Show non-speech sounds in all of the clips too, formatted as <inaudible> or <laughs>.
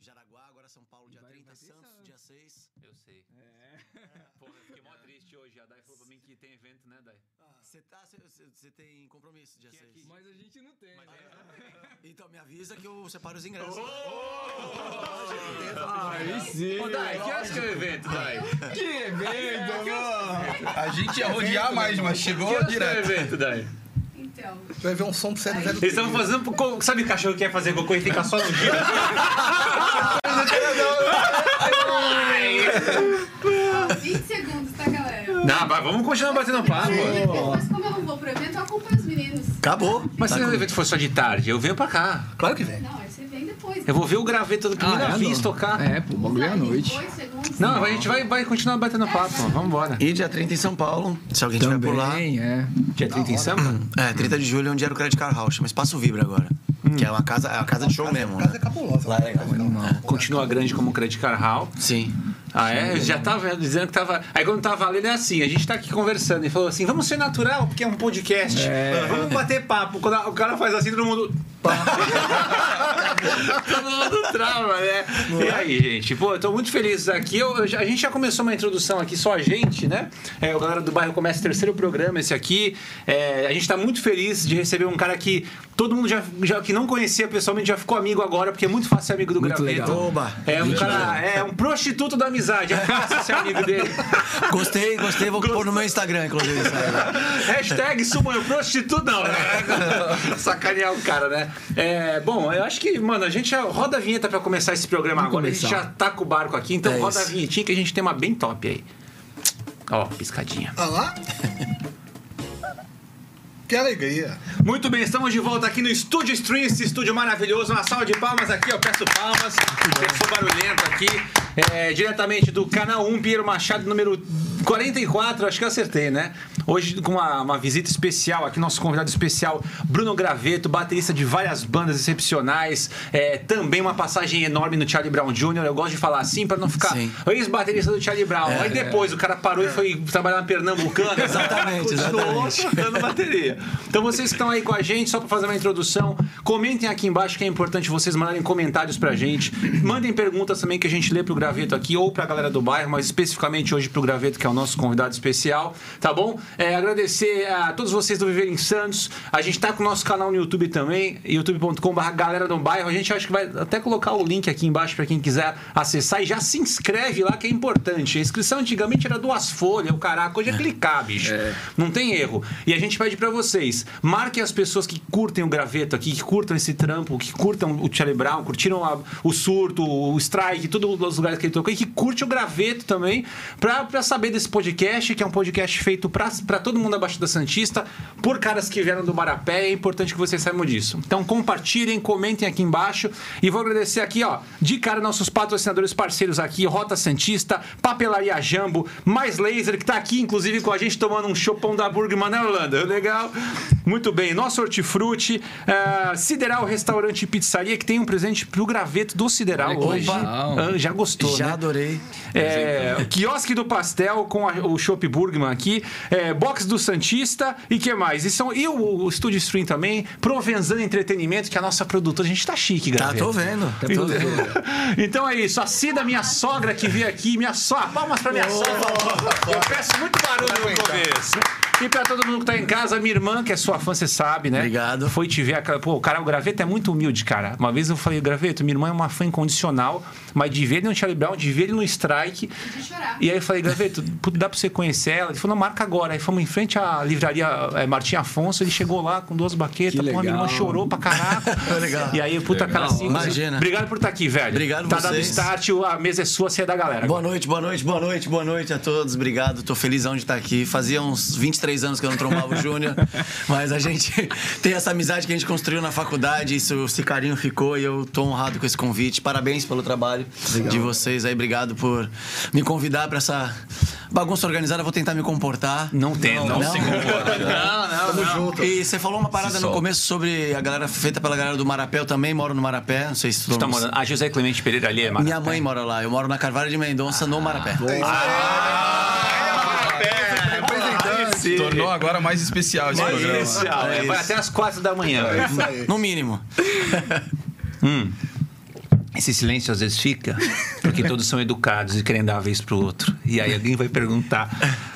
Jaraguá, agora São Paulo, dia Vai- 30, vai Santos, Santos. dia 6. Eu sei. É. Pô, eu fiquei mó triste hoje. A Dai falou pra mim que tem evento, né, Dai? Você tá, você tem compromisso dia Que 6. aqui? Mas a gente não tem. Mas né? é- Então me avisa que eu separo os ingressos. Aí sim. Ô, Dai, que horas que é o evento, Dai? Que evento, mano. A gente ia rodear mais, mas Que chegou horas que é o direto. evento, Dai? Então, Vai ver um som do 003. Eles estavam fazendo. co- Sabe cachorro que quer fazer cocô e fica só no giro? ó, 20 segundos, tá, galera? Não, vai, vamos continuar batendo papo. Mas como eu não vou pro evento, eu acompanho os meninos. Acabou. Mas Tá se com- o evento for só de tarde, eu venho pra cá. Claro que vem. Não, aí você vem depois. Eu vou ver o graveto da primeira Ah, é, vez não. tocar. É, pô, o bagulho é à noite. Dois segundos. Não, a gente vai, vai continuar batendo papo. Vamos embora. E dia 30 em São Paulo, se alguém estiver por lá. Também, é. Dia 30 em Sampa? É, 30 de julho, onde era o Credit Car House, chama Espaço Vibra agora. Que é uma casa, é uma casa de show mesmo. A casa Né? é cabulosa. Lá é legal. Continua grande como o Credit Car Hall. Sim. Ah, é? Já tava dizendo que tava. Aí quando tava lendo é assim, a gente tá aqui conversando e falou assim: vamos ser natural, porque é um podcast. É. Vamos bater papo. Quando o cara faz assim, todo mundo. Todo mundo trava, né? E aí, gente? Pô, eu tô muito feliz aqui. Eu, eu a gente já começou uma introdução aqui, só a gente, né? É, o galera do bairro começa o terceiro programa, esse aqui. É, a gente tá muito feliz de receber um cara que todo mundo já, já que não conhecia pessoalmente já ficou amigo agora, porque é muito fácil ser amigo do Muito Graveto. legal. Oba. É um cara, é um prostituto da amizade. É fácil ser amigo dele. Gostei, gostei, vou pôr no meu Instagram, inclusive. <laughs> Hashtag sumo eu prostituto, não, né? <laughs> Sacanear o cara, né? É, bom, eu acho que, mano, a gente já roda a vinheta pra começar esse programa Vamos agora. A gente começar. já tá com o barco aqui, então É roda a isso. vinhetinha que a gente tem uma bem top aí. Ó, piscadinha. Olha lá. <laughs> Que alegria. Muito bem, estamos de volta aqui no Estúdio Stream, esse estúdio maravilhoso. Uma salva de palmas aqui, eu peço palmas. Eu sou barulhento aqui. É, diretamente do canal 1, Piero Machado, número 44, acho que eu acertei, né? Hoje com uma, uma visita especial aqui, nosso convidado especial, Bruno Graveto, baterista de várias bandas excepcionais. É, também uma passagem enorme no Charlie Brown Jr. Eu gosto de falar assim para não ficar ex-baterista do Charlie Brown. Aí depois o cara parou e foi trabalhar na Pernambucana. <laughs> Exatamente, Continuou tocando bateria. Então vocês que estão aí com a gente, só para fazer uma introdução, comentem aqui embaixo que é importante vocês mandarem comentários pra gente. Mandem perguntas também que a gente lê pro Graveto aqui ou pra galera do bairro, mas especificamente hoje pro Graveto, que é o nosso convidado especial, tá bom? É, agradecer a todos vocês do Viver em Santos. A gente tá com o nosso canal no YouTube também, youtube.com.br galera do bairro. A gente acha que vai até colocar o link aqui embaixo pra quem quiser acessar e já se inscreve lá que é importante. A inscrição antigamente era duas folhas, o caraca, hoje é clicar, bicho. Não tem erro. E a gente pede pra vocês, marquem as pessoas que curtem o graveto aqui, que curtam esse trampo, que curtam o Charlie Brown, curtiram a- o surto, o strike, todos os lugares que ele tocou, e que curte o graveto também, pra saber desse podcast, que é um podcast feito pra, pra todo mundo abaixo da Santista, por caras que vieram do Marapé, é importante que vocês saibam disso. Então compartilhem, comentem aqui embaixo, e vou agradecer aqui, ó, de cara nossos patrocinadores parceiros aqui, Rota Santista, Papelaria Jambo, Mais Laser, que tá aqui, inclusive, com a gente tomando um chopão da Burgman, né, Orlando? Legal. Muito bem. Nosso Hortifruti, eh, Sideral Restaurante e Pizzaria, que tem um presente pro graveto do Sideral Olha hoje. Ah, já gostou, Já né? adorei. É, quiosque do Pastel com a- o Shop Burgman aqui, é, Box do Santista e que mais? E, são, e o, o Studio Stream também, Provenzano Entretenimento, que é a nossa produtora. A gente tá chique, Tá, Graveto. tô vendo. Tá Tô tudo vendo. Então é isso. A Cida, minha sogra que veio aqui, minha sogra. Palmas pra minha sogra. Eu peço muito barulho no começo. E pra todo mundo que tá em casa, minha irmã, que é sua fã, você sabe, né? Obrigado. Foi te ver. aquela- Pô, o cara, o Graveto é muito humilde, cara. Uma vez eu falei, Graveto, minha irmã é uma fã incondicional, mas de ver ele no Charlie Brown, de ver ele no Strike. E aí eu falei, Graveto, dá pra você conhecer ela? Ele falou, não, marca agora. Fomos em frente à livraria é, Martim Afonso, ele chegou lá com duas baquetas, Que pô, a minha irmã legal. chorou pra caraca. <laughs> Legal. E aí, puta, cara, assim. Imagina. Obrigado por estar aqui, velho. Obrigado Tá vocês. dando start, a mesa é sua, você é da galera. Boa noite, boa noite, boa noite, boa noite a todos. Obrigado, tô felizão de estar aqui. Fazia uns 23 anos que eu não trombava o Júnior, <laughs> mas a gente <laughs> tem essa amizade que a gente construiu na faculdade, isso, esse carinho ficou e eu tô honrado com esse convite. Parabéns pelo trabalho de vocês aí, obrigado por me convidar para essa bagunça organizada. Vou tentar me comportar. Não tem, não, não. se comporta. Não, não, Tamo não. junto. E você falou uma parada no começo sobre a galera feita pela galera do Marapé. Eu também moro no Marapé, não sei se Você tá morando. A José Clemente Pereira ali é Minha mãe mora lá, eu moro na Carvalho de Mendonça, no Marapé. Representante. Tornou agora mais especial esse programa. Especial, É é, Vai até as quatro da manhã. Isso aí. No mínimo. Esse silêncio às vezes fica porque todos são educados e querem dar a vez pro outro. E aí alguém vai perguntar.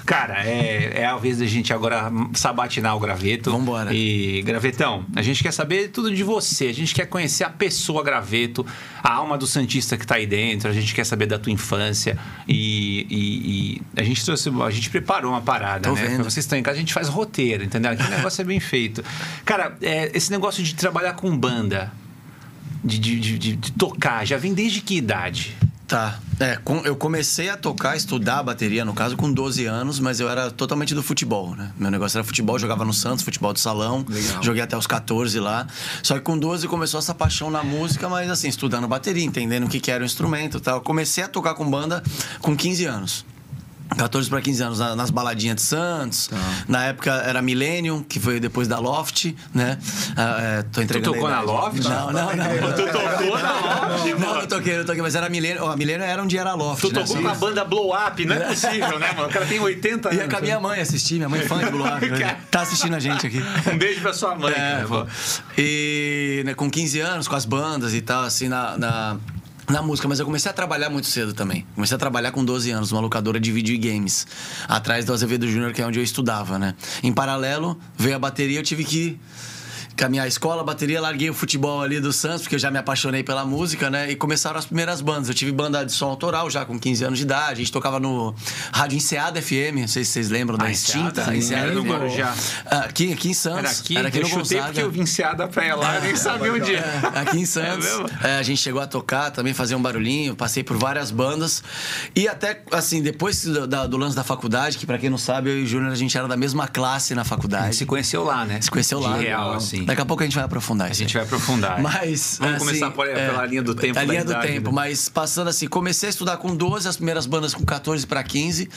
Cara, é, é a vez da gente agora sabatinar o graveto. Vambora. E, Gravetão, a gente quer saber tudo de você. A gente quer conhecer a pessoa Graveto, a alma do Santista que tá aí dentro. A gente quer saber da tua infância. E, e- e a gente trouxe, a gente preparou uma parada, Tô né? vendo. Pra vocês estão em casa, a gente faz roteiro, entendeu? O negócio é bem feito. Cara, é, esse negócio de trabalhar com banda, de, de- de- de- tocar, já vem desde que idade? Tá. É, com- eu comecei a tocar, estudar bateria, no caso, com 12 anos, mas eu era totalmente do futebol, né? Meu negócio era futebol, jogava no Santos, futebol de salão. Joguei até os 14 lá. Só que com 12 começou essa paixão na música, mas assim, estudando bateria, entendendo o que, que era o instrumento e tal. Comecei a tocar com banda com 15 anos. 14 para 15 anos na- nas baladinhas de Santos. Na época era Millennium, que foi depois da Loft, né? Ah, é, tô entregando tocou a na. Loft? Não, não, não. Tu tocou na Loft, <laughs> Não, não toquei, não toquei, mas era Millennium. A Millennium era onde era a Loft. Tu né? tocou com a banda Blow Up, não é <laughs> possível, né, mano? O cara tem 80 anos. Ia com a minha mãe assistir, minha mãe é fã de Blue Up, <laughs> né? Tá assistindo a gente aqui. Um beijo pra sua mãe, É, cara, pô. E né, com 15 anos, com as bandas e tal, assim, na, na, na música. Mas eu comecei a trabalhar muito cedo também. Comecei a trabalhar com 12 anos, numa locadora de videogames. Atrás do Azevedo Júnior, que é onde eu estudava, né? Em paralelo, veio a bateria, eu tive que caminhar a escola, a bateria, larguei o futebol ali do Santos, porque eu já me apaixonei pela música, né? E começaram as primeiras bandas. Eu tive banda de som autoral já com 15 anos de idade. A gente tocava no Rádio Enseada FM, não sei se vocês lembram da Ah, extinta. Enseada, Enseada era. Guarujá. Ah, Aqui, aqui em Santos. Era aqui, era aqui eu no chutei Gonzaga. porque eu vim seada pra ir lá, eu nem sabia onde é. É, aqui em Santos. <laughs> É mesmo? É, a gente chegou a tocar, também fazer um barulhinho, passei por várias bandas. E até, assim, depois do, da- do lance da faculdade, que pra quem não sabe, eu e o Júnior, a gente era da mesma classe na faculdade. se conheceu lá, né? Se conheceu lá. De real, assim. Daqui a pouco a gente vai aprofundar A isso. gente aí. vai aprofundar. Mas. Vamos assim, começar por- pela linha do tempo A da linha do idade, tempo, né? mas passando assim, comecei a estudar com 12, as primeiras bandas com 14 para 15,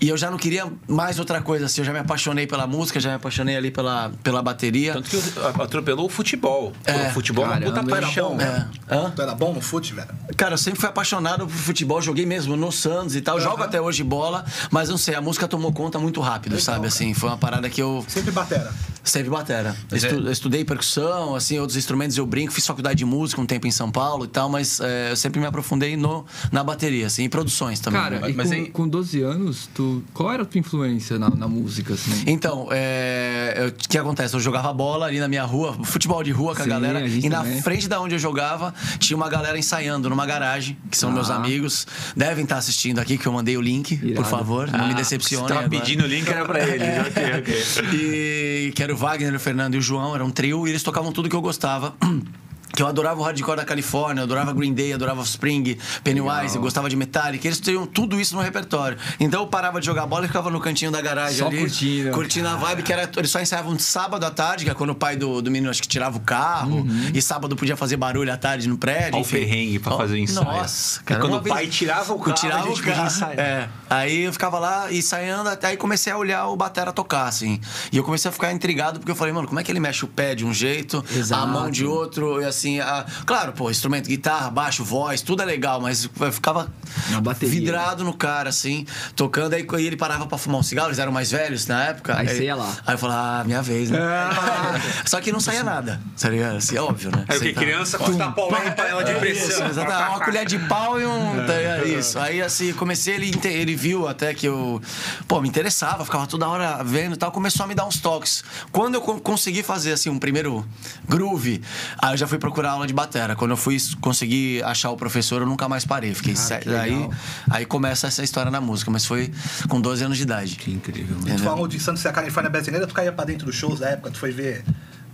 e eu já não queria mais outra coisa assim, eu já me apaixonei pela música, já me apaixonei ali pela, pela bateria. Tanto que atropelou o futebol. É. o futebol é uma puta paixão. bom. É. Hã? Tu era bom no fute, velho? Cara, eu sempre fui apaixonado por futebol, joguei mesmo no Santos e tal, jogo até hoje bola, mas não sei, a música tomou conta muito rápido, sabe? Assim, foi uma parada que eu Sempre batera. sempre batera. Mas Estu- é- Estudei percussão, assim, outros instrumentos eu brinco, fiz faculdade de música um tempo em São Paulo e tal, mas é, eu sempre me aprofundei no, na bateria, assim, em produções também. Cara, né? e Mas com, aí- com 12 anos, tu, qual era a tua influência na, na música, assim? Então, é, eu- o que acontece? Eu jogava bola ali na minha rua, futebol de rua com a Sim, galera. a E na também. frente da onde eu jogava, tinha uma galera ensaiando numa garagem, que são meus Ah. amigos. Devem estar assistindo aqui, que eu mandei o link, por favor. Não me decepcionem. Você tava agora. pedindo o link, era pra ele. <laughs> ok, ok. E que era o Wagner, o Fernando e o João, era um trio, e eles tocavam tudo que eu gostava. <clears throat> Que eu adorava o hardcore da Califórnia, eu adorava Green Day, adorava Spring, Pennywise, eu gostava de Metallica, eles tinham tudo isso no repertório. Então eu parava de jogar bola e ficava no cantinho da garagem Só ali. curtindo. Curtindo a vibe, que era. Eles só ensaiavam de sábado à tarde, que é quando o pai do, do menino acho que tirava o carro, e sábado podia fazer barulho à tarde no prédio. Olha o enfim. perrengue pra fazer o ensaio. Nossa, E cara. quando uma o pai tirava o carro, tirava o carro. É. Aí eu ficava lá ensaiando, até aí comecei a olhar o Batera tocar, assim. E eu comecei a ficar intrigado, porque eu falei, mano, como é que ele mexe o pé de um jeito, Exato. a mão de outro, e assim, a... claro, pô, instrumento, guitarra, baixo, voz, tudo é legal, mas eu ficava Na bateria. vidrado no cara, assim, tocando, aí ele parava pra fumar um cigarro, eles eram mais velhos na época. Aí você ia lá. Aí eu falava, ah, minha vez, né? <laughs> Só que não saía nada, tá ligado? Assim, óbvio, né? É o que? Criança corta pau em panela de Isso, pressão. exatamente. Uma colher de pau e um. tá ligado? Isso. Aí, assim, comecei, ele, ele viu até que eu. Pô, me interessava, ficava toda hora vendo e tal. Começou a me dar uns toques. Quando eu co- consegui fazer, assim, um primeiro groove, aí eu já fui procurar aula de batera. Quando eu fui conseguir achar o professor, eu nunca mais parei. Fiquei legal. Aí, aí começa essa história na música, mas foi com 12 anos de idade. Que incrível, mano. Tu falou de Santos e a Califórnia brasileira, tu caía pra dentro dos shows da época, tu foi ver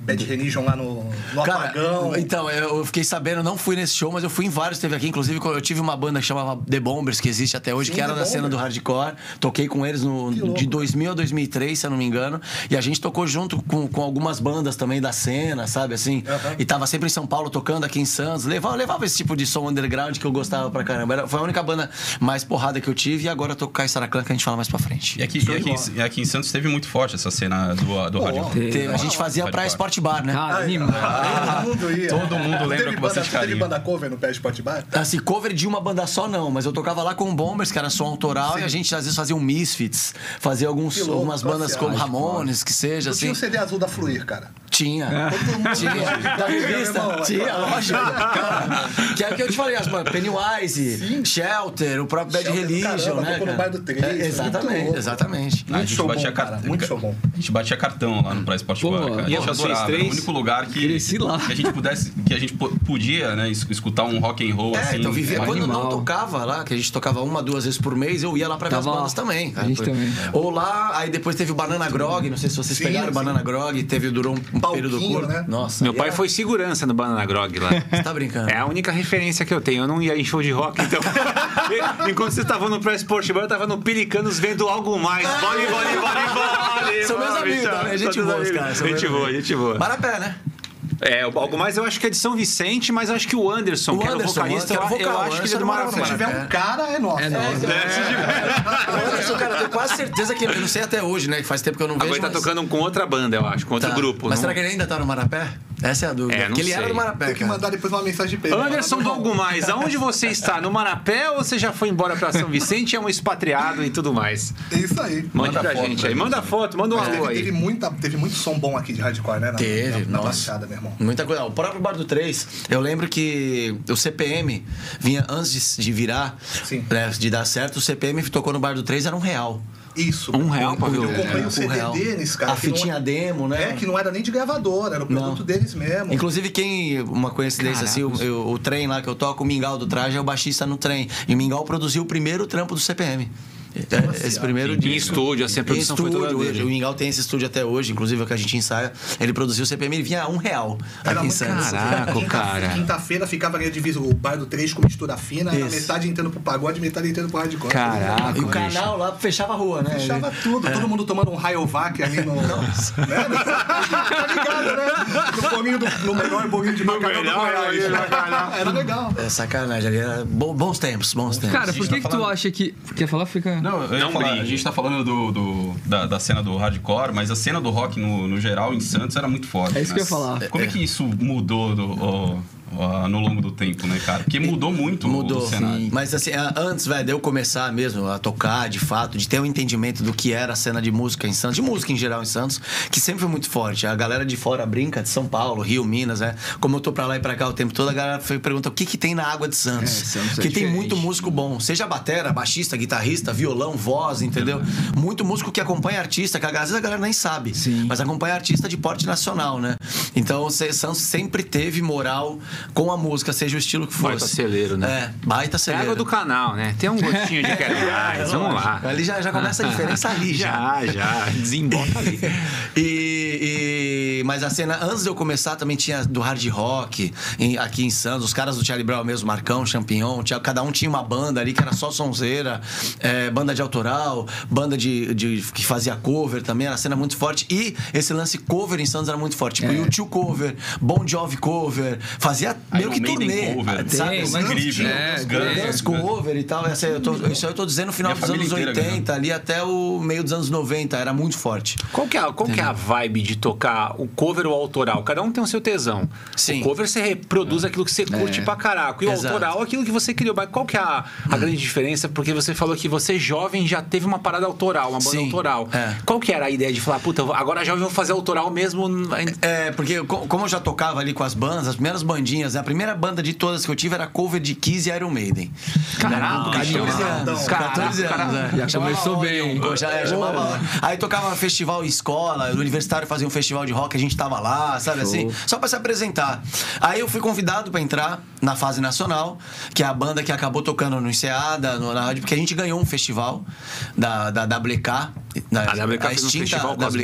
Bad Religion lá no, no Cara, apagão. então, eu fiquei sabendo, não fui nesse show, mas eu fui em vários, teve aqui. Inclusive, eu tive uma banda que chamava The Bombers, que existe até hoje, Sim, que era The da cena do hardcore. Toquei com eles no, de 2000 a 2003, se eu não me engano. E a gente tocou junto com, com algumas bandas também da cena, sabe, assim. Aham. E tava sempre em São Paulo, tocando aqui em Santos. Levava, levava esse tipo de som underground que eu gostava pra caramba. Era- foi a única banda mais porrada que eu tive. E agora eu tô com o Caio Saraclan, que a gente fala mais pra frente. E aqui, e aqui, e aqui em Santos teve muito forte essa cena do, do hardcore. Teve- a gente fazia pra Hardcore. Sport Spot Bar, né? Ai, animal. Todo mundo ia. Todo mundo lembra teve com banda, bastante Teve carinho. banda cover no Pé Spot Bar? Assim, cover de uma banda só não, mas eu tocava lá com o Bombers, que era som autoral, e a gente às vezes fazia um Misfits, fazia alguns, Que louco, algumas bandas classe como Ramones, que seja, Eu tinha assim. o CD azul da Fluir, cara. Tinha. Todo mundo Tinha. <laughs> Da revista? Tinha, lógico. Cara, Que é o que eu te falei, as bandas. Pennywise, Shelter, o próprio Bad Shelter Religion, caramba, né? no cara? Bar do Três, É, foi muito exatamente, louco. exatamente. A Muito gente show batia bom, cara, cartão. muito show bom. A gente batia cartão lá no Price Sport Pô, Bar, cara. Gente vocês três? o único lugar que, Cresci lá. que a gente pudesse, que a gente po- podia, né, es- escutar um rock and roll É, assim. então vivia. Quando eu não animal. tocava lá, que a gente tocava uma, duas vezes por mês, eu ia lá pra ver as bandas também. A gente também. Ou lá, aí depois teve o Banana Grog, não sei se vocês Sim, pegaram o sim. Banana Grog, teve, durou um, um período curto. né? Nossa. Meu pai era- foi segurança no Banana Grog lá. Você tá brincando? É a única referência que eu tenho. Eu não ia em show de rock, então. <laughs> Enquanto vocês estavam no Press Sport Bar, eu tava no Pelicanos vendo algo mais. Vole, vole, vole, vole. São meus amigos, né? Gente boa, meus os caras. são Gente boa, gente boa. Marapé, né? É, algo mais eu acho que é de São Vicente, mas acho que o Anderson, O que era o Anderson, vocalista, era o eu- eu vocal, acho que ele é do Anderson era Marapé. Se tiver um cara, é nosso. É nóis. O Anderson, cara, eu tenho quase certeza que ele. Não sei até hoje, né? Que faz tempo que eu não vejo. Agora ele tá mas- tocando com outra banda, eu acho, com outro Tá. grupo. Mas não- será que ele ainda tá no Marapé? Essa é a dúvida. É, não Porque ele sei. era do Marapé, Tem que mandar depois uma mensagem pra ele. Anderson do Fala, Algo Mais, aonde você está? No Marapé ou você já foi embora pra São Vicente é um expatriado e tudo mais? É isso aí. Mande Manda pra foto gente pra aí. Manda foto, manda um Mas alô teve, teve, aí. muita, teve muito som bom aqui de hardcore, né? Na, Teve, na, na nossa. Baixada, meu irmão. Muita coisa. O próprio Bar do 3, eu lembro que o CPM vinha antes de, de virar, Sim. né, de dar certo, o CPM tocou no Bar do 3, era um real. Isso. Um real pra ver Eu comprei o um CD real. deles, cara. A que não- fitinha demo, né? É, que não era nem de gravadora, era o produto Não. deles mesmo. Inclusive, quem. Uma coincidência assim, o, eu- o trem lá que eu toco, o Mingau do Traje é o baixista no trem. E o Mingau produziu o primeiro trampo do CPM. É, esse primeiro Em disco. estúdio, assim, a Em produção foi toda estúdio, dele. O Mingau tem esse estúdio até hoje, inclusive é o que a gente ensaia. Ele produziu o CPM, ele vinha a um real Era aqui em Santos. Caraca, <laughs> Quinta- cara. Quinta-feira ficava ali a divisa, o bar do 3 com mistura fina, metade entrando pro pagode, metade entrando pro hardcore. Caraca. E o canal lá fechava a rua, né? Fechava Ele- tudo, todo mundo tomando um Rayovac ali no. <laughs> né? <laughs> tá ligado, né? No bolinho do, no melhor bolinho de macarrão do melhor bolinho de Goiás. Era legal. É sacanagem ali. Era bo- bons tempos, bons tempos. Cara, por que, tá que tu acha que. Quer falar? Fica. Não, Não falar, brigue. a gente tá falando do, do- da, da cena do hardcore, mas a cena do rock no, no geral em Santos era muito forte. É isso né? que eu ia falar. Como é que isso mudou do- ó, ó, no longo do tempo, né, cara? Porque mudou muito Mudou, o cenário. Mas assim, antes, velho, de eu começar mesmo a tocar, de fato, de ter um entendimento do que era a cena de música em Santos, de música em geral em Santos, que sempre foi muito forte. A galera de fora brinca, de São Paulo, Rio, Minas, né? Como eu tô pra lá e pra cá o tempo todo, a galera foi- pergunta o que que tem na água de Santos. É, Santos é Porque tem muito músico bom, seja batera, baixista, guitarrista, violão, voz, entendeu? Muito músico que acompanha artista, que às vezes a galera nem sabe, Sim. mas acompanha artista de porte nacional, né? Então, Santos sempre teve moral com a música, seja o estilo que fosse. Baita celeiro, né? É, baita É celeiro. água do canal, né? Tem um gostinho de quero mais. Vamos lá. <laughs> Ali já, já começa a diferença ali, já. <laughs> Já, já. Desemboca ali. <laughs> E, e- mas a cena, antes de eu começar, também tinha do hard rock em- aqui em Santos. Os caras do Charlie Brown mesmo, Marcão, Champignon, tinha- cada um tinha uma banda ali que era só sonzeira, é, banda de autoral, banda de, de- que fazia cover também, era cena muito forte. E esse lance cover em Santos era muito forte. Tipo, É. YouTube cover, Bon Jovi cover, fazia meio que turnê. cover. sabe? Tem, Assim, mas- Incrível. É, tem. Guns, Dance cover e tal. Essa, eu tô- isso aí eu tô dizendo no final Minha dos anos família inteira 80, ali até o meio dos anos 90. Era muito forte. Qual que, é, a- qual que é a vibe de tocar o cover ou o autoral? Cada um tem o seu tesão. Sim. O cover você reproduz aquilo que você curte pra caraca. E o Exato. autoral é aquilo que você criou. Mas qual que é a, a grande <clears throat> diferença? Porque você falou que você jovem já teve uma parada autoral, uma banda Sim, autoral. é. Qual que era a ideia de falar, puta, agora jovem vou fazer autoral mesmo? É, porque co- como eu já tocava ali com as bandas, as primeiras bandinhas, a primeira banda de todas que eu tive era cover de Kiss e Iron Maiden. Caralho, 14 anos. Caraca, 14 anos, caraca. é. Já começou bem. Já, é, chamava- Aí tocava festival em escola, o universitário fazia um festival de rock, a gente tava lá, sabe assim? Só pra se apresentar. Aí eu fui convidado pra entrar na fase nacional, que é a banda que acabou tocando no Enseada, no, na rádio, porque a gente ganhou um festival da, da WK. Da, A WK fez um festival com as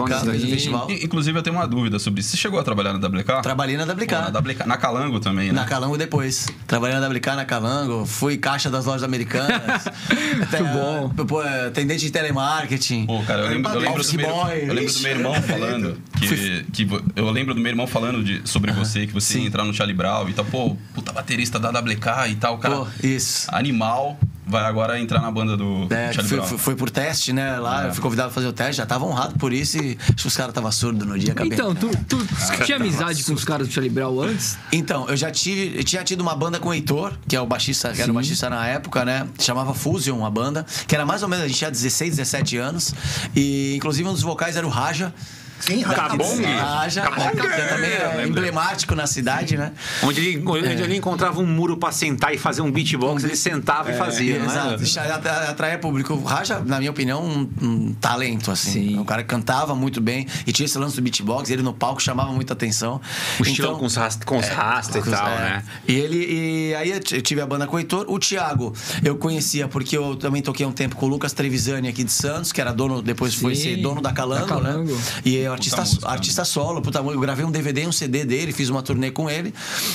festival. E, Inclusive, eu tenho uma dúvida sobre isso. Você chegou a trabalhar na WK? Trabalhei na WK. Pô, na WK. Na Calango também, né? Na Calango depois. Trabalhei na WK na Calango, fui caixa das lojas americanas. <laughs> Muito bom. Pô, é, atendente de telemarketing. Pô, cara, eu lembro, eu lembro, do, meu, eu lembro do meu irmão falando que, que eu lembro do meu irmão falando de, sobre você, que você ia Sim. entrar no Charlie Brown e tal, pô, puta baterista da WK e tal, cara. Pô, isso. Animal. Vai agora entrar na banda do É, Charlie foi, Brown. foi- foi por teste, né? Lá eu fui convidado a fazer o teste, já tava honrado por isso e acho que os caras estavam surdos no dia. acabei- Então, tu, tu tinha amizade com os caras do Charlie Brown antes? Então, eu já tive. Eu tinha tido uma banda com o Heitor, que é o baixista, que era o baixista na época, né? Chamava Fusion, a banda, que era mais ou menos, a gente tinha 16, 17 anos. E inclusive um dos vocais era o Raja. Sim, Cabong? Raja, Cabong, que também é emblemático na cidade, né? Onde ele, onde ele encontrava um muro pra sentar e fazer um beatbox, ele sentava e fazia, é? Exato. Isso atra- Atraía público. O Raja, na minha opinião, um, um talento, assim. Sim. O cara cantava muito bem e tinha esse lance do beatbox, ele no palco chamava muita atenção. O estilo Então- com os rasta, com os rasta e tal, é. né? E ele. E aí eu tive a banda com o Heitor. O Thiago, eu conhecia porque eu também toquei um tempo com o Lucas Trevisani aqui de Santos, que era dono, depois foi Sim, ser dono da Calango, da Calango. né? E é artista, música, né? artista solo, puta, eu gravei um DVD e um CD dele, fiz uma turnê com ele.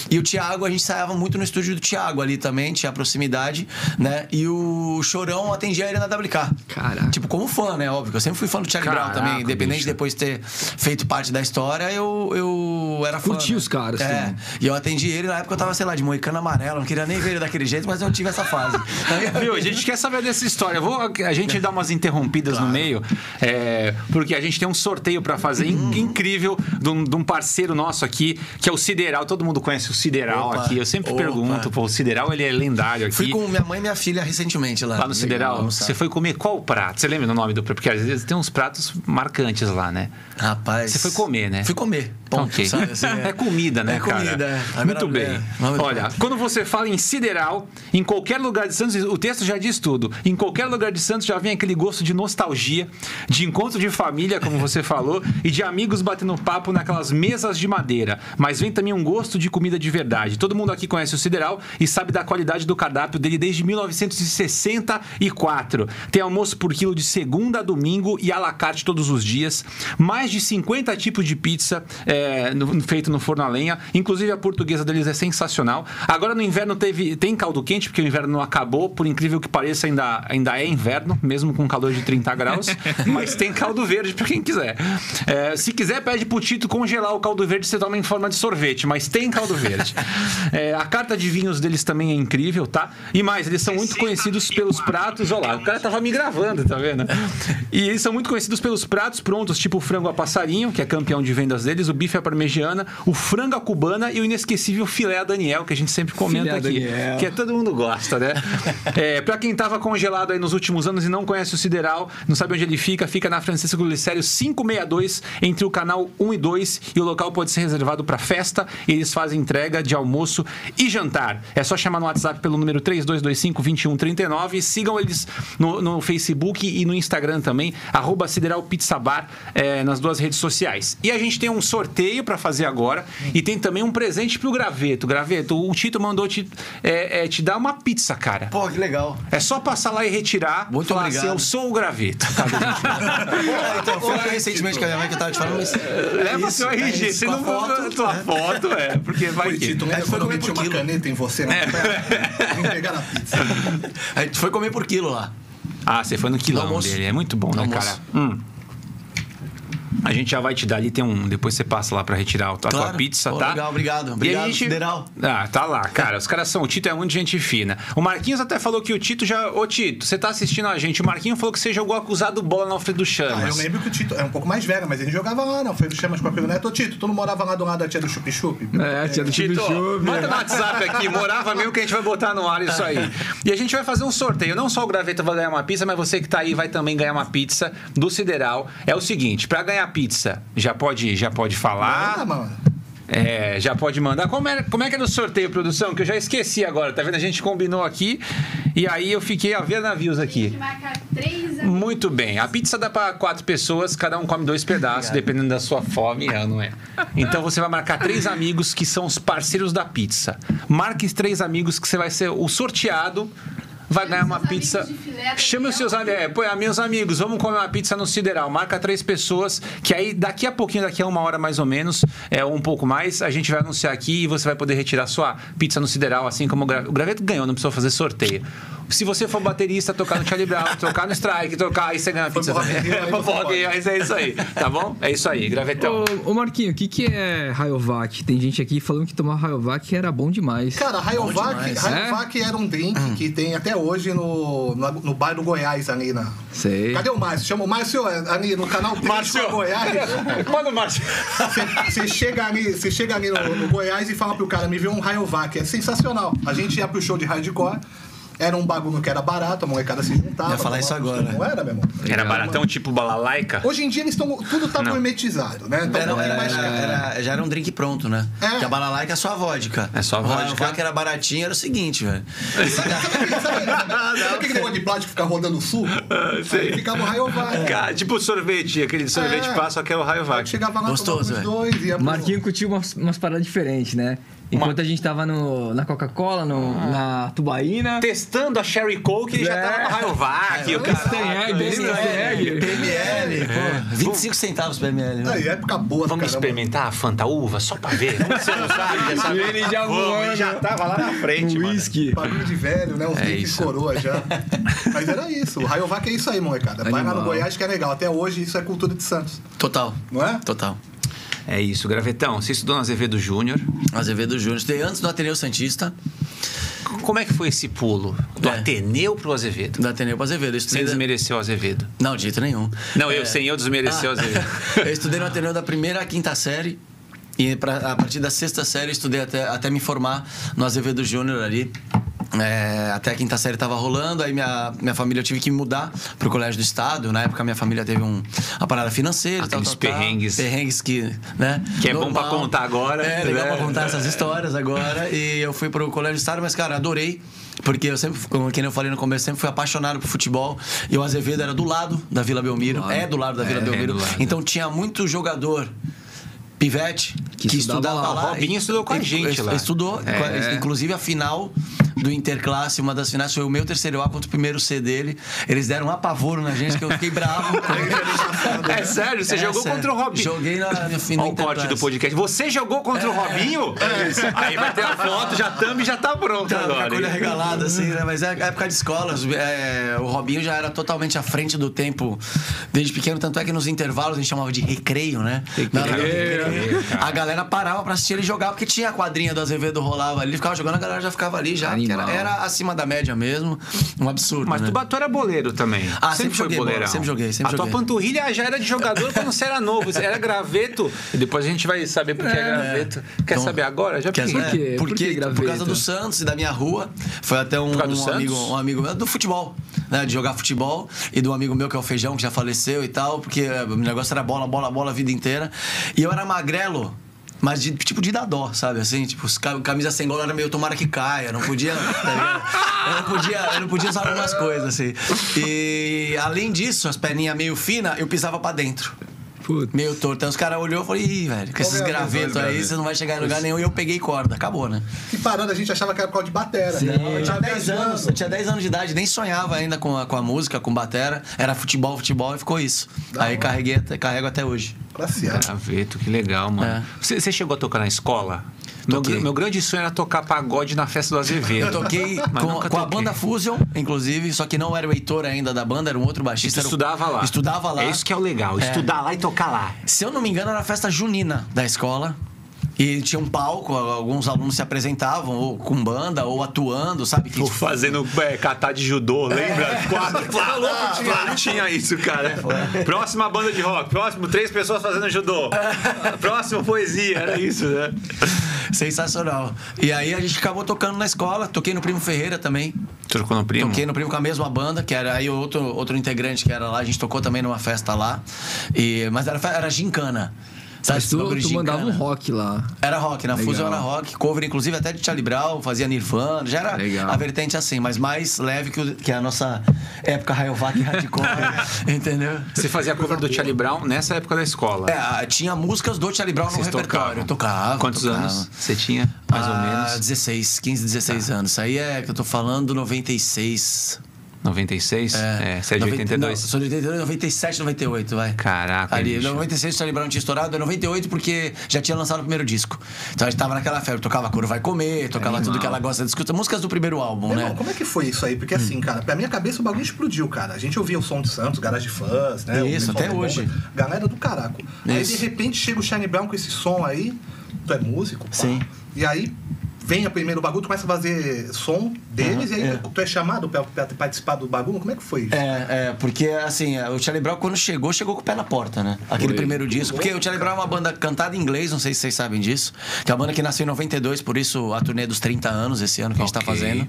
E o Thiago, a gente ensaiava muito no estúdio do Thiago ali também, tinha proximidade, né? E o Chorão atendia ele na WK. Caraca. Tipo, como fã, né? Óbvio. Eu sempre fui fã do Charlie Brown Caraca, também. Independente bicho. de depois ter feito parte da história, eu, eu era fã. Curti né? os caras É. também. E eu atendi ele na época eu tava, sei lá, de moicano amarelo. Não queria nem ver ele daquele jeito, mas eu tive essa fase. <laughs> Viu, a gente quer saber dessa história. Vou, a gente dá umas interrompidas no meio, é, porque a gente tem um sorteio pra fazer in- incrível de um, de um parceiro nosso aqui, que é o Sideral. Todo mundo conhece o Sideral Opa, aqui. Eu sempre opa. pergunto, pô, o Sideral ele é lendário aqui. Fui com minha mãe e minha filha recentemente lá. Lá no Sideral, você foi comer qual prato? Você lembra do nome do prato? Porque às vezes tem uns pratos marcantes lá, né? Rapaz. Você foi comer, né? Fui comer. Ponto, Ok. sabe? <laughs> Assim, é comida, né, é cara? comida, é. Muito bem. é. Olha, quando você fala em sideral, em qualquer lugar de Santos, o texto já diz tudo. Em qualquer lugar de Santos já vem aquele gosto de nostalgia, de encontro de família, como você falou, e de amigos batendo papo naquelas mesas de madeira. Mas vem também um gosto de comida de verdade. Todo mundo aqui conhece o Sideral e sabe da qualidade do cardápio dele desde 1964. Tem almoço por quilo de segunda a domingo e à la carte todos os dias. Mais de 50 tipos de pizza é, no- feito no forno a lenha. Inclusive a portuguesa deles é sensacional. Agora no inverno teve, tem caldo quente, porque o inverno não acabou. Por incrível que pareça, ainda, ainda é inverno, mesmo com calor de 30 graus. <laughs> mas tem caldo verde para quem quiser. É, se quiser, pede pro Tito congelar o caldo verde, você toma em forma de sorvete, mas tem caldo verde. É, a carta de vinhos deles também é incrível, tá? E mais, eles são muito conhecidos pelos pratos. Olha lá, o cara tava me gravando, tá vendo? E eles são muito conhecidos pelos pratos prontos, tipo o frango a passarinho, que é campeão de vendas deles, o bife à parmegiana, o frango à cubana e o inesquecível filé a Daniel, que a gente sempre comenta Filé aqui. Daniel. Que é todo mundo gosta, né? <laughs> É, pra quem tava congelado aí nos últimos anos e não conhece o Sideral, não sabe onde ele fica, fica na Francisco Glicério 562, entre o canal 1 e 2, e o local pode ser reservado para festa, e eles fazem entrega de almoço e jantar. É só chamar no WhatsApp pelo número 3225-2139 e sigam eles no, no Facebook e no Instagram também, arroba Sideral Pizza Bar, é, nas duas redes sociais. E a gente tem um sorteio para fazer agora, e tem também um presente pro Graveto. Graveto, o Tito mandou te, é, é, te dar uma pizza, cara. Pô, que legal. É só passar lá e retirar. Muito falar obrigado. assim, eu sou o graveto. Ah, <laughs> então, foi recentemente com mãe que eu tava te falando, mas. Leva Isso, seu é RG. isso, Você com a não foto, tua né? foto, é. Porque vai que. Tito, Aí lembra foi quando eu comer meti por uma quilo. caneta em você na perna? Vim pegar na pizza. A gente foi comer por quilo lá. Ah, você foi no quilão No almoço. dele. É muito bom, né, cara? Hum. A gente já vai te dar ali, tem um. Depois você passa lá pra retirar a tua Claro. pizza, Pô, tá? legal, obrigado. E a Obrigado, gente... Sideral. Ah, tá lá, cara. Os caras são. O Tito é muito gente fina. O Marquinhos até falou que o Tito já. Ô, Tito, você tá assistindo a gente. O Marquinhos falou que você jogou acusado bola no Alfredo Ah, eu Chamas. lembro que o Tito é um pouco mais velho, mas ele jogava lá, não. Foi do Chamas com a Pedro Neto. Ô, Tito, tu não morava lá do lado da tia do Chup Chup? É, tia do Tito, Chup-Chup. manda no WhatsApp aqui, morava mesmo que a gente vai botar no ar isso aí. E a gente vai fazer um sorteio. Não só o Graveta vai ganhar uma pizza, mas você que tá aí vai também ganhar uma pizza do Sideral. É o seguinte, pra ganhar pizza, já pode, já pode falar. Ah, mano. É, já pode mandar. Como é, como é que é no sorteio, produção? Que eu já esqueci agora, tá vendo? A gente combinou aqui e aí eu fiquei a ver navios Tem que aqui. marcar três. Muito bem. A pizza dá para quatro pessoas, cada um come dois pedaços, dependendo da sua fome, é, não é? Então você vai marcar três amigos que são os parceiros da pizza. Marque três amigos que você vai ser o sorteado. Vai ganhar uma pizza. Chama os seus amigos. É, põe, ah, meus amigos, vamos comer uma pizza no Sideral. Marca três pessoas, que aí daqui a pouquinho, daqui a uma hora mais ou menos, é, ou um pouco mais, a gente vai anunciar aqui e você vai poder retirar sua pizza no Sideral, assim como o, Gra... o Graveto ganhou, não precisou fazer sorteio. se você for baterista, tocar no Charlie Brown, tocar no Strike, tocar, aí você ganha Foi pizza. Rock Rio, aí É, Rock mas é isso aí, tá bom? É isso aí, gravetão. Ô, ô Marquinho, o que, que é Rayovac? Tem gente aqui falando que tomar Rayovac era bom demais. Cara, Rayovac, demais. Rayovac era um drink que tem até hoje no, no, no bar do Goiás, ali na. Sei. Cadê o Márcio? Chama o Márcio ali no canal Márcio Goiás. <laughs> Manda o Márcio. Você- Você chega ali, você chega ali no, no Goiás e fala pro cara, me vê um Rayovac. É sensacional. A gente ia pro show de hardcore. Era um bagulho que era barato, a molecada se juntava. Ia falar isso agora. Não era, meu irmão? Era baratão, tipo balalaica? Hoje em dia eles estão. Tudo tá gourmetizado, né? Então Era, é era- mais era- era- já era um drink pronto, né? É. Porque a balalaica é só a vodka. É só a vodka. O vodka era baratinho, era o seguinte, velho. Sabe, aquele negócio de plástico que fica rodando o suco? Aí ficava o Rayovac. Cara, tipo sorvete, aquele sorvete É. passa, só que é o Rayovac. Chegava lá, Gostoso, tomava os dois, Marquinho curtiu umas, umas paradas diferentes, né? Enquanto a gente tava no, na Coca-Cola, no- na Tubaína. Testando a Sherry Coke, ele já É. tava no Rayovac. e o cara... PML, pô. 25 centavos PML. né? Aí, época boa, Vamos caramba. experimentar a Fanta Uva só pra ver? Você não sabe, <laughs> ele já voando. ele já tava lá na frente, Um whisky. Bagulho de velho, né? Uns É drinks coroa já. <laughs> Mas era isso. O Rayovac é isso aí, molecada. Vai lá no. Goiás que é legal. Até hoje isso é cultura de Santos. Total. Não é? Total. É isso, Gravetão. Você estudou no Azevedo Júnior. Azevedo Júnior. Estudei antes do Ateneu Santista, Como é que foi esse pulo? Do É. Ateneu pro Azevedo? do Ateneu para Azevedo. Eu Sem da- desmerecer o Azevedo. Não, de jeito nenhum. Não, eu É. sem eu desmerecer o Ah. Azevedo. <laughs> eu estudei no Ateneu da primeira à quinta série. E pra, a partir da sexta série eu estudei até, até me formar no Azevedo Júnior ali. É, até a quinta série tava rolando, aí minha, minha família eu tive que mudar pro colégio do estado. Na época minha família teve um, uma parada financeira, tal, Aqueles tal, tal. perrengues. Perrengues que, né? Que é bom pra contar agora, É, legal né? pra contar essas histórias agora. E eu fui pro colégio do estado, mas cara, adorei. Porque eu sempre, como quem eu falei no começo, sempre fui apaixonado por futebol. E o Azevedo era do lado da Vila Belmiro. É do lado da Vila É, Belmiro. do lado. Então tinha muito jogador pivete que, Que estudava, estudava lá. lá. O Robinho estudou com a gente lá. Estudou. É. Inclusive a final do Interclasse, uma das finais, foi o meu terceiro A contra o primeiro C dele. Eles deram um apavoro na gente que eu fiquei bravo. <laughs> É sério? Você É jogou sério. contra o Robinho? Joguei na, no final Olha o corte do podcast. Você jogou contra o Robinho? Aí vai ter a foto, já thumb já tá pronto Tá, com a agora. regalada, assim, né? Mas é época de escola. os- é, o Robinho já era totalmente à frente do tempo desde pequeno. Tanto é que nos intervalos a gente chamava de recreio, né? Na do recreio, a galera parava pra assistir ele jogar, porque tinha a quadrinha do Azevedo rolava ali. Ele ficava jogando, a galera já ficava ali, já. Que Era, era acima da média mesmo. Um absurdo. Mas né? tu Batu era boleiro também. Ah, sempre joguei bola, boleirão. sempre joguei, sempre a tua joguei. panturrilha já era de jogador quando você era novo. Você era graveto. E depois a gente vai saber por que é, graveto. Quer Então, saber agora? Já Quer porque- saber? quê? Porque, Por que por graveto? causa do Santos e da minha rua. Foi até um, Por um amigo, um amigo meu do futebol, né? De jogar futebol. E do amigo meu, que é o Feijão, que já faleceu e tal. Porque eh, o negócio era bola, bola, bola a vida inteira. E eu era magrelo. Mas de, tipo de dar dó, sabe? Assim, tipo, camisa sem gola era meio tomara que caia. Não podia. tá eu, não podia eu não podia usar algumas coisas, assim. E além disso, as perninhas meio finas, eu pisava pra dentro. Putz. Meio torto. Então os caras olhou e falou, ih, velho, com esses é gravetos aí, você não vai chegar em lugar nenhum. E eu peguei corda, acabou, né? Que parada, a gente achava que era por causa de batera. Sim. né? Eu tinha 10 anos, eu tinha 10 anos de idade, nem sonhava ainda com a, com a música, com batera. Era futebol, futebol e ficou isso. aí carreguei, carrego até hoje. Pra cima. Graveto, que legal, mano. É. Você, você chegou a tocar na escola? Meu, meu grande sonho era tocar pagode na festa do Azevedo. Eu toquei <laughs> com, com a banda Fusion, inclusive, só que não era o Heitor ainda da banda, era um outro baixista. tu era o- estudava lá. Estudava lá. É isso que é o legal, É. estudar lá e tocar lá. Se eu não me engano, era a festa junina da escola. E tinha um palco, alguns alunos se apresentavam, ou com banda, ou atuando, sabe? Que, Tô fazendo é, catar de judô, lembra? <laughs> Quatro, plá, plá, plá. Tinha isso, cara. Próxima banda de rock, próximo três pessoas fazendo judô. <laughs> Próximo poesia, era isso, né? Sensacional. E aí a gente acabou tocando na escola, toquei no Primo Ferreira também. Trocou no primo? Toquei no Primo com a mesma banda, que era aí outro, outro integrante que era lá, a gente tocou também numa festa lá. E, mas era, era gincana. Sabe, Mas esse tu, tu mandava um rock lá. Era rock, na Legal. Fusion era rock, cover inclusive até de Charlie Brown, fazia Nirvana, já era Legal. a vertente assim, mas mais leve que, o- que a nossa época Rayovac hardcore, <laughs> entendeu? Você fazia cover do Charlie Brown nessa época da escola. É, tinha músicas do Charlie Brown no Vocês repertório. tocavam? Tocava. Quantos tocava. anos você tinha, mais ou Ah, menos? 16, 15, 16 anos. Isso aí é que eu tô falando 96. 96? É, você é de 90 82. Não, sou de 82, 97, 98, vai. Caraca, Ali, bicho. 96 o Charlie Brown tinha estourado, 98 porque já tinha lançado o primeiro disco. Então a gente tava naquela febre, tocava Coro Vai Comer, tocava tudo que ela gosta de escutar. Músicas do primeiro álbum, Meu né? irmão, como é que foi isso aí? Porque assim, cara, pra minha cabeça o bagulho explodiu, cara. A gente ouvia o som de Santos, Garage Fãs, né? Isso, até hoje. Bomba, Galera do caraco. Aí Isso. de repente chega o Shine Brown com esse som aí. Tu é músico? pá. Sim. E aí vem a primeiro bagulho, tu começa a fazer som deles Uhum, e aí é. tu é chamado pra, pra participar do bagulho? Como é que foi isso? É, é, porque assim, o Charlie Brown quando chegou, chegou com o pé na porta, né? Aquele primeiro disco. Porque o Charlie Brown é uma banda cantada em inglês, não sei se vocês sabem disso. Que é uma banda que nasceu em 92, por isso a turnê dos 30 anos esse ano que a gente tá Ok. fazendo.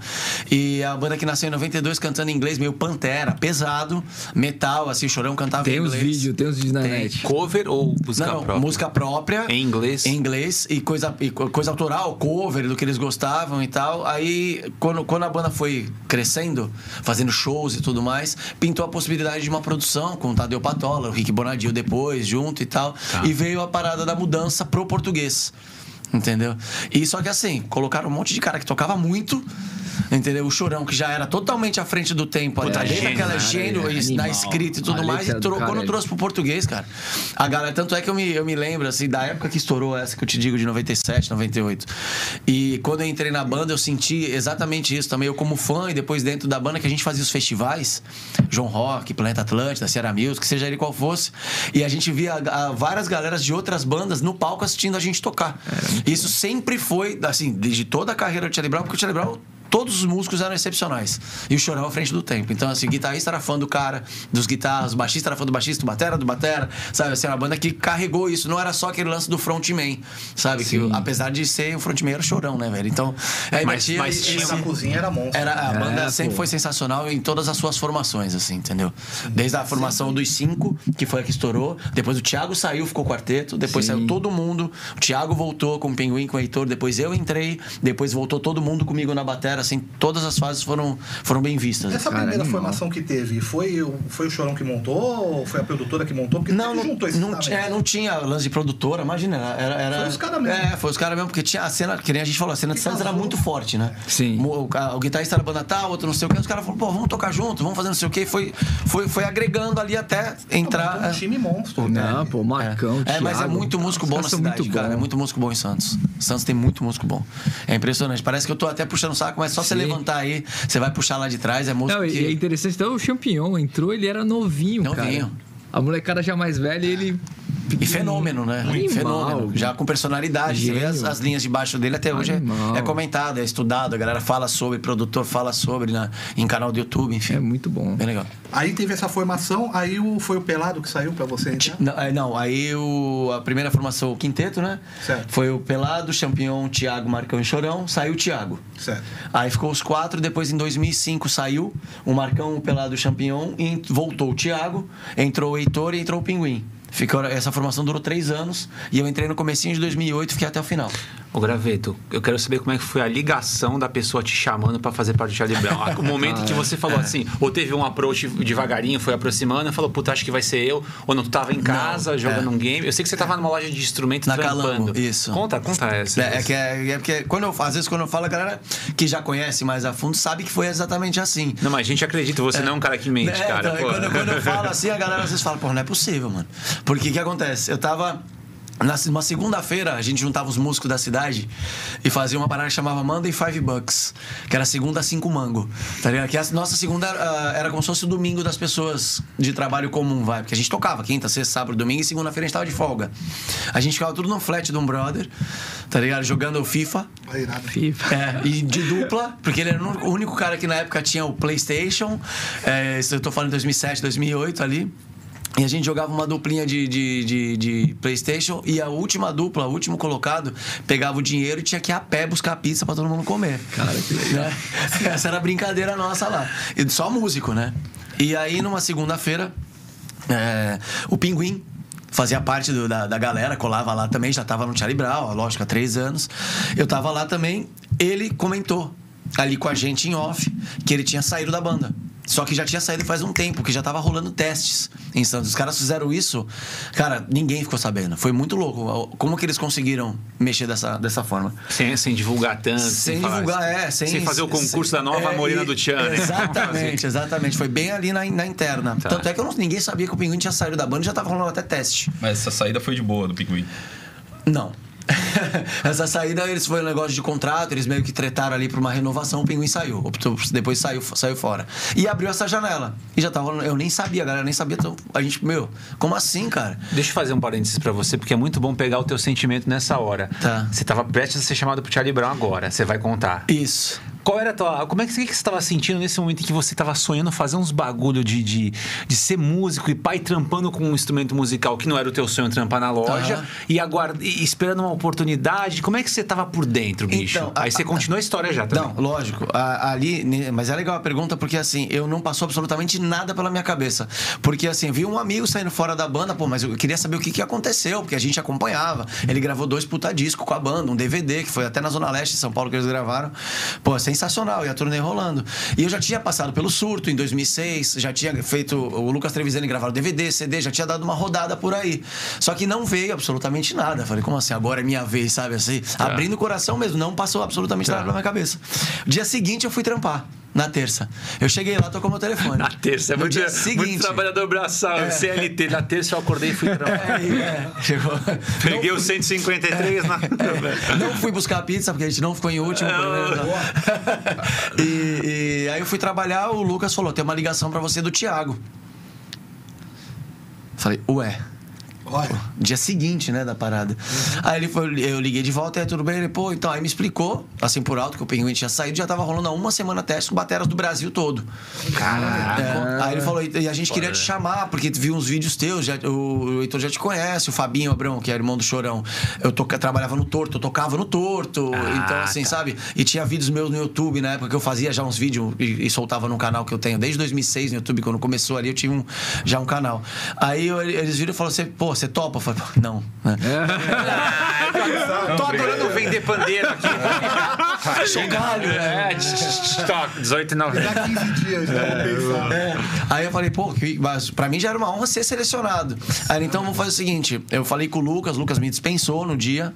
E a banda que nasceu em 92 cantando em inglês, meio pantera, pesado, metal, assim, o Chorão cantava Tem em uns inglês. vídeos, tem uns vídeos na Tem. net. Cover ou música Não, não, própria? música própria. Em inglês? Em inglês e coisa, e co- coisa autoral, cover do que eles gostavam e tal. Aí, quando, quando a banda foi crescendo, fazendo shows e tudo mais, pintou a possibilidade de uma produção com o Tadeu Patola, o Rick Bonadil depois, junto e tal. E veio a parada da mudança pro português. Entendeu? E só que assim, colocaram um monte de cara que tocava muito. Entendeu? O Chorão, que já era totalmente à frente do tempo, Puta, ali, gênio, aquela cara, gênio é na escrita e tudo A mais, e cara quando é- trouxe pro português, cara. A galera, tanto é que eu me, eu me lembro, assim, da época que estourou essa que eu te digo, de 97, 98. E quando eu entrei na banda, eu senti exatamente isso também. Eu, como fã, e depois dentro da banda, que a gente fazia os festivais, João Rock, Planeta Atlântida, Sierra Music, seja ele qual fosse. E a gente via ah, várias galeras de outras bandas no palco assistindo a gente tocar. Isso sempre foi, assim, de toda a carreira do Charlie Brown, porque o Charlie Brown todos os músicos eram excepcionais. E o Chorão à frente do tempo. Então, assim, o guitarrista era fã do cara, dos guitarras, o baixista era fã do baixista, o batera do batera, sabe? Assim, era uma banda que carregou isso. Não era só aquele lance do frontman, sabe? Que, Sim. apesar de ser o frontman, era o Chorão, né, velho? Então, aí Mas- tinha mas esse- tinha a cozinha era monstro. era, a É, banda sempre pô. foi sensacional em todas as suas formações, assim, entendeu? Desde a formação dos cinco, que foi a que estourou. Depois o Thiago saiu, ficou quarteto. Depois Sim. saiu todo mundo. O Thiago voltou com o Pinguim, com o Heitor. Depois eu entrei. Depois voltou todo mundo comigo na batera. Assim, todas as fases foram, foram bem vistas. Essa Cara, primeira animal. formação que teve, foi, o- foi o Chorão que montou ou foi a produtora que montou? Porque Não, não, juntou esse não, é, não tinha lance de produtora, imagina. Era, era, Foi os caras mesmo. É, foi os caras mesmo, porque tinha a cena, que nem a gente falou, a cena de Que Santos era muito forte, né? Sim. O, o, o guitarrista era banda tal, outro não sei o que, os caras falaram, pô, vamos tocar junto, vamos fazer não sei o que. Foi, foi, foi agregando ali até entrar. Montou um é. time monstro. Não, pô, Marcão, É, mas é muito músico bom na cidade, muito cara. bom. É muito músico bom em Santos. Santos tem muito músico bom. É impressionante. Parece que eu tô até puxando o saco, mas só você Sim. levantar aí, você vai puxar lá de trás, é músico Não, que... é interessante, então o Champignon entrou, ele era novinho, Novinho. cara. A molecada já mais velha, ele... E fenômeno, né? Animal. Fenômeno. Já com personalidade. Você vê as, as linhas de baixo dele até hoje é, é comentado, é estudado. A galera fala sobre, produtor fala sobre na, em canal do YouTube, enfim. É muito bom. Bem legal. Aí teve essa formação, aí o, foi o Pelado que saiu pra você entrar? Não, é, não, aí o, a primeira formação, o quinteto, né? Certo. Foi o Pelado, Champion, Thiago, Marcão e Chorão. Saiu o Thiago. Certo. Aí ficou os quatro, depois em 2005 saiu o Marcão, o Pelado, o Champignon, e voltou o Thiago, entrou o Heitor e entrou o Pinguim. Ficou, essa formação durou três anos e eu entrei no comecinho de 2008 e fiquei até o final. Ô, Graveto, eu quero saber como é que foi a ligação da pessoa te chamando pra fazer parte do Charlie Brown. O momento que você falou assim, ou teve um approach devagarinho, foi aproximando, e falou, puta, acho que vai ser eu. Ou não, tu tava em casa Não, jogando é. um game. Eu sei que você tava numa loja de instrumentos Na trampando. Isso. Conta, conta essa. É, é que, é, é porque quando eu, às vezes quando eu falo, a galera que já conhece mais a fundo sabe que foi exatamente assim. Não, mas a gente acredita, você não é um cara que mente, É, cara. então, quando, quando eu falo assim, a galera às vezes fala, pô, não é possível, mano. Porque o que acontece? Eu tava. Na, uma segunda-feira, a gente juntava os músicos da cidade e fazia uma parada que chamava Monday Five Bucks, que era segunda cinco mango. Tá ligado? Que a nossa segunda ah, era como se fosse o domingo das pessoas de trabalho comum, vai. Porque a gente tocava quinta, sexta, sábado, domingo e segunda-feira a gente tava de folga. A gente ficava tudo no flat de um brother, tá ligado? Jogando FIFA. Aí. FIFA. É, e de dupla, porque ele era o único cara que na época tinha o PlayStation. É, eu tô falando em 2007, 2008 ali. E a gente jogava uma duplinha de, de, de, de PlayStation e a última dupla, o último colocado, pegava o dinheiro e tinha que ir a pé buscar pizza pra todo mundo comer. Cara, que legal. Né? <laughs> Essa era a brincadeira nossa lá. E só músico, né? E aí, numa segunda-feira, é, o Pinguim fazia parte do- da, da galera, colava lá também, já tava no Charlie Brown, lógico, há três anos. Eu tava lá também, ele comentou ali com a gente em off que ele tinha saído da banda. Só que já tinha saído faz um tempo, que já tava rolando testes em Santos. Os caras fizeram isso, cara, ninguém ficou sabendo. Foi muito louco. Como que eles conseguiram mexer dessa, dessa forma? Sem, sem divulgar tanto. Sem falar- divulgar, é. Sem, fazer o concurso da nova é, Morena e- do Tchan, né? Exatamente, <laughs> exatamente. Foi bem ali na, na interna. Tá. Tanto é que eu não- ninguém sabia que o Pinguim tinha saído da banda e já tava rolando até teste. Mas essa saída foi de boa do Pinguim. Não. <laughs> Essa saída, eles foi um negócio de contrato, eles meio que tretaram ali pra uma renovação, o Pinguim saiu. Depois saiu, saiu fora. E abriu essa janela. E já tava rolando. Eu nem sabia, galera nem sabia. Então, a gente, meu, como assim, cara? Deixa eu fazer um parênteses pra você, porque é muito bom pegar o teu sentimento nessa hora. Tá. Você tava prestes a ser chamado pro Charlie Brown agora, você vai contar. Isso. Qual era a tua. Como é que, que você estava sentindo nesse momento em que você estava sonhando fazer uns bagulho de, de, de ser músico e pai trampando com um instrumento musical que não era o teu sonho trampar na loja Aham. e, aguarda, e esperando uma oportunidade? Como é que você estava por dentro, bicho? Então, Aí a- você a- continua a história já também. Não, lógico. A- ali, ne- mas é legal a pergunta porque assim, eu não passou absolutamente nada pela minha cabeça. Porque assim, vi um amigo saindo fora da banda, pô, mas eu queria saber o que, que aconteceu, porque a gente acompanhava. Ele gravou dois puta discos com a banda, um DVD, que foi até na Zona Leste de São Paulo que eles gravaram. Pô, sensacional, e a turnê rolando. E eu já tinha passado pelo surto em 2006, já tinha feito o Lucas Trevisan gravaram DVD, CD, já tinha dado uma rodada por aí. Só que não veio absolutamente nada. Falei, como assim? Agora é minha vez, sabe assim? Abrindo o coração mesmo, não passou absolutamente nada pela minha cabeça. Dia seguinte eu fui trampar. Na terça. Eu cheguei lá, tocou meu telefone. Na terça, é muito, dia muito seguinte. trabalhador braçal, CLT. Na terça eu acordei e fui <laughs> trabalhar. É, é, chegou. Peguei o 153 na. <laughs> Não fui buscar pizza, porque a gente não ficou em último. <laughs> e, e aí eu fui trabalhar, o Lucas falou: tem uma ligação pra você do Thiago. Falei, ué. Olha. Dia seguinte, né, da parada. Aí ele foi, eu liguei de volta, e aí tudo bem? Ele, pô, então, aí me explicou, assim por alto, que o Pinguim tinha saído, já tava rolando há uma semana teste com bateras do Brasil todo. Caraca. É, aí ele falou, e a gente queria te chamar, porque viu uns vídeos teus, já, o, o Heitor já te conhece, o Fabinho Abrão, que é irmão do Chorão. Eu toca, trabalhava no Torto, eu tocava no Torto. Ah, então, assim, tá. sabe? E tinha vídeos meus no YouTube, na época que eu fazia já uns vídeos e, e soltava no canal que eu tenho desde 2006 no YouTube, quando começou ali, eu tinha um, já um canal. Aí eu- eles viram e falaram assim, pô, você topa? Eu falei, "Pô, não. né? Tô adorando vender pandeiro aqui. Chocalho, né? É, tch, tch, tch, toque, 18 e 9. Dá 15 dias, né? Pensar. É. Aí eu falei, pô, que, mas pra mim já era uma honra ser selecionado. Aí então vamos fazer o seguinte: eu falei com o Lucas, o Lucas me dispensou no dia.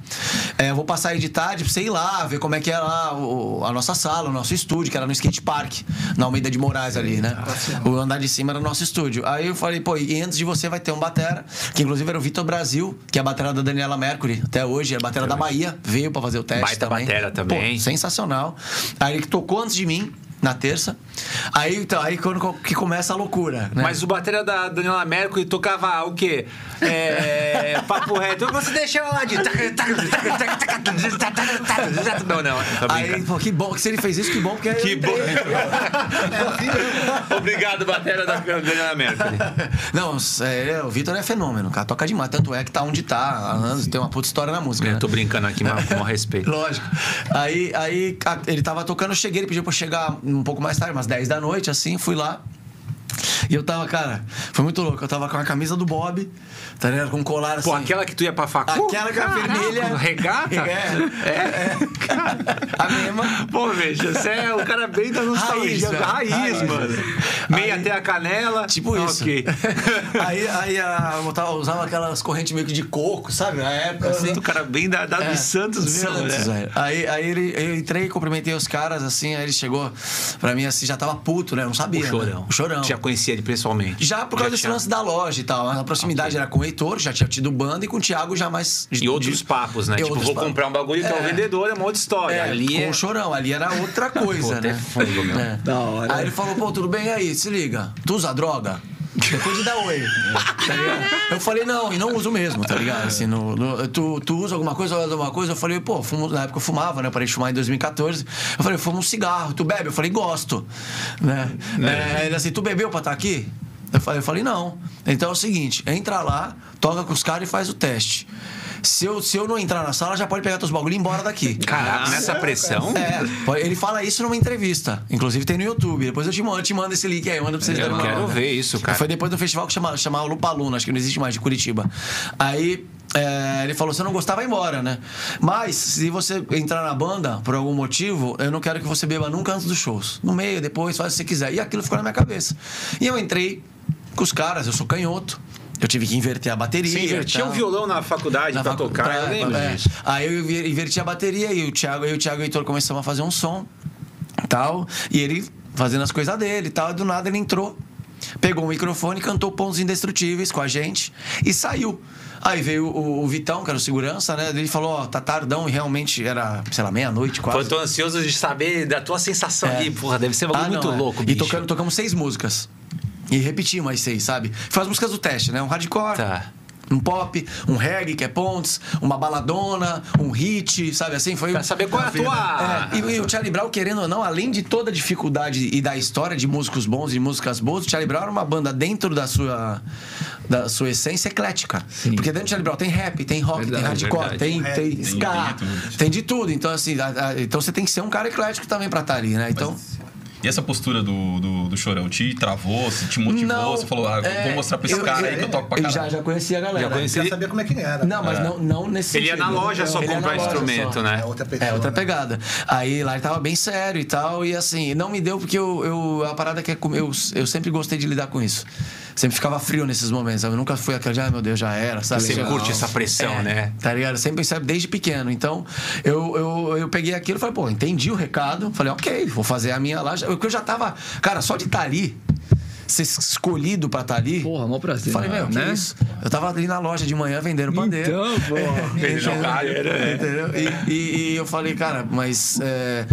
É, eu vou passar aí de tarde pra você ir lá, ver como é que é lá o- a nossa sala, o nosso estúdio, que era no skate park, na Almeida de Moraes ali, né? O andar de cima era o nosso estúdio. Aí eu falei, pô, e antes de você vai ter um batera, que inclusive era o Vitor Brasil, que é a batera da Daniela Mercury, até hoje, é a batera da Bahia, veio pra fazer o teste Baita também. batera também. Pô, sensacional. Aí ele tocou antes de mim. Na terça. Aí, então, aí quando que começa a loucura, né? Mas o bateria da Daniela Mercury tocava o quê? É. Papo reto. Você deixa ela lá de. Não, não. Aí, pô, que bom que se ele fez isso, que bom, porque Que bom. Obrigado, bateria da Daniela Mercury. Não, é, o Vitor é fenômeno, cara. Toca demais. Tanto é que tá onde tá há anos, tem uma puta história na música. Eu né? tô brincando aqui, mas com respeito. Lógico. Aí, aí ele tava tocando, eu cheguei, ele pediu pra eu chegar um pouco mais tarde, umas 10 da noite, assim, fui lá. E eu tava, cara, foi muito louco. Eu tava com a camisa do Bob, tá ligado? Com colar assim. Pô, aquela que tu ia pra facu? Aquela que Caraca, vermelha. Regata? É, é, A mesma. Pô, veja, você é o cara bem da nostalgia. Raiz, Raiz, mano. Meia até a canela. Tipo Ah, isso. Ok. <laughs> aí aí a, eu usava aquelas correntes meio que de coco, sabe? Na época, assim. O cara bem da, da É, dos Santos mesmo, Santos, né? velho. Aí, aí ele, eu entrei, cumprimentei os caras, assim, aí ele chegou pra mim, assim, já tava puto, né? Eu não sabia. O chorão. Né? O chorão. Já conhecia ele pessoalmente. Já por causa desse tinha- lance da loja e tal. A proximidade era com o Heitor, já tinha tido banda, e com o Thiago já mais. de- E outros de- papos, né? tipo, vou papos. comprar um bagulho que é o É. vendedor, é uma outra história. É, Ali com é... o chorão, ali era outra <laughs> coisa, Pô, até né? fundo, meu. É. Da hora. Aí ele falou, pô, tudo bem aí, se liga. Tu usa droga? Depois de dar oi. tá ligado? Eu falei, não, e não uso mesmo, tá ligado? Assim, no, no- tu, tu usa alguma coisa, usa alguma coisa? Eu falei, pô, fumo, na época eu fumava, né? Eu parei de fumar em 2014. Eu falei, fumo um cigarro, tu bebe? Eu falei, gosto. Né? É, ele assim, tu bebeu pra estar aqui? Eu falei, eu falei, não. Então é o seguinte, entra lá, toca com os caras e faz o teste. Se eu, se eu não entrar na sala, já pode pegar teus bagulho e ir embora daqui. Caraca, nessa pressão. É, ele fala isso numa entrevista. Inclusive tem no YouTube. Depois eu te mando, eu te mando esse link aí, manda pra vocês Eu quero ver isso, cara. Foi depois do festival que chama, chamava Lupa Luna, acho que não existe mais, de Curitiba. Aí é, ele falou: você não gostava, vai embora, né? Mas, se você entrar na banda por algum motivo, eu não quero que você beba nunca antes dos shows. No meio, depois, faz o que você quiser. E aquilo ficou na minha cabeça. E eu entrei com os caras, eu sou canhoto. Eu tive que inverter a bateria. Você invertia e o violão na faculdade Na pra facu- tocar, eu pra- lembro é. disso. Aí eu inver- inverti a bateria e o Thiago, eu e o Thiago Heitor começamos a fazer um som tal. E ele fazendo as coisas dele e tal. E do nada ele entrou, pegou o microfone, cantou Pontos Indestrutíveis com a gente e saiu. Aí veio o, o Vitão, que era o segurança, né? Ele falou, ó, tá tardão e realmente era, sei lá, meia-noite Pô, quase. eu tô ansioso de saber da tua sensação É. ali. Porra, deve ser um Ah, não, muito é. louco, E bicho. tocando, tocamos seis músicas. E repetimos mais seis, sabe? Foi as músicas do teste, né? Um hardcore. Tá. Um pop, um reggae, que é pontes, uma baladona, um hit, sabe assim? Foi Pra saber qual é a tua... É, e, e o Charlie Brown, querendo ou não, além de toda a dificuldade e da história de músicos bons e músicas boas, o Charlie Brown era uma banda dentro da sua, da sua essência eclética. Sim. Porque dentro do Charlie Brown tem rap, tem rock, Verdade, tem hardcore, verdade. tem, tem Tem- ska, tem tem de tudo. Então, assim, a- a- então você tem que ser um cara eclético também pra estar ali, né? Então. E essa postura do, do, do Chorão te travou, se te motivou? Não, você falou, ah, é, vou mostrar pra esse eu- cara eu- aí que eu toco pra eu caralho. já, já conhecia a galera. Já conhecia. Saber como é que era. Não, mas não, não nesse Ele ia sentido. na loja só comprar instrumento, só. né? É outra pessoa. É, outra né? pegada. Aí lá ele tava bem sério e tal, e assim, não me deu porque eu, eu a parada que é eu, eu sempre gostei de lidar com isso. Sempre ficava frio nesses momentos, sabe? Eu nunca fui aquele, ah, meu Deus, já era, sabe? Você Já- curte essa pressão, É, né? Tá ligado? Sempre percebe desde pequeno. Então, eu, eu, eu peguei aquilo e falei, pô, entendi o recado. Falei, ok, vou fazer a minha lá. Porque eu já tava. Cara, só de estar ali, ser escolhido pra estar ali. Porra, mó prazer. Falei, meu, que né? isso? Eu tava ali na loja de manhã vendendo pandeiro. Então, pô. Vendendo Entendeu? galho, né? Entendeu? E, e- e eu falei, cara, mas é,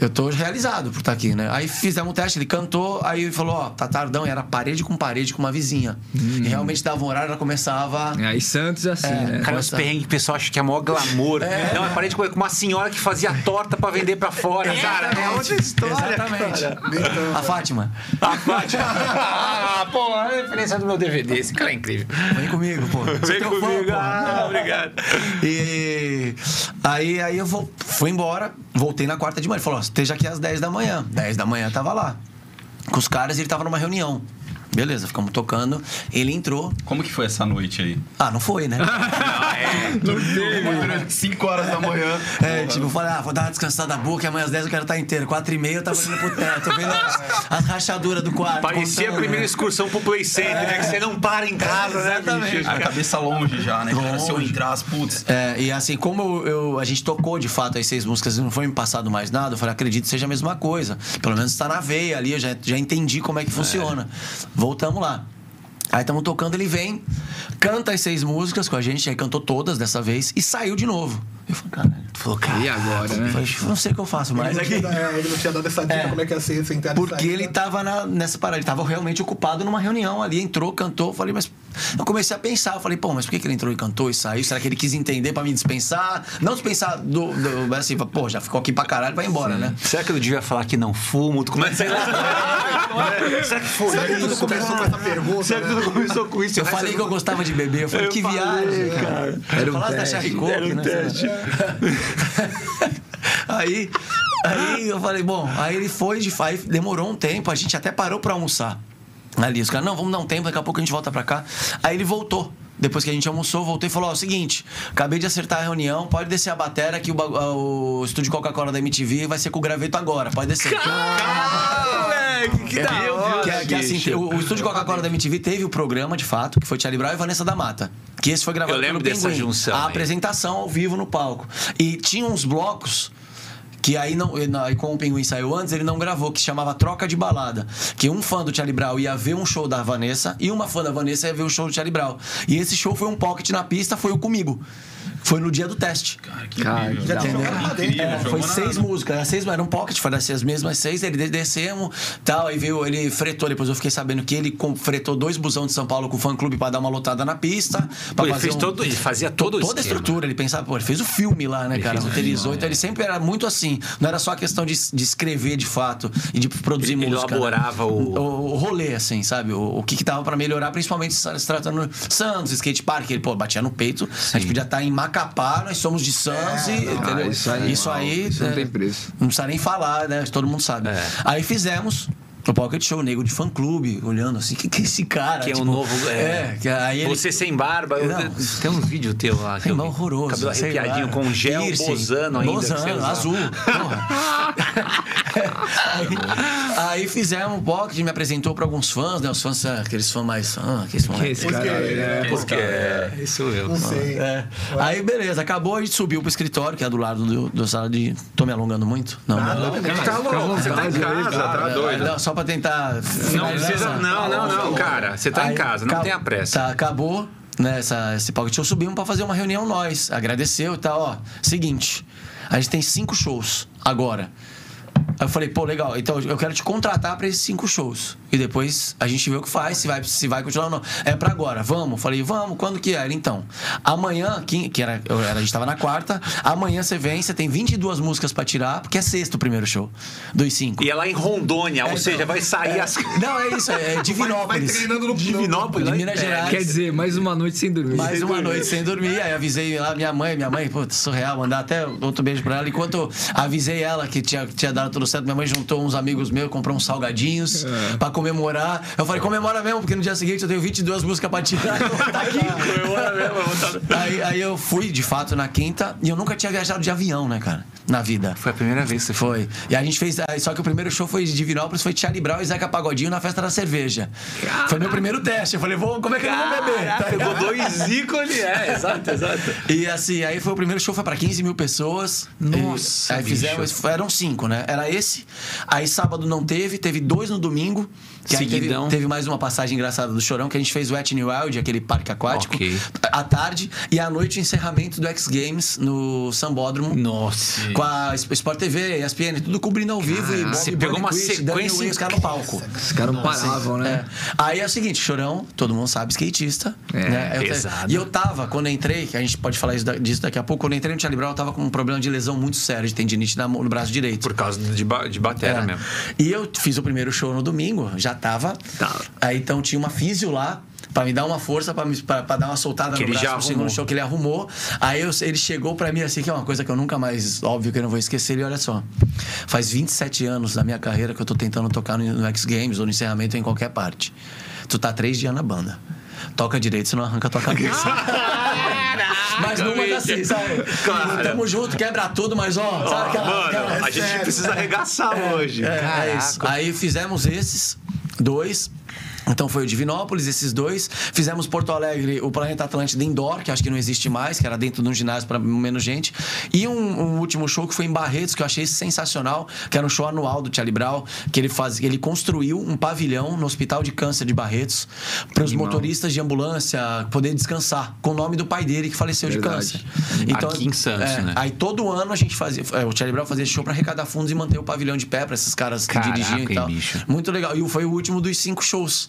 eu tô realizado por estar aqui, né? Aí fizemos um teste, ele cantou, aí ele falou, ó, tá tardão, e era parede com parede com uma vizinha. E realmente dava um horário, ela começava. Aí Santos é assim, É, né? Cara, os perrengues o pessoal acha que é maior glamour. Não, é parente com uma senhora que fazia torta pra vender pra fora. cara, é outra história. Exatamente. cara. A Fátima. A Fátima. Ah, pô, a referência do meu DVD. Esse cara é incrível. Vem comigo, pô. Vem teu fã, comigo. pô. Ah, obrigado. E aí, aí eu vou, fui embora, voltei na quarta de manhã. Ele falou: esteja aqui às 10 da manhã. 10 da manhã tava lá. Com os caras ele tava numa reunião. Beleza, ficamos tocando. Ele entrou. Como que foi essa noite aí? Ah, não foi, né? <laughs> Durante 5 horas da manhã. É, tipo, eu falei, ah, vou dar uma descansada boa, que amanhã às 10 eu quero estar inteiro. 4 e meia eu tava olhando pro teto, vendo as, as rachaduras do quarto. Parecia a contando, primeira né? excursão pro Play Center, né? Que você não para em casa, né, Exatamente. bicho? A cabeça longe já, né, cara? Se eu Longe. entrasse, putz. É, e assim, como eu, eu- a gente tocou de fato as seis músicas e não foi me passado mais nada, eu falei, acredito que seja a mesma coisa. Pelo menos está na veia ali, eu já, já entendi como é que funciona. Voltamos lá. Aí estamos tocando, ele vem, canta as seis músicas com a gente, aí cantou todas dessa vez e saiu de novo. Eu falei, caralho. Falou, cara. E agora, Eu né? falei, não sei o que eu faço mais Ele aqui. não, tinha, é, ele não tinha dado essa dica É. como é que ia ser sem ter Porque ele tava na- nessa parada, ele tava realmente ocupado numa reunião ali, entrou, cantou, falei, mas. Eu comecei a pensar, eu falei, pô, mas por que, que ele entrou e cantou e saiu? Será que ele quis entender pra me dispensar? Não dispensar do. do assim, pô, já ficou aqui pra caralho, vai embora, né? Será que eu devia falar que não fumo? Tu começa a... <laughs> Será que foi Será que tudo começou com essa pergunta? Será que né? tudo começou com isso? Eu falei que eu gostava de beber, eu falei, Eu que falei, viagem, cara. Era um Falasse da teste, Cherry Coke, era um né? teste. <laughs> aí, aí eu falei, bom, aí ele foi de aí demorou um tempo, a gente até parou pra almoçar. Ali, os caras, não, vamos dar um tempo, daqui a pouco a gente volta pra cá. Aí ele voltou. Depois que a gente almoçou, voltou e falou: Ó, o seguinte, acabei de acertar a reunião, pode descer a batera que o, ah, o estúdio Coca-Cola da MTV vai ser com o graveto agora, pode descer. moleque, que da hora, Que, é- que é assim, o, o estúdio Coca-Cola da MTV teve o programa, de fato, que foi Charlie Brown e Vanessa da Mata. Que esse foi gravado Eu lembro pelo dessa Pinguim. junção A aí. apresentação ao vivo no palco. E tinha uns blocos que aí não, aí como o Pinguim saiu antes, ele não gravou, que chamava Troca de Balada. Que um fã do Charlie Brown ia ver um show da Vanessa e uma fã da Vanessa ia ver um show do Charlie Brown. E esse show foi um pocket na pista, foi o comigo. Foi no dia do teste. Cara, que Cara, incrível. já lá dentro. incrível, É, foi seis músicas, era seis, era um pocket, foi as mesmas seis, ele de- descemos, tal, aí veio, ele fretou, depois eu fiquei sabendo que ele fretou dois busão de São Paulo com o fã clube pra dar uma lotada na pista. Pô, ele fazer fez um- todo- ele fazia todo toda a estrutura, ele pensava, pô, ele fez o filme lá, né, cara, fez o roteirizou, então ele sempre era muito assim, não era só a questão de, de escrever de fato e de produzir Ele música. né? elaborava o- o, o rolê, assim, sabe, o, o que que dava pra melhorar, principalmente se se tratando de Santos, skate park, ele, pô, batia no peito, a gente podia estar em Macapá, nós somos de Santos, e, não, entendeu? isso aí, isso aí isso não é, tem preço. Não precisa nem falar, né? Todo mundo sabe. É. Aí fizemos. No Pocket Show, nego de fã clube, olhando assim, <laughs> que que é esse cara? Que é um Tipo, novo- é. É, que aí ele. Você sem barba. eu- Não. Tem uns vídeos teus lá. que Tem eu horroroso. Cabelo arrepiadinho lá. com gel Piercing. bozano ainda. Bozano, azul. Porra. <laughs> aí, aí fizemos um pocket, me apresentou pra alguns fãs, né? Os fãs, ah, aqueles fãs mais. Ah, aqueles fãs Que esse Por cara né? Porque é, isso eu. Não sei. É. Aí, beleza, acabou, a gente subiu pro escritório, que é do lado do, do sala de. Tô me alongando muito? Não, Nada, não. Tá tá em vontade aí, casa, cara. tá doido. Não, só pra tentar. Não precisa. Não, não, não, cara. Você tá em Aí, casa, não tenha pressa. Tá, acabou, né, essa, esse pocket show, subimos pra fazer uma reunião nós. Agradeceu e tal, ó. Seguinte, a gente tem cinco shows agora. Aí eu falei, pô, legal, então eu quero te contratar pra esses cinco shows. E depois a gente vê o que faz, se vai, se vai continuar ou não. É pra agora, vamos? Falei, vamos, quando que era? Então, amanhã, que, que era, eu- era, a gente tava na quarta, amanhã você vem, você tem 22 músicas pra tirar, porque é sexto o primeiro show, dos cinco. E é lá em Rondônia, ou É, seja, então, vai sair é- as. <laughs> Não, é isso, é Vai, vai Divinópolis. treinando no Divinópolis, de Minas é, Gerais. Quer dizer, mais uma noite sem dormir. Mais uma noite sem dormir. Aí avisei lá minha mãe, minha mãe, putz, surreal, mandar até outro beijo pra ela. Enquanto avisei ela que tinha, tinha dado tudo certo, minha mãe juntou uns amigos meus, comprou uns salgadinhos pra comemorar. Eu falei, comemora mesmo, porque no dia seguinte eu tenho 22 músicas pra tirar. Eu vou estar aqui. comemora mesmo, eu vou estar... Aí, aí eu fui, de fato, na quinta e eu nunca tinha viajado de avião, né, cara? Na vida. Foi a primeira vez que você foi. Foi. E a gente fez. aí, Só que o primeiro show foi de Divinópolis, foi Charlie Brown e Zeca Pagodinho na festa da cerveja. Foi meu primeiro teste. Eu falei, vou, como é que eu não vou beber? Caraca, Tá pegou dois ícones. É, exato, exato. E assim, aí foi o primeiro show, foi pra 15 mil pessoas. Nossa, E, aí bicho. fizemos, eram cinco, né? Era esse. Aí sábado não teve, teve dois no domingo. Que aí teve, Seguidão. teve mais uma passagem engraçada do Chorão, que a gente fez o N Wild, aquele parque aquático, Ok. à tarde. E à noite o encerramento do X Games no Sambódromo. Nossa. Com a Sport TV, ESPN, tudo cobrindo ao vivo. e Caraca, Bob você pegou uma Burnquist, Daniel sequência Way, os caras no palco. Os caras não paravam, né? É. Aí é o seguinte, Chorão, todo mundo sabe, skatista. É, né? Eu pesado. E eu tava, quando eu entrei, que a gente pode falar disso daqui a pouco, quando eu entrei no Charlie Brown, eu tava com um problema de lesão muito sério, de tendinite no braço direito. Por causa de, ba de batera É. mesmo. E eu fiz o primeiro show no domingo, já tava. Tá. Aí então tinha uma físio lá. Pra me dar uma força, pra, me, pra, pra dar uma soltada Que no ele braço já arrumou. show que ele arrumou. Aí eu- ele chegou pra mim assim, que é uma coisa que eu nunca mais, óbvio que eu não vou esquecer. Ele, olha só, faz 27 anos da minha carreira que eu tô tentando tocar no, no X Games ou no encerramento ou em qualquer parte. Tu tá três dias na banda. Toca direito, senão arranca a tua cabeça. <laughs> mas não manda assim, sabe? Claro. Tamo junto, quebra tudo, mas ó, sabe aquela, Mano, aquela- a gente precisa arregaçar hoje. é, é isso. Aí fizemos esses dois. Então foi o Divinópolis, esses dois. Fizemos Porto Alegre, o Planeta Atlântida Indoor, que acho que não existe mais, que era dentro de um ginásio para menos gente. E um, um último show que foi em Barretos, que eu achei sensacional, que era um show anual do Charlie Brown, que ele faz, ele construiu um pavilhão no Hospital de Câncer de Barretos para os motoristas de ambulância poder descansar, com o nome do pai dele que faleceu Verdade. de câncer. Aqui em Santos, é, né? Aí todo ano a gente fazia. é, O Charlie Brown fazia esse show pra arrecadar fundos e manter o pavilhão de pé pra esses caras que Caraca, dirigiam e tal. bicho? Muito legal. E foi o último dos cinco shows.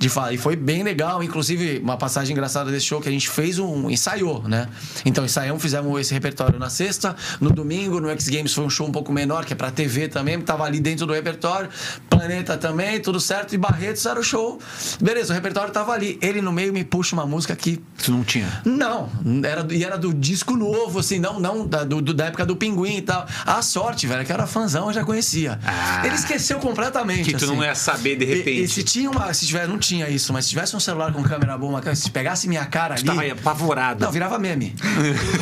De fato. E foi bem legal. Inclusive, uma passagem engraçada desse show que a gente fez um. ensaiou, né? Então ensaiamos, fizemos esse repertório na sexta. No domingo, no X Games foi um show um pouco menor, que é pra TV também, tava ali dentro do repertório. Planeta também, tudo certo. E Barretos era o show. Beleza, o repertório tava ali. Ele no meio me puxa uma música que Isso não tinha. não, era, e era do disco novo, assim, não, não da, do, da época do Pinguim e tal. A sorte, velho, que eu era fãzão, eu já conhecia. Ah. Ele esqueceu completamente. Que tu assim. não ia saber de E, repente. e se tinha uma. Se tivesse, não tinha isso, mas se tivesse um celular com câmera boa, uma câmera, se pegasse minha cara ali. Tava aí apavorado. Não, virava meme.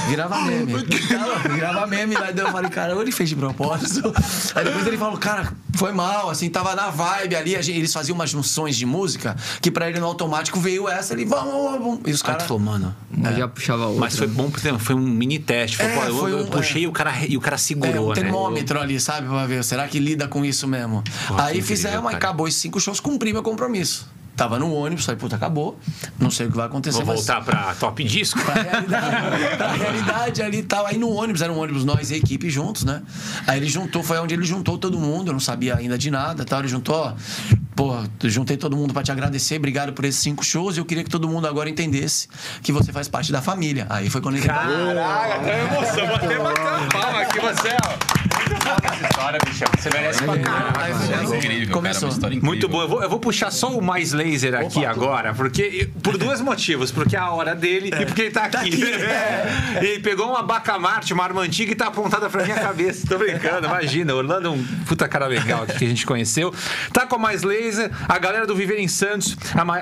Virava <laughs> meme. Não, virava meme. Aí eu falei, cara, ou ele fez de propósito. Aí depois ele falou, cara, foi mal, assim, tava na vibe ali. a gente- eles faziam umas junções de música que pra ele no automático veio essa, ele vamos, vamos, vamos. E os caras. falou, mano. Mas já puxava outra. Mas foi bom porque foi um mini teste. Foi, É, pô, eu, foi eu um- puxei e, o cara, e o cara É, segurou, um né? termômetro ali, sabe? Pra ver, será que lida com isso mesmo? Pô, aí incrível, fizemos, aí cara. acabou esses cinco shows, cumpri meu compromisso. Tava no ônibus, falei, puta, acabou. Não sei o que vai acontecer. Vou mas- voltar pra top disco. Pra realidade, pra realidade ali e tal. Aí no ônibus, era um ônibus nós e a equipe juntos, né? Aí ele juntou, foi onde ele juntou todo mundo, eu não sabia ainda de nada tal. Ele juntou, ó, porra, juntei todo mundo pra te agradecer, obrigado por esses cinco shows. E eu queria que todo mundo agora entendesse que você faz parte da família. Aí foi quando ele. Caraca, tem emoção. Vou até bater uma palma aqui, Marcel. Essa história, bicho. Você merece pra Aí caralho. foi- É incrível, Começou. cara, uma história incrível. Muito bom. Eu vou, eu vou puxar só o mais late laser aqui agora, porque por dois motivos. Porque é a hora dele e porque ele tá aqui. <laughs> É. Ele pegou uma Bacamarte, uma arma antiga e tá apontada pra minha cabeça. Tô brincando, imagina. Orlando é um puta cara legal aqui que a gente conheceu. Tá com a Mais Laser, a galera do Viver em Santos,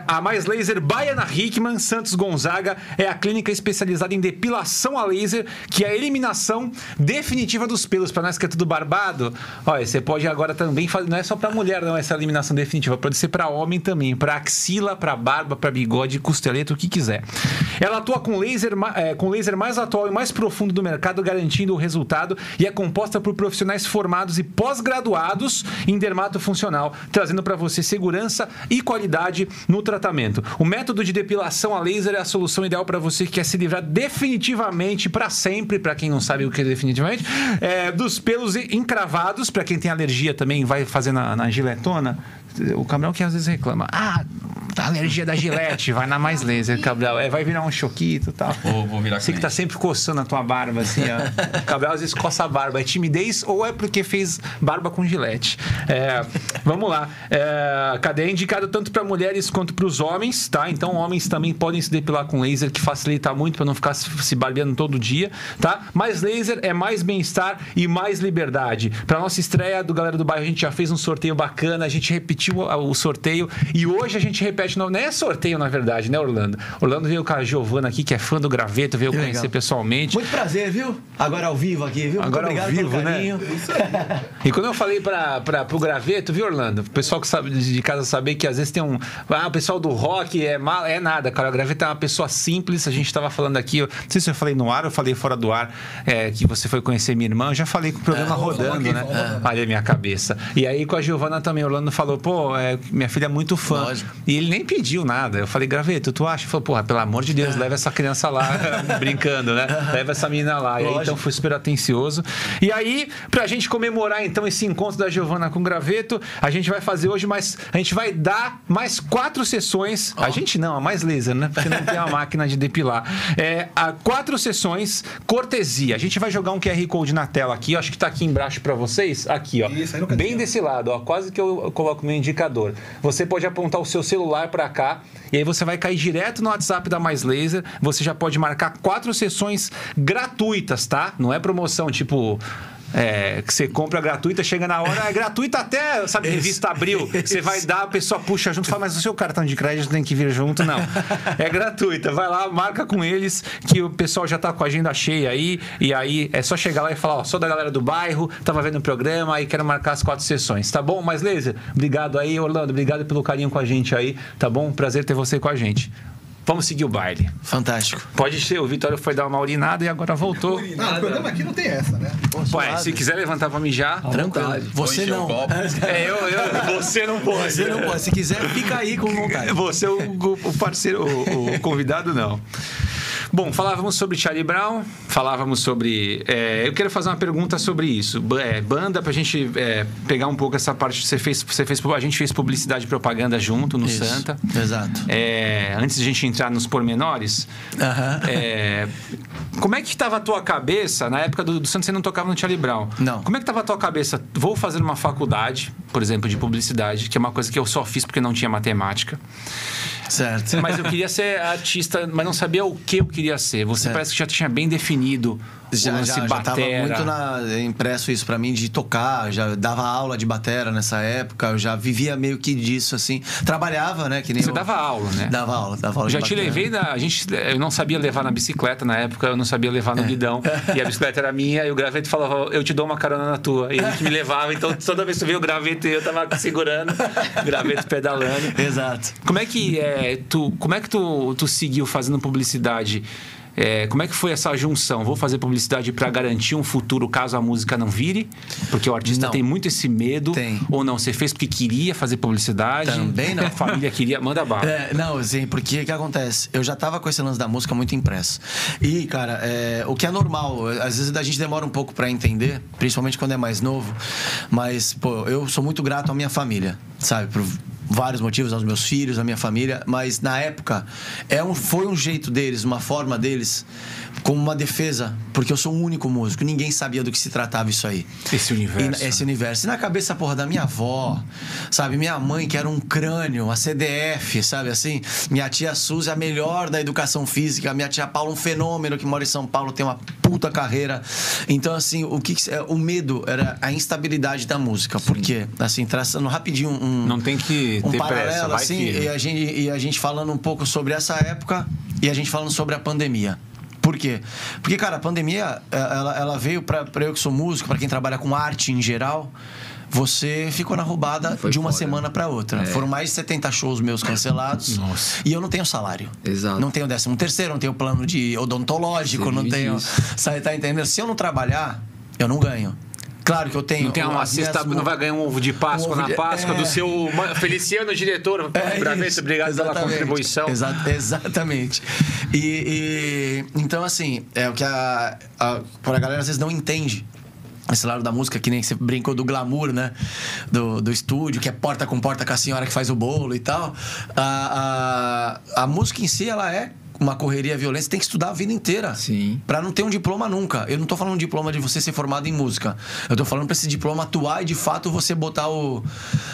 a Mais Laser Baiana Hickman, Santos Gonzaga, é a clínica especializada em depilação a laser, que é a eliminação definitiva dos pelos. Pra nós que é tudo barbado, olha, você pode agora também fazer. Não é só pra mulher, não, essa eliminação definitiva. Pode ser pra homem também. Pra axila, pra barba, pra bigode, costeleta, o que quiser. Ela atua com laser, é, com laser mais atual e mais profundo do mercado, garantindo o resultado e é composta por profissionais formados e pós-graduados em dermato funcional, trazendo para você segurança e qualidade no tratamento. O método de depilação a laser é a solução ideal para você que quer se livrar definitivamente para sempre, para quem não sabe o que é definitivamente, é, dos pelos encravados, para quem tem alergia também vai fazer na, na giletona. O Cabral que às vezes reclama, ah, tá alergia da gilete, vai na mais laser, Cabral. É, vai virar um choquito e tal. Vou, vou virar Você que tá sempre coçando a tua barba, assim, ó. <laughs> Cabral às vezes coça a barba. É timidez ou é porque fez barba com gilete? É, vamos lá. É, cadê? É indicado tanto para mulheres quanto para os homens, tá? Então, homens também podem se depilar com laser, que facilita muito para não ficar se se barbeando todo dia, tá? Mais laser é mais bem-estar e mais liberdade. Para nossa estreia do Galera do Bairro, a gente já fez um sorteio bacana, a gente repetiu o sorteio e hoje a gente repete. Não, não é sorteio, na verdade, né, Orlando? Orlando veio com a Giovana aqui, que é fã do graveto, veio Que conhecer legal. pessoalmente. Muito prazer, viu? Agora ao vivo aqui, viu? Agora ao vivo, né? E quando eu falei para pro graveto, viu, Orlando? O pessoal que sabe de casa saber que às vezes tem um. Ah, o pessoal do rock é mal, é nada, cara. O graveto é uma pessoa simples. A gente tava falando aqui, eu, não sei se eu falei no ar ou falei fora do ar, é, que você foi conhecer minha irmã. Eu já falei com o programa rodando, aqui, né? rodando. Olha a minha cabeça. E aí com a Giovana também, Orlando falou, pô, é, minha filha é muito fã. Lógico. E ele nem pediu nada. Eu falei, graveto, tu acha? Ele falou, porra, pelo amor de Deus, leva essa criança lá <laughs> brincando, né? Leva essa menina lá. E aí, então fui super atencioso. E aí, pra gente comemorar então esse encontro da Giovana com o Graveto, a gente vai fazer hoje mais. A gente vai dar mais quatro sessões. A gente não, a mais laser, né? Porque não tem uma <laughs> máquina de depilar. É, a quatro sessões, cortesia. A gente vai jogar um QR Code na tela aqui, eu acho que tá aqui embaixo pra vocês. Aqui, ó. Isso, aí no. Bem desse lado, ó. Quase que eu coloco meu indicador. Você pode apontar o seu celular pra cá e aí você vai cair direto no WhatsApp da Mais Laser. Você já pode marcar quatro sessões gratuitas, tá? Não é promoção tipo. É, que você compra gratuita, chega na hora, é gratuita até, sabe, revista abril. Você vai dar, a pessoa puxa junto, fala, mas o seu cartão de crédito tem que vir junto, não. É gratuita. Vai lá, marca com eles, que o pessoal já tá com a agenda cheia aí, e aí é só chegar lá e falar, ó, sou da galera do bairro, tava vendo o programa e quero marcar as quatro sessões, tá bom? Mas laser, obrigado aí, Orlando, obrigado pelo carinho com a gente aí, tá bom? Prazer ter você com a gente. Vamos seguir o baile. Fantástico. Pode ser, o Vitório foi dar uma urinada e agora voltou. Não, o programa aqui não tem essa, né? Ué, se quiser levantar pra mijar, Tranquilo. Você não. É, eu, eu, <laughs> você não pode. Você não pode. Se quiser, fica aí com vontade. Você, o, o parceiro, o, o convidado, não. Bom, falávamos sobre Charlie Brown, falávamos sobre. é, eu quero fazer uma pergunta sobre isso. É, banda, pra gente é, pegar um pouco essa parte. Você fez, você fez, a gente fez publicidade e propaganda junto no Isso. Santa. Exato. É, antes de a gente entrar nos pormenores, é, como é que estava a tua cabeça na época do, do Santos? Você não tocava no Charlie Brown? Não. Como é que estava a tua cabeça? Vou fazer uma faculdade, por exemplo, de publicidade, que é uma coisa que eu só fiz porque não tinha matemática. Certo. Mas eu queria ser artista, mas não sabia o que eu queria ser. Você Certo. parece que já tinha bem definido o Já, lance já, já tava muito na- impresso isso pra mim de tocar, já dava aula de batera nessa época, eu já vivia meio que disso, assim. Trabalhava, né? Que nem Você eu- dava aula, né? Dava aula, dava aula Eu já te batera. levei na. A gente, eu não sabia levar na bicicleta na época, eu não sabia levar no É. guidão. E a <laughs> bicicleta era minha, e o graveto falava, eu te dou uma carona na tua. E ele me levava, então toda vez que tu via o graveto, eu tava segurando, o graveto pedalando. <laughs> Exato. Como é que é, tu, como é que tu, tu seguiu fazendo publicidade? É, como é que foi essa junção? Vou fazer publicidade para garantir um futuro caso a música não vire? Porque o artista Não. tem muito esse medo. Tem. Ou não? Você fez porque queria fazer publicidade? Também não. A família queria. Manda bala. É, não, assim, porque o que acontece? Eu já tava com esse lance da música muito impresso. E, cara, é, o que é normal, às vezes a gente demora um pouco pra entender, principalmente quando é mais novo, mas, pô, eu sou muito grato à minha família, sabe? Por vários motivos, aos meus filhos, à minha família, mas na época é um, foi um jeito deles, uma forma deles, como uma defesa, porque eu sou o único músico, ninguém sabia do que se tratava isso aí. Esse universo. E esse universo. E na cabeça, porra, da minha avó, sabe? Minha mãe, que era um crânio, a CDF, sabe assim? Minha tia Suzy, a melhor da educação física. Minha tia Paula, um fenômeno que mora em São Paulo, tem uma puta carreira. Então, assim, o que é, o medo era a instabilidade da música. Por quê? Assim, traçando rapidinho um. Não tem que um ter paralelo, pressa, vai assim, firme. e a, gente, e a gente falando um pouco sobre essa época e a gente falando sobre a pandemia. Por quê? Porque, cara, a pandemia, eh, ela, ela veio pra, pra eu que sou músico, pra quem trabalha com arte em geral, você ficou na roubada Foi de uma foda. semana pra outra. É. Foram mais de 70 shows meus cancelados. Nossa. E eu não tenho salário. Exato. Não tenho décimo terceiro, não tenho plano de odontológico, Você não tenho. <laughs> Sabe, tá entendendo? Se eu não trabalhar, eu não ganho. Claro que eu tenho. Não tem uma cesta, não vai ganhar um ovo de Páscoa ovo na de- Páscoa é. do seu Feliciano, diretor. É obrigado pela exatamente. contribuição. Exa- exatamente. E, e- então, assim, é o que a, a, a galera às vezes não entende. Esse lado da música, que nem você brincou do glamour, né? Do, do estúdio, que é porta com porta com a senhora que faz o bolo e tal. A, a, a música em si, ela é uma correria violenta, você tem que estudar a vida inteira. Sim. Pra não ter um diploma nunca. Eu não tô falando um diploma de você ser formado em música. Eu tô falando pra esse diploma atuar e de fato você botar o,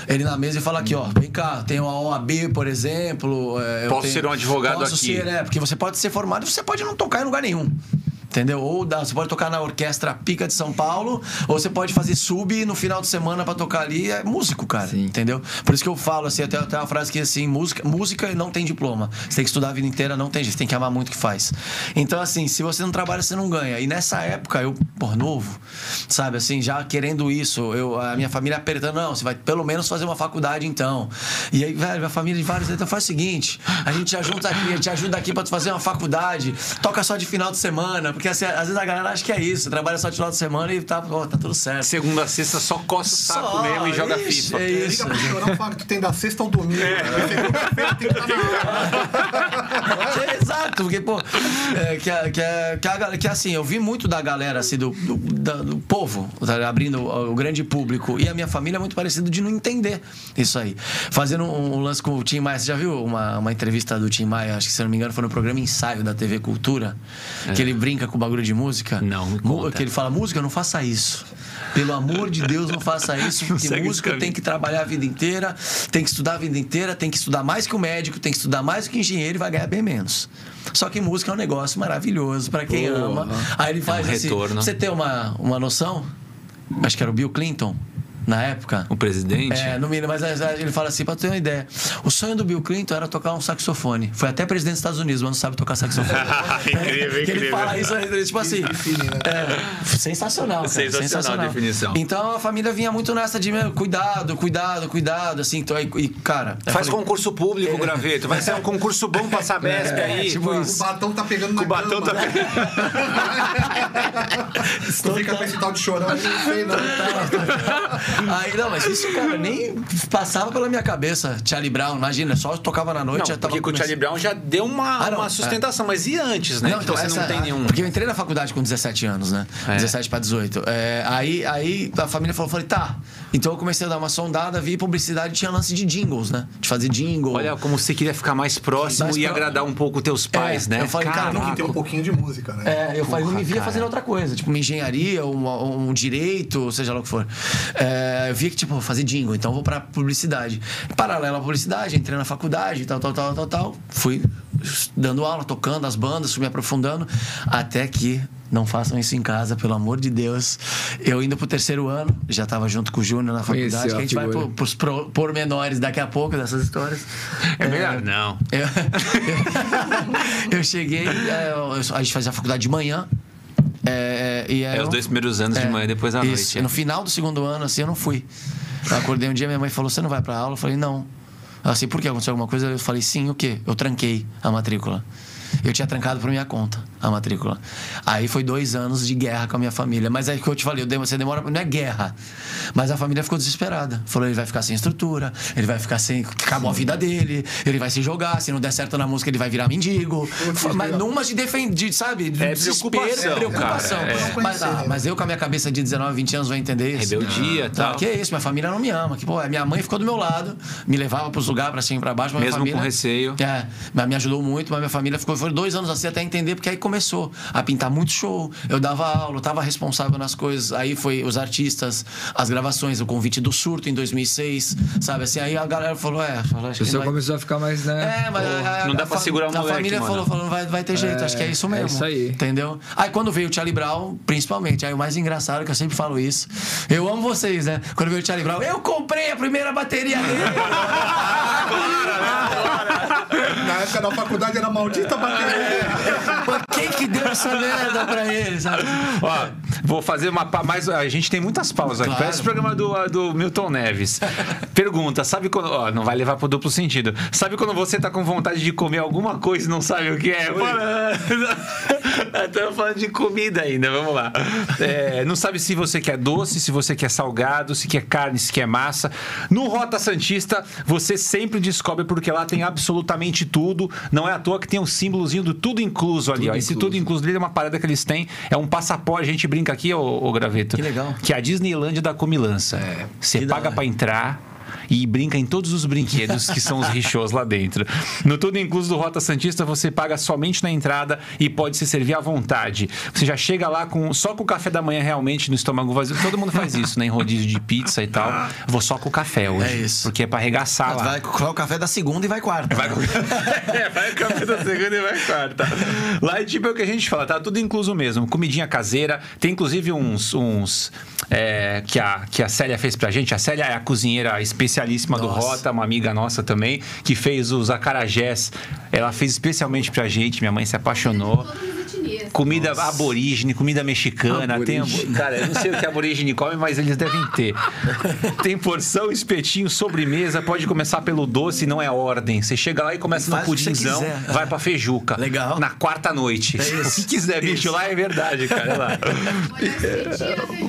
ele na mesa e falar aqui, ó, vem cá, tem uma OAB, por exemplo. é, eu Posso tenho- ser um advogado posso aqui. Ser, é, porque você pode ser formado e você pode não tocar em lugar nenhum. Entendeu? Ou dá- você pode tocar na orquestra Pica de São Paulo, ou você pode fazer sub no final de semana pra tocar ali. É músico, cara. Sim. Entendeu? Por isso que eu falo assim, até, até uma frase que assim, música, música não tem diploma. Você tem que estudar a vida inteira, não tem jeito, você tem que amar muito o que faz. Então, assim, se você não trabalha, você não ganha. E nessa época, eu, por novo, sabe, assim, já querendo isso, eu, a minha família apertando, não, você vai pelo menos fazer uma faculdade então. E aí, velho, minha família de vários, então faz o seguinte, a gente te ajuda aqui, te ajuda aqui pra tu fazer uma faculdade, toca só de final de semana, porque assim, às vezes a galera acha que é isso, trabalha só de final de semana e tá, ó, tá tudo certo. Segunda a sexta só coça o saco Só, mesmo e joga ixi, FIFA. é isso. Liga pro chorão, fala que tu tem da sexta ao domingo. né? Segunda-feira tem que estar na <laughs> É, Exato, porque, pô, é, que, a- que, a- que, a que assim, eu vi muito da galera, assim, do, do, da- do povo, tá, abrindo o, o grande público, e a minha família é muito parecida de não entender isso aí. Fazendo um, um lance com o Tim Maia, você já viu uma, uma entrevista do Tim Maia, acho que se eu não me engano foi no programa Ensaio da TV Cultura, que ele brinca com o bagulho de música? Não, conta. Que ele fala, música, não faça isso. Pelo amor de Deus, não faça <laughs> isso, porque música tem que trabalhar a vida inteira, tem que estudar a vida inteira, tem que estudar mais que o médico, tem que estudar mais que o engenheiro e vai ganhar bem menos. Só que música é um negócio maravilhoso pra quem ama. Aí ele faz um assim, retorno. você ter uma, uma noção, acho que era o Bill Clinton, na época. O presidente? É, no mínimo, mas é, ele fala assim, pra tu ter uma ideia. O sonho do Bill Clinton era tocar um saxofone. Foi até presidente dos Estados Unidos, mas não sabe tocar saxofone. <laughs> Incrível, ele incrível. fala isso, aí, tipo assim. É, sensacional, cara, Sensacional a definição. Então a família vinha muito nessa de cuidado, cuidado, cuidado, assim. Então, e, e, cara. Faz falei, concurso público, Graveto. Vai ser um concurso bom pra Sabesp É, aí. tipo isso. O batom tá pegando na O batom cama. tá <laughs> Tu fica com esse tal de chorão, eu não sei não. Tá? <laughs> Aí, não, mas isso, cara, nem passava pela minha cabeça. Charlie Brown, imagina, só tocava na noite, Não, já tava porque com o Charlie Brown já deu uma, Ah, não, uma é. sustentação. Mas e antes, né? Não, então, você essa, não tem nenhum... Porque eu entrei na faculdade com 17 anos, né? É. 17 para 18. É, aí, aí a família falou, falei, tá. Então eu comecei a dar uma sondada, vi publicidade, tinha lance de jingles, né? De fazer jingle. Olha como você queria ficar mais próximo Mais e pró- agradar um pouco teus pais, É, né? eu falei, cara, Caraca. não Tem um pouquinho de música, né? É, eu falei, não me via cara. fazendo outra coisa, tipo uma engenharia, um, um direito, seja lá o que for. É, eu via que, tipo, fazer jingle, então eu vou pra publicidade. Paralelo à publicidade, entrei na faculdade, tal, tal, tal, tal, tal. Fui dando aula, tocando as bandas, fui me aprofundando, até que. Não façam isso em casa, pelo amor de Deus. Eu indo pro terceiro ano, já tava junto com o Júnior na faculdade, que a gente vai figura. pro, pros pro- pormenores daqui a pouco dessas histórias. É melhor não. Eu, eu- <laughs> eu cheguei, é, eu- a gente fazia a faculdade de manhã. É, e aí É, os dois primeiros anos de manhã, depois à isso. noite. E no final do segundo ano, assim, eu não fui. Eu acordei um dia, minha mãe falou: Você não vai pra aula? Eu falei: Não. Ela assim, por que aconteceu alguma coisa? Eu falei: Sim, o quê? Eu tranquei a matrícula. Eu tinha trancado por minha conta a matrícula. Aí foi dois anos de guerra com a minha família. Mas aí que eu te falei, eu você demora. Não é guerra. Mas a família ficou desesperada. Falou: ele vai ficar sem estrutura, ele vai ficar sem. Acabou a vida dele, ele vai se jogar, se não der certo na música, ele vai virar mendigo. Mas numa de defender, sabe? De É desespero, preocupação, preocupação. é. Mas, ah, mas eu com a minha cabeça de 19, 20 anos vou entender isso. Rebeldia e Tá, tal. que isso, minha família não me ama. Que, pô, minha mãe ficou do meu lado, me levava pros lugares, pra cima e pra baixo. Mesmo minha família, com receio. É, mas me ajudou muito, mas minha família ficou. Foram dois anos assim até entender, porque aí começou a pintar muito show. Eu dava aula, eu tava responsável nas coisas. Aí foi os artistas, as gravações, o convite do surto em 2006, sabe? Assim, aí a galera falou: é, falou, acho O que pessoal não vai- começou a ficar mais, né? é, mas a, a- não dá a pra segurar o A moleque, família mano. falou, falou, vai, vai ter jeito, acho que é isso mesmo. é isso aí. Entendeu? Aí quando veio o Charlie Brown, principalmente, aí o mais engraçado, que eu sempre falo isso, eu amo vocês, né? Quando veio o Charlie Brown, eu comprei a primeira bateria dele. <laughs> Na época da faculdade era maldita bateria. Pô, Quem que deu essa merda pra ele, sabe? Ó, vou fazer uma pa- mais. A gente tem muitas pausas aqui. Parece o programa do, do Milton Neves. Pergunta: sabe quando. Ó, não vai levar pro duplo sentido. Sabe quando você tá com vontade de comer alguma coisa e não sabe o que é? Estamos <laughs> falando de comida ainda, vamos lá. É, não sabe se você quer doce, se você quer salgado, se quer carne, se quer massa. No Rota Santista, você sempre descobre porque lá tem absolutamente tudo. Não é à toa que tem um símbolozinho do tudo incluso ali. ó. Esse tudo incluso ali é uma parada que eles têm. É um passaporte. A gente brinca aqui, ô, ô Graveto. Que legal. Que é a Disneylândia da comilança. Você que da paga pra entrar. E brinca em todos os brinquedos que são os richôs lá dentro. No Tudo Incluso do Rota Santista, você paga somente na entrada e pode se servir à vontade. Você já chega lá com só com o café da manhã realmente no estômago vazio. Todo mundo faz isso, né? Em rodízio de pizza e tal. Vou só com o café hoje. É isso. Porque é pra arregaçar lá. Vai com o café da segunda e vai quarta. Vai <laughs> é, vai com café da segunda e vai quarta. Lá é tipo é o que a gente fala, tá tudo incluso mesmo. Comidinha caseira. Tem inclusive uns. uns é, que, a, que a Célia fez pra gente. A Célia é a cozinheira especialíssima do Nossa. Rota, uma amiga nossa também, que fez os acarajés. Ela fez especialmente pra gente. Minha mãe se apaixonou. Comida aborígene, comida mexicana. Tem, cara, eu não sei o que aborígene come, mas eles devem ter. <laughs> Tem porção, espetinho, sobremesa. Pode começar pelo doce, não é ordem. Você chega lá e começa no Faz o que você pudinzão, vai pra feijuca. Legal. Na quarta noite. É isso. O que quiser, bicho, lá é verdade, cara. é lá.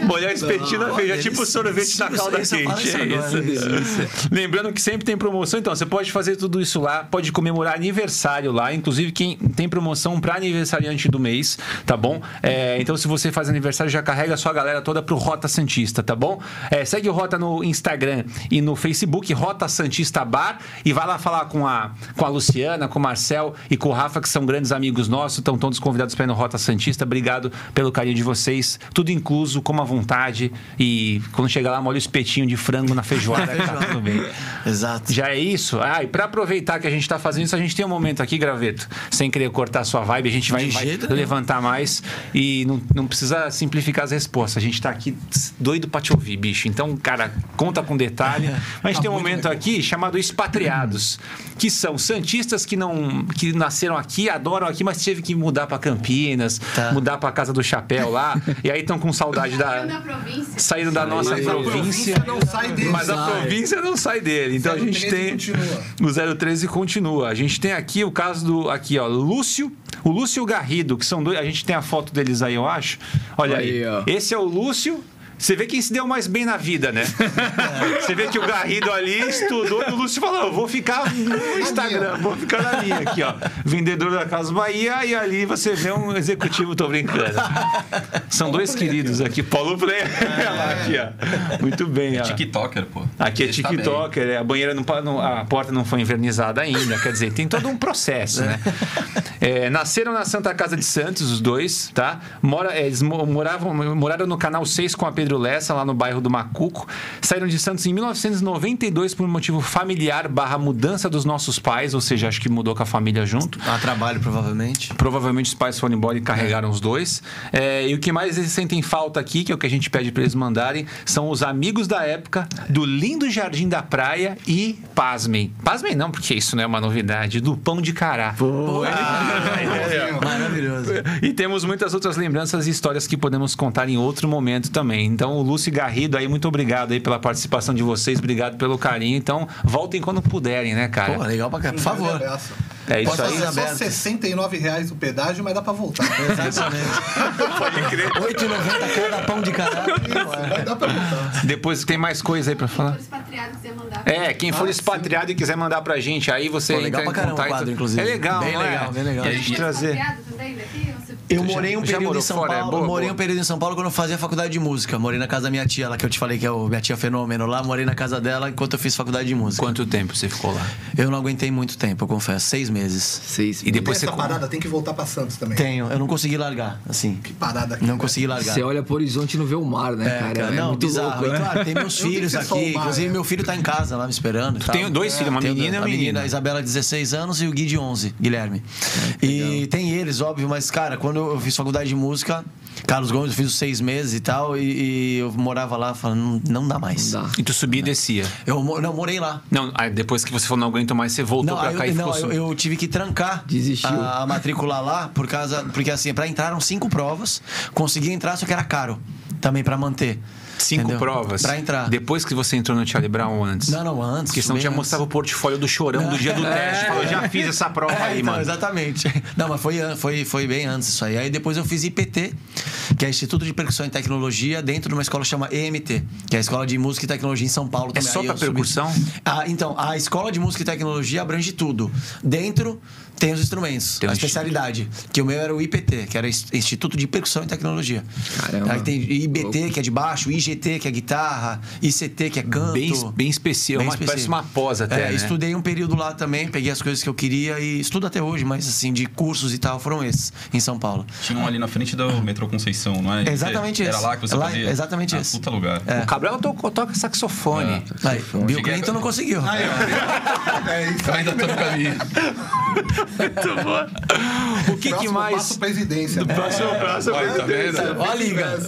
Molhar espetinho na feijão, delícia. tipo sorvete na Isso, calda isso, quente. isso É agora, isso. Lembrando que sempre tem promoção, então você pode fazer tudo isso lá, pode comemorar aniversário lá, inclusive quem tem promoção para aniversariante do mês, tá bom? É, então se você faz aniversário, já carrega a sua galera toda pro Rota Santista, tá bom? É, segue o Rota no Instagram e no Facebook, Rota Santista Bar, e vai lá falar com a, com a Luciana, com o Marcel e com o Rafa, que são grandes amigos nossos, estão todos convidados para ir no Rota Santista. Obrigado pelo carinho de vocês, tudo incluso, como à vontade, e quando chegar lá, molha o espetinho de frango na feijoada, que tá tudo bem. Exato. Já é isso? Ah, e pra aproveitar que a gente tá fazendo isso, a gente tem um momento aqui, Graveto, sem querer cortar a sua vibe, a gente vai, vai. Levantar mais e não, não precisa simplificar as respostas. A gente tá aqui doido pra te ouvir, bicho. Então, cara, conta com detalhe. Mas <laughs> a gente tem um momento aqui chamado expatriados, que são santistas que não que nasceram aqui, adoram aqui, mas teve que mudar pra Campinas, Tá. mudar pra casa do chapéu lá, e aí estão com saudade Saindo da da província. saíram da nossa Mas a província. província não sai dele. Mas a província não sai dele. Então a gente 013 tem. continua. O 013 continua. A gente tem aqui o caso do. Aqui, ó. Lúcio. O Lúcio e o Garrido, que são dois. A gente tem a foto deles aí, eu acho. Olha aí. Aí. Esse é o Lúcio. Você vê quem se deu mais bem na vida, né? <laughs> Você vê que o Garrido ali estudou e o Lúcio falou: eu vou ficar no Instagram, vou ficar na minha aqui, ó. Vendedor da Casa Bahia, e ali você vê um executivo, tô brincando. <laughs> São dois queridos aqui, Paulo Freire. aqui, ó. Muito bem, ó. TikToker, pô. Aqui é Ele tá. TikToker, é, a banheira não, a porta não foi invernizada ainda, quer dizer, tem todo um processo, né? <laughs> É, nasceram na Santa Casa de Santos, os dois, tá? Mora, é, eles mo- moravam, moraram no canal 6 com a Pedro Lessa, lá no bairro do Macuco. Saíram de Santos em 1992 por um motivo familiar barra mudança dos nossos pais, ou seja, acho que mudou com a família junto. A trabalho, provavelmente. Provavelmente os pais foram embora e carregaram os dois. É, e o que mais eles sentem falta aqui, que é o que a gente pede para eles mandarem, são os amigos da época do lindo Jardim da Praia e, pasmem, pasmem não, porque isso não é uma novidade, do pão de cará. Maravilhoso. E temos muitas outras lembranças e histórias que podemos contar em outro momento também. Então, o Lúcio Garrido aí, muito obrigado aí pela participação de vocês, obrigado pelo carinho. Então, voltem quando puderem, né, cara? Pô, legal pra cá. Por favor. É isso Portas aí. É só abertas. 69 reais o pedágio, mas dá pra voltar. <laughs> Exatamente. Pode crer. 8,90 cada pão de caralho. <laughs> Mas dá pra voltar. Depois tem mais coisa aí pra falar. for expatriado, quiser mandar. É, quem for Ah, expatriado e quiser mandar pra gente, aí você Pô, legal entra pra em caramba o contato. quadro, inclusive. É legal, Bem não é? legal, bem legal. E a gente trazer. Expatriado também daqui? Você- Eu Já- morei um período em São fora? É Paulo. boa, morei boa. um período em São Paulo quando eu fazia faculdade de música. Morei na casa da minha tia, lá que eu te falei que é o minha tia fenômeno lá. Morei na casa dela enquanto eu fiz faculdade de música. Quanto tempo você ficou lá? Eu não aguentei muito tempo, eu confesso. Seis meses. Seis. E depois você. essa parada, tem que voltar pra Santos também. Tenho, eu não consegui largar, assim. Que parada aqui. Não né? consegui largar. Você olha pro horizonte e não vê o mar, né, É, cara? cara, É não, muito bizarro. louco, E né? claro, tem <laughs> meus filhos aqui. mar, Inclusive, né? meu filho tá em casa lá me esperando. e tal. tem dois filhos, uma Tenho menina e uma menina. A Isabela, 16 anos, e o Gui, de 11, Guilherme. e tem eles, óbvio, mas, cara, quando eu fiz faculdade de música, Carlos Gomes, eu fiz os seis meses e tal, e, e eu morava lá falando, não, não dá mais. Não dá. E tu subia e descia. Eu não, morei lá. Não, aí depois que você falou não aguento mais, você voltou Não, pra cá eu, e não ficou eu, eu tive que trancar Desistiu. a, a matrícula lá, por causa, porque assim, pra entrar eram cinco provas, consegui entrar, só que era caro também pra manter. Cinco entendeu? provas. Pra entrar. Depois que você entrou no Charlie Brown antes? Não, não, antes. Porque senão já antes. mostrava o portfólio do chorão do dia do <laughs> teste. Falou, já fiz essa prova É, aí, então, mano. Exatamente. <laughs> Não, mas foi, foi, foi bem antes isso aí. Aí depois eu fiz IPT, que é Instituto de Percussão e Tecnologia, dentro de uma escola que chama EMT, que é a Escola de Música e Tecnologia em São Paulo É também. só Aí pra eu subi- percussão? Ah, então, a Escola de Música e Tecnologia abrange tudo. Dentro tem os instrumentos, Tem a especialidade. Que o meu era o IPT, que era Ins- Instituto de Percussão e Tecnologia. Caramba. Aí tem IBT, que é de baixo, IGT, que é guitarra, ICT, que é canto. Bem, bem especial, Bem uma- parece uma pós até, É, né? estudei um período lá também, peguei as coisas que eu queria e estudo até hoje, mas assim, de cursos e tal, foram esses, em São Paulo. Tinha um ali na frente do metrô Conceição, não é? É exatamente Era esse. lá que você Lá- fazia? exatamente ah, esse. Puta lugar. O Cabral toca, toca saxofone. Aí, Bill Cheguei Clinton a- não conseguiu. É <laughs> isso. Eu ainda tô no caminho. O que, que Próximo mais. passo presidência. né? Próximo passo, Olha, tá vendo? Ó a liga.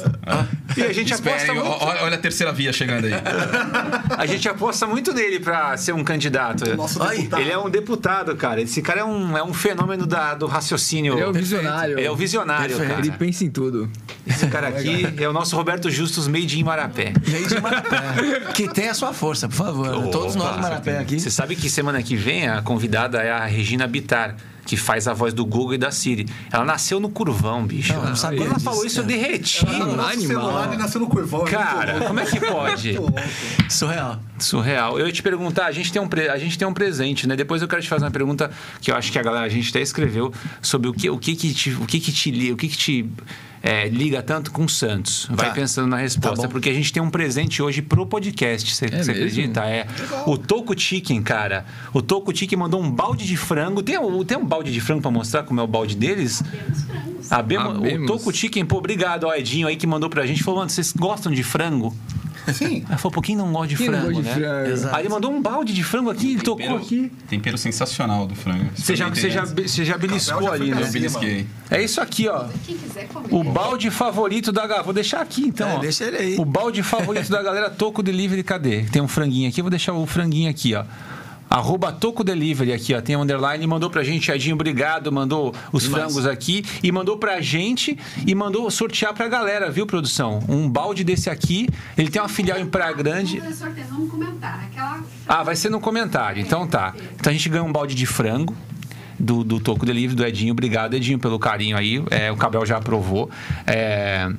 E a gente aposta Esperem, muito. ó- olha a terceira via chegando aí. <laughs> A gente aposta muito nele pra ser um candidato. Nosso Ai, deputado. Ele é um deputado, cara. Esse cara é um, é um fenômeno da- do raciocínio. Ele é o visionário. Ele é o visionário, Perfeito. Ele cara. pensa em tudo. Esse cara aqui é o nosso Roberto Justus Made in Marapé. Veio de Marapé. <laughs> que tem a sua força, por favor. Todos nós de Marapé aqui. Você sabe que semana que vem a convidada é a Regina Bittar, que faz a voz do Google e da Siri. Ela nasceu no curvão, bicho. Não, eu não sabia Quando ela disso, falou isso, eu derreti. Ela no animal. celular e nasceu no curvão. é Cara, como é que pode? Surreal. Surreal. Eu ia te perguntar, a gente tem um, pre- a gente tem um presente, né? Depois eu quero te fazer uma pergunta que eu acho que a galera, a gente até escreveu sobre o que, o que, que, te, o que, que te o que, que te é, liga tanto com o Santos. Vai Tá. pensando na resposta, Tá porque a gente tem um presente hoje pro podcast. Você É acredita? É. O Toco Chicken, cara. O Toco Chicken mandou um balde de frango. Tem, um- tem um balde de frango pra mostrar como é o balde deles? Temos frangos. A Bemo- o Abemos. Toco Chicken, pô, obrigado, ó, Edinho aí que mandou pra gente. Falou, mano, vocês gostam de frango? Sim. Ela falou, pô, quem não gosta de Quem frango, gosta de né? frango? Exato. Aí ele mandou um balde de frango aqui, ele tocou Tempero- aqui. Tempero sensacional do frango. Você já, você, já, você já beliscou ali, né? Eu belisquei. É isso aqui, ó. Quem quiser comer. O balde favorito da galera. Vou deixar aqui então. É, ó. deixa ele aí. O balde favorito da galera Toco Delivery, cadê? Tem um franguinho aqui, eu vou deixar o franguinho aqui, ó. Arroba Toco Delivery aqui, ó. Tem underline, mandou pra gente, Edinho, obrigado, mandou os Demais. frangos aqui e mandou pra gente e mandou sortear pra galera, viu, produção? Um balde desse aqui. Ele tem uma filial em Praia Grande. Vamos fazer sorteio, vamos comentar. Aquela... Ah, vai ser no comentário. Então tá. Então a gente ganha um balde de frango. Do, do Toco Delivery, do Edinho. Obrigado, Edinho, pelo carinho aí. É, o Cabral já aprovou. É,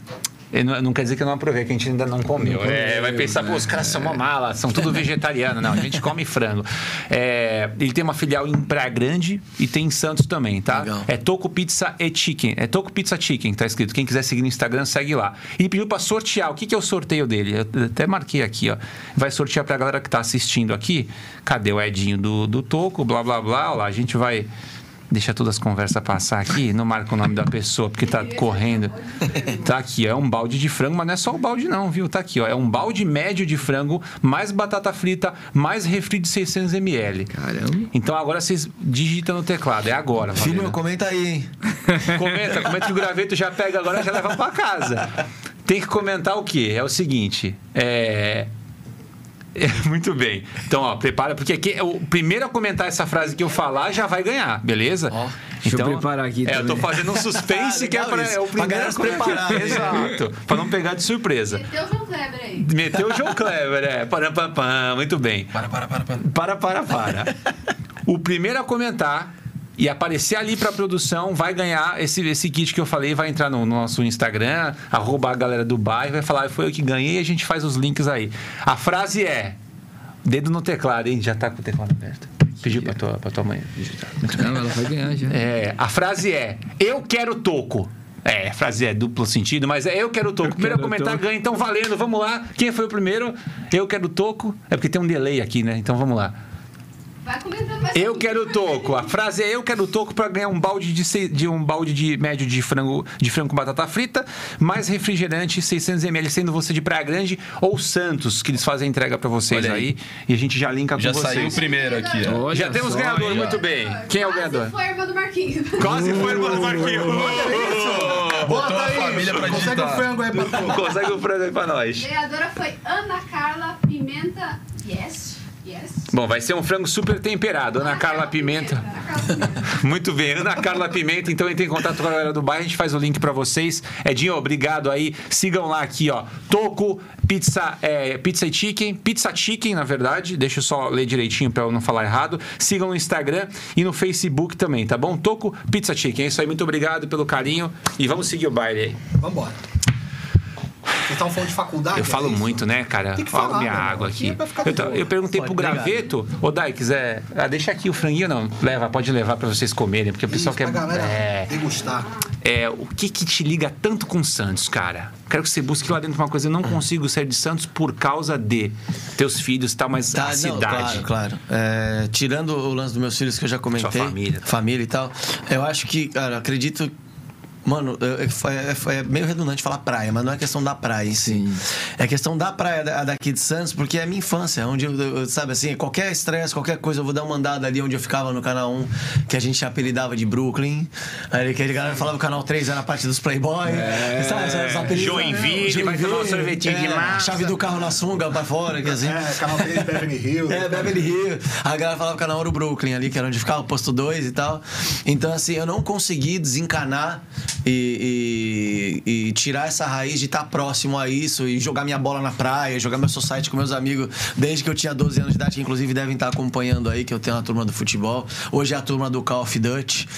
não, não quer dizer que eu não aprovei, que a gente ainda não comeu. É, vai pensar, pô, os caras são uma mala, são tudo vegetariano. Não, a gente come frango. É, ele tem uma filial em Praia Grande e tem em Santos também, tá? Legal. É Toco Pizza e Chicken. É Toco Pizza Chicken, tá escrito. Quem quiser seguir no Instagram, segue lá. E pediu pra sortear. O que, que é o sorteio dele? Eu até marquei aqui, ó. Vai sortear pra galera que tá assistindo aqui. Cadê o Edinho do, do Toco? Blá, blá, blá. Olha lá, a gente vai. Deixa todas as conversas passar aqui. Não marca o nome da pessoa, porque tá correndo. Tá aqui, ó, é um balde de frango, mas não é só o balde, não, viu? Tá aqui, ó. É um balde médio de frango, mais batata frita, mais refri de 600ml. Caramba. Então agora vocês digitam no teclado. É agora. Filho, comenta aí, hein? <laughs> Comenta, comenta que o graveto já pega agora e já leva pra casa. Tem que comentar o quê? É o seguinte, é... <laughs> é, Muito bem. Então, ó, prepara, porque aqui, o primeiro a comentar essa frase que eu falar já vai ganhar, beleza? Ó, deixa eu preparar aqui É, eu tô também. fazendo um suspense Ah, <laughs> que é, pra, é o Pra primeiro galera a preparar, né? Exato. Pra não pegar de surpresa. Meteu o João Kleber aí. Meteu o João Clever, é. Param, pam, pam. Muito bem. Para, para, para, para. Para, para, para. <laughs> O primeiro a comentar e aparecer ali pra produção, vai ganhar esse, esse kit que eu falei, vai entrar no nosso Instagram, arroba a galera do bairro, vai falar, foi eu que ganhei e a gente faz os links aí. A frase é. Dedo no teclado, hein? Já tá com o teclado aberto. Pediu pra tua, pra tua mãe. Não, ela vai ganhar já. É, a frase é: Eu quero toco. É, a frase é duplo sentido, mas é eu quero toco. Primeiro a quero comentar ganha, então valendo, vamos lá. Quem foi o primeiro? Eu quero toco. É porque tem um delay aqui, né? Então vamos lá. Vai comentando mais Eu quero toco. A frase é eu quero toco para ganhar um balde de, sei- de um balde de médio de frango de frango com batata frita, mais refrigerante 600 ml, sendo você de Praia Grande ou Santos, que eles fazem a entrega para vocês Olha aí. aí. e a gente já linka com Já vocês. saiu o primeiro aqui, ó. Olha Já temos só, ganhador, muito bem. Quem é o Quase ganhador? foi a irmã do Marquinhos. <laughs> Quase foi o mano Marquinhos. Botou a aí, família pra Consegue o digitar. frango aí pra. <laughs> Consegue o frango aí pra nós. Ganhadora foi Ana Carla Pimenta. Yes. Bom, vai ser um frango super temperado. Ana Carla Pimenta. Muito bem, Ana Carla Pimenta. Então entre em contato com a galera do bairro, a gente faz o link pra vocês. Edinho, obrigado aí. Sigam lá aqui, ó. Toco, pizza, é, pizza e chicken. Pizza chicken, na verdade. Deixa eu só ler direitinho pra eu não falar errado. Sigam no Instagram e no Facebook também, tá bom? Toco, pizza chicken. É isso aí, muito obrigado pelo carinho. E vamos seguir o baile aí. Vambora. Vocês estavam falando de faculdade? Eu falo é muito, né, cara? Tem que Olha falar, minha irmão. água Aqui aqui. é Eu, boa. eu perguntei Pode, pro obrigado. graveto, ô Dai, quiser. Ah, deixa aqui o franguinho, não. Leva, pode levar pra vocês comerem, porque o pessoal Isso, quer. pra galera É, degustar. é, o que que te liga tanto com Santos, cara? Quero que você busque lá dentro uma coisa. Eu não consigo sair de Santos por causa de teus filhos e tal, mas Tá, a não, cidade. claro, claro. É, tirando o lance dos meus filhos que eu já comentei. Sua família. Família e tal. Eu acho que, cara, acredito. Mano, é, é- é- é meio redundante falar praia, mas não é questão da praia em si. Sim. É questão da praia da- daqui de Santos, porque é a minha infância, onde eu, eu- sabe assim, qualquer estresse, qualquer coisa, eu vou dar uma andada ali onde eu ficava no canal 1, que a gente apelidava de Brooklyn. Aí que a galera falava que o canal 3 era a parte dos Playboy. sabe, sabe, os apelidos, Joinville, né? vai tomar um sorvetinho de é, massa. Chave do carro na sunga pra fora, que assim. É, canal 3 Beverly Hills. É, Beverly Hills. A galera falava que era o Brooklyn ali, que era onde ficava o posto 2 e tal. Então, assim, eu não consegui desencanar e, e- e tirar essa raiz de estar próximo a isso e jogar minha bola na praia, jogar meu society com meus amigos desde que eu tinha 12 anos de idade, que inclusive devem estar acompanhando aí, que eu tenho a turma do futebol. Hoje é a turma do Call of Duty.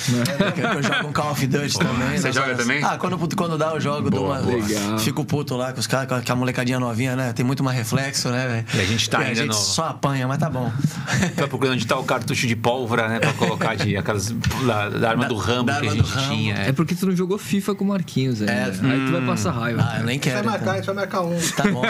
que eu jogo um Call of Duty também. Você Nós- joga também? Ah, quando, quando dá, eu jogo. dou uma- Legal. Fico puto lá com os caras, com a- a molecadinha novinha, né? Tem muito mais reflexo, né, velho? E a gente tá E a ainda gente no- só apanha, mas tá bom. Tá procurando onde tá o cartucho de pólvora, né? Pra colocar de aquelas. Da, da arma Da- do Rambo da que a gente tinha. É porque tu não jogou FIFA com o Marquinhos ainda. É. Aí tu vai passar raiva. Ah, eu nem A gente vai quero. marcar, a então. gente vai marcar um. Tá bom.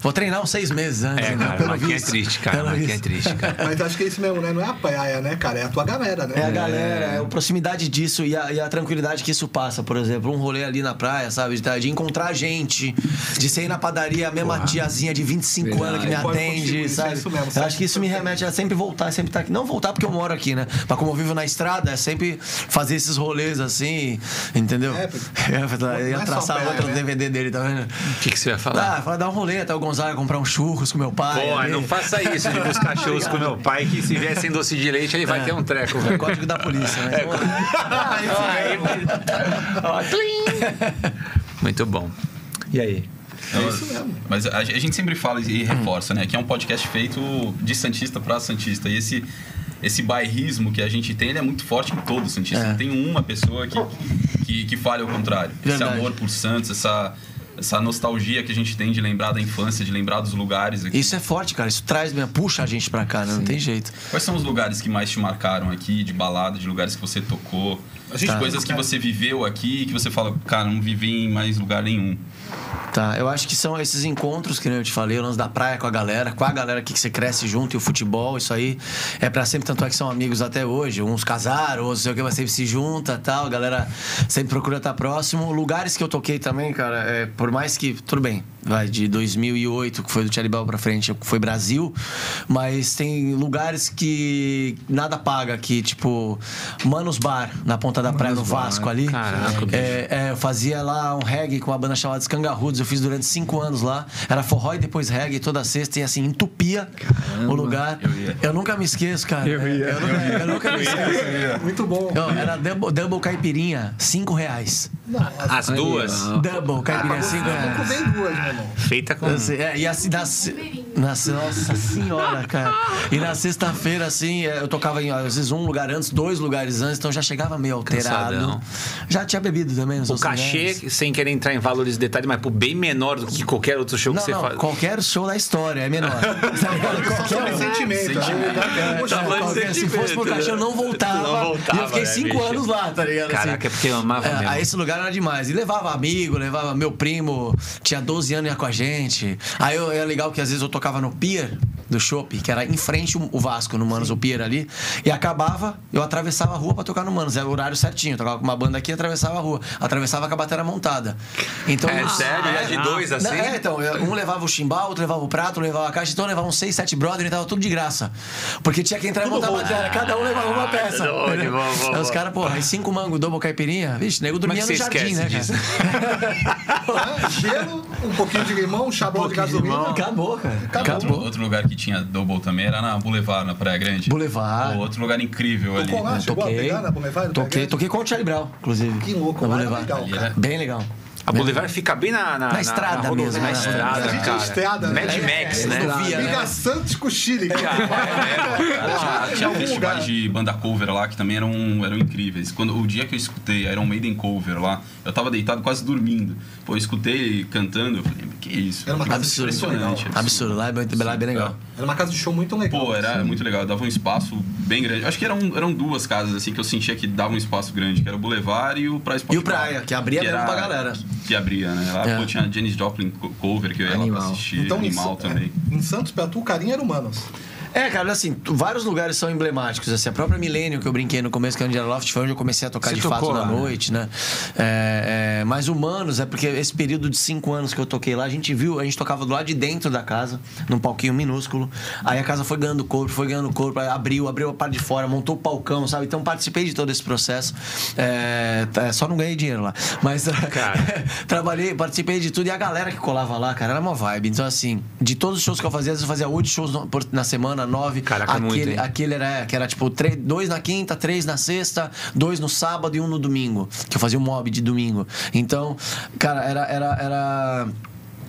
Vou treinar uns seis meses antes, É, né? cara, Pelo Marquinhos é triste, cara. Pelo Marquinhos é triste, cara. Mas acho que é isso mesmo, né? Não é a praia, né, cara? É a tua galera, né? É a galera, é a proximidade disso e a, e a tranquilidade que isso passa. Por exemplo, um rolê ali na praia, sabe? De, tá- de encontrar gente, de ser ir na padaria, a mesma tiazinha de 25 Verdade. anos que me atende, é sabe? isso mesmo, eu sabe? acho que isso me remete a sempre voltar, sempre estar aqui. Não voltar porque eu moro aqui, né? Mas como eu vivo na estrada, é sempre fazer esses rolês assim, entendeu? É, <laughs> É, não ia é só traçar praia, outro né? DVD dele, tá vendo? O que, que você vai falar? Ah, fala dar um rolê até o Gonzaga comprar um churros com meu pai. Pô, ali. não faça isso de buscar <laughs> shows com meu pai, que se vier sem doce de leite, ele vai ter um treco, velho. Código da polícia, né? Aí, ó, tlim. Muito bom. E aí? É isso mesmo. Mas a, a gente sempre fala e reforça, né? Que é um podcast feito de Santista para Santista. E esse, esse bairrismo que a gente tem, é muito forte em todo Santista. É. Não tem uma pessoa que, que, que fale ao contrário. Verdade. Esse amor por Santos, essa, essa nostalgia que a gente tem de lembrar da infância, de lembrar dos lugares aqui. Isso é forte, cara. Isso traz, puxa a gente pra cá, né? Não tem jeito. Quais são os lugares que mais te marcaram aqui, de balada, de lugares que você tocou? De Tá. coisas que você viveu aqui que você fala, cara, não vivi em mais lugar nenhum. Tá, eu acho que são esses encontros que eu te falei, o lance da praia com a galera, com a galera aqui que você cresce junto e o futebol, isso aí é pra sempre, tanto é que são amigos até hoje. Uns casaram, outros sei o que, mas sempre se junta tal, a galera sempre procura estar próximo. Lugares que eu toquei também, cara, é, por mais que, tudo bem, vai de 2008, que foi do Charlie Bell pra frente, foi Brasil, mas tem lugares que nada paga aqui, tipo Manos Bar, na ponta da praia, no Bar. Vasco ali. Caraca. É, é, eu fazia lá um reggae com uma banda chamada Escangarrudos. Eu fiz durante cinco anos lá. Era forró e depois reggae toda sexta e assim, entupia o lugar. Eu, nunca me esqueço, cara. Eu ia. Eu, nunca, eu nunca me esqueço. Muito bom. Ó, era double, double caipirinha, cinco reais. As duas. Double caipirinha, cinco Eu reais. bem duas, irmão. Feita com. É, e assim, das, Na, nossa senhora, cara. E na sexta-feira, assim, é, eu tocava em, às vezes, um lugar antes, dois lugares antes, então já chegava meio alterado. Cansadão. Já tinha bebido também, O cachê, sem querer entrar em valores de detalhe, mas pô, bem menor do que qualquer outro show Não, que você faz. qualquer show da história é menor. <laughs> Tá Qualquer um. sentimento. né? É, de qualquer- se sentimento, fosse por né? cachê, eu não voltava. Não voltava, e eu fiquei né, cinco bicho? anos lá, tá ligado? Caraca, é porque eu amava é, mesmo. Aí esse lugar era demais. E levava amigo, levava meu primo, tinha 12 anos e ia com a gente. Aí eu, era legal que às vezes eu tocava no pier do shopping, que era em frente o Vasco, no Manos, o pier ali. E acabava, eu atravessava a rua pra tocar no Manos. Era o horário certinho. Eu tocava com uma banda aqui e atravessava a rua. Atravessava com a bateria montada. Então, É sério? Ia de dois assim? não, é, então, um levava o chimbal, outro levava o prato, um levava a caixa, então levava uns seis, sete brother e tava tudo de graça. Porque tinha que entrar e montar a bateria, cada um levava uma peça. Ah, entendeu? boa, boa, Aí os caras, porra, aí cinco mangos, double caipirinha, vixe, nego é dormia que no jardim, né, cara? Ah, <laughs> <laughs> Gelo, um pouquinho de limão, um chabão de gasolina. Acabou, cara. Acabou. Outro, outro lugar que tinha double também era na Boulevard, na Praia Grande. Boulevard. Pô, outro lugar incrível ali. Tocou lá, chegou a Toquei, pegar na Boulevard? toquei, toquei com o Charlie Brown, inclusive. Que louco, na lá era Boulevard. legal, cara. Bem legal. A Boulevard fica bem na... Na, Na estrada rodovia, mesmo, Na né? estrada, A gente é cara. estrada, né? Mad É, Max, é, né? né? Liga Santos com Chile. Cara, tinha festivais de banda cover lá que também eram, eram incríveis. Quando, o dia que eu escutei Iron Maiden cover lá, eu tava deitado quase dormindo. Pô, eu escutei cantando, eu falei, que isso? Era uma casa Absurdo. impressionante. Absurdo, lá é bem, lá é bem legal. Era uma casa de show muito legal. Pô, era muito legal, dava um espaço bem grande. Acho que eram, eram duas casas assim que eu sentia que dava um espaço grande, que era o Boulevard e o Praia Sport E o Praia, que abria mesmo pra galera. Que abria, né? Lá É. pô, tinha Janis Joplin co- cover que eu ia lá Animal. pra assistir, Então, em, animal Sa- também. é, em Santos, pra tu, o carinho era humanos. É, cara, assim, vários lugares são emblemáticos. Assim, a própria Millennium que eu brinquei no começo, que é onde era Loft, foi onde eu comecei a tocar Você de tocou fato na né? noite, né? É, é, mas humanos, é porque esse período de cinco anos que eu toquei lá, a gente viu, a gente tocava do lado de dentro da casa, num palquinho minúsculo. Aí a casa foi ganhando corpo, foi ganhando corpo, abriu, abriu a parte de fora, montou o palcão, sabe? Então participei de todo esse processo. É, tá, só não ganhei dinheiro lá. Mas <laughs> <laughs> trabalhei, participei de tudo. E a galera que colava lá, cara, era uma vibe. Então, assim, de todos os shows que eu fazia, às vezes eu fazia oito shows na semana, nove. Caraca, é muito, aquele, hein? aquele era, que era tipo três, dois na quinta, três na sexta, dois no sábado e um no domingo. Que eu fazia o mob de domingo. Então, cara, era. era, era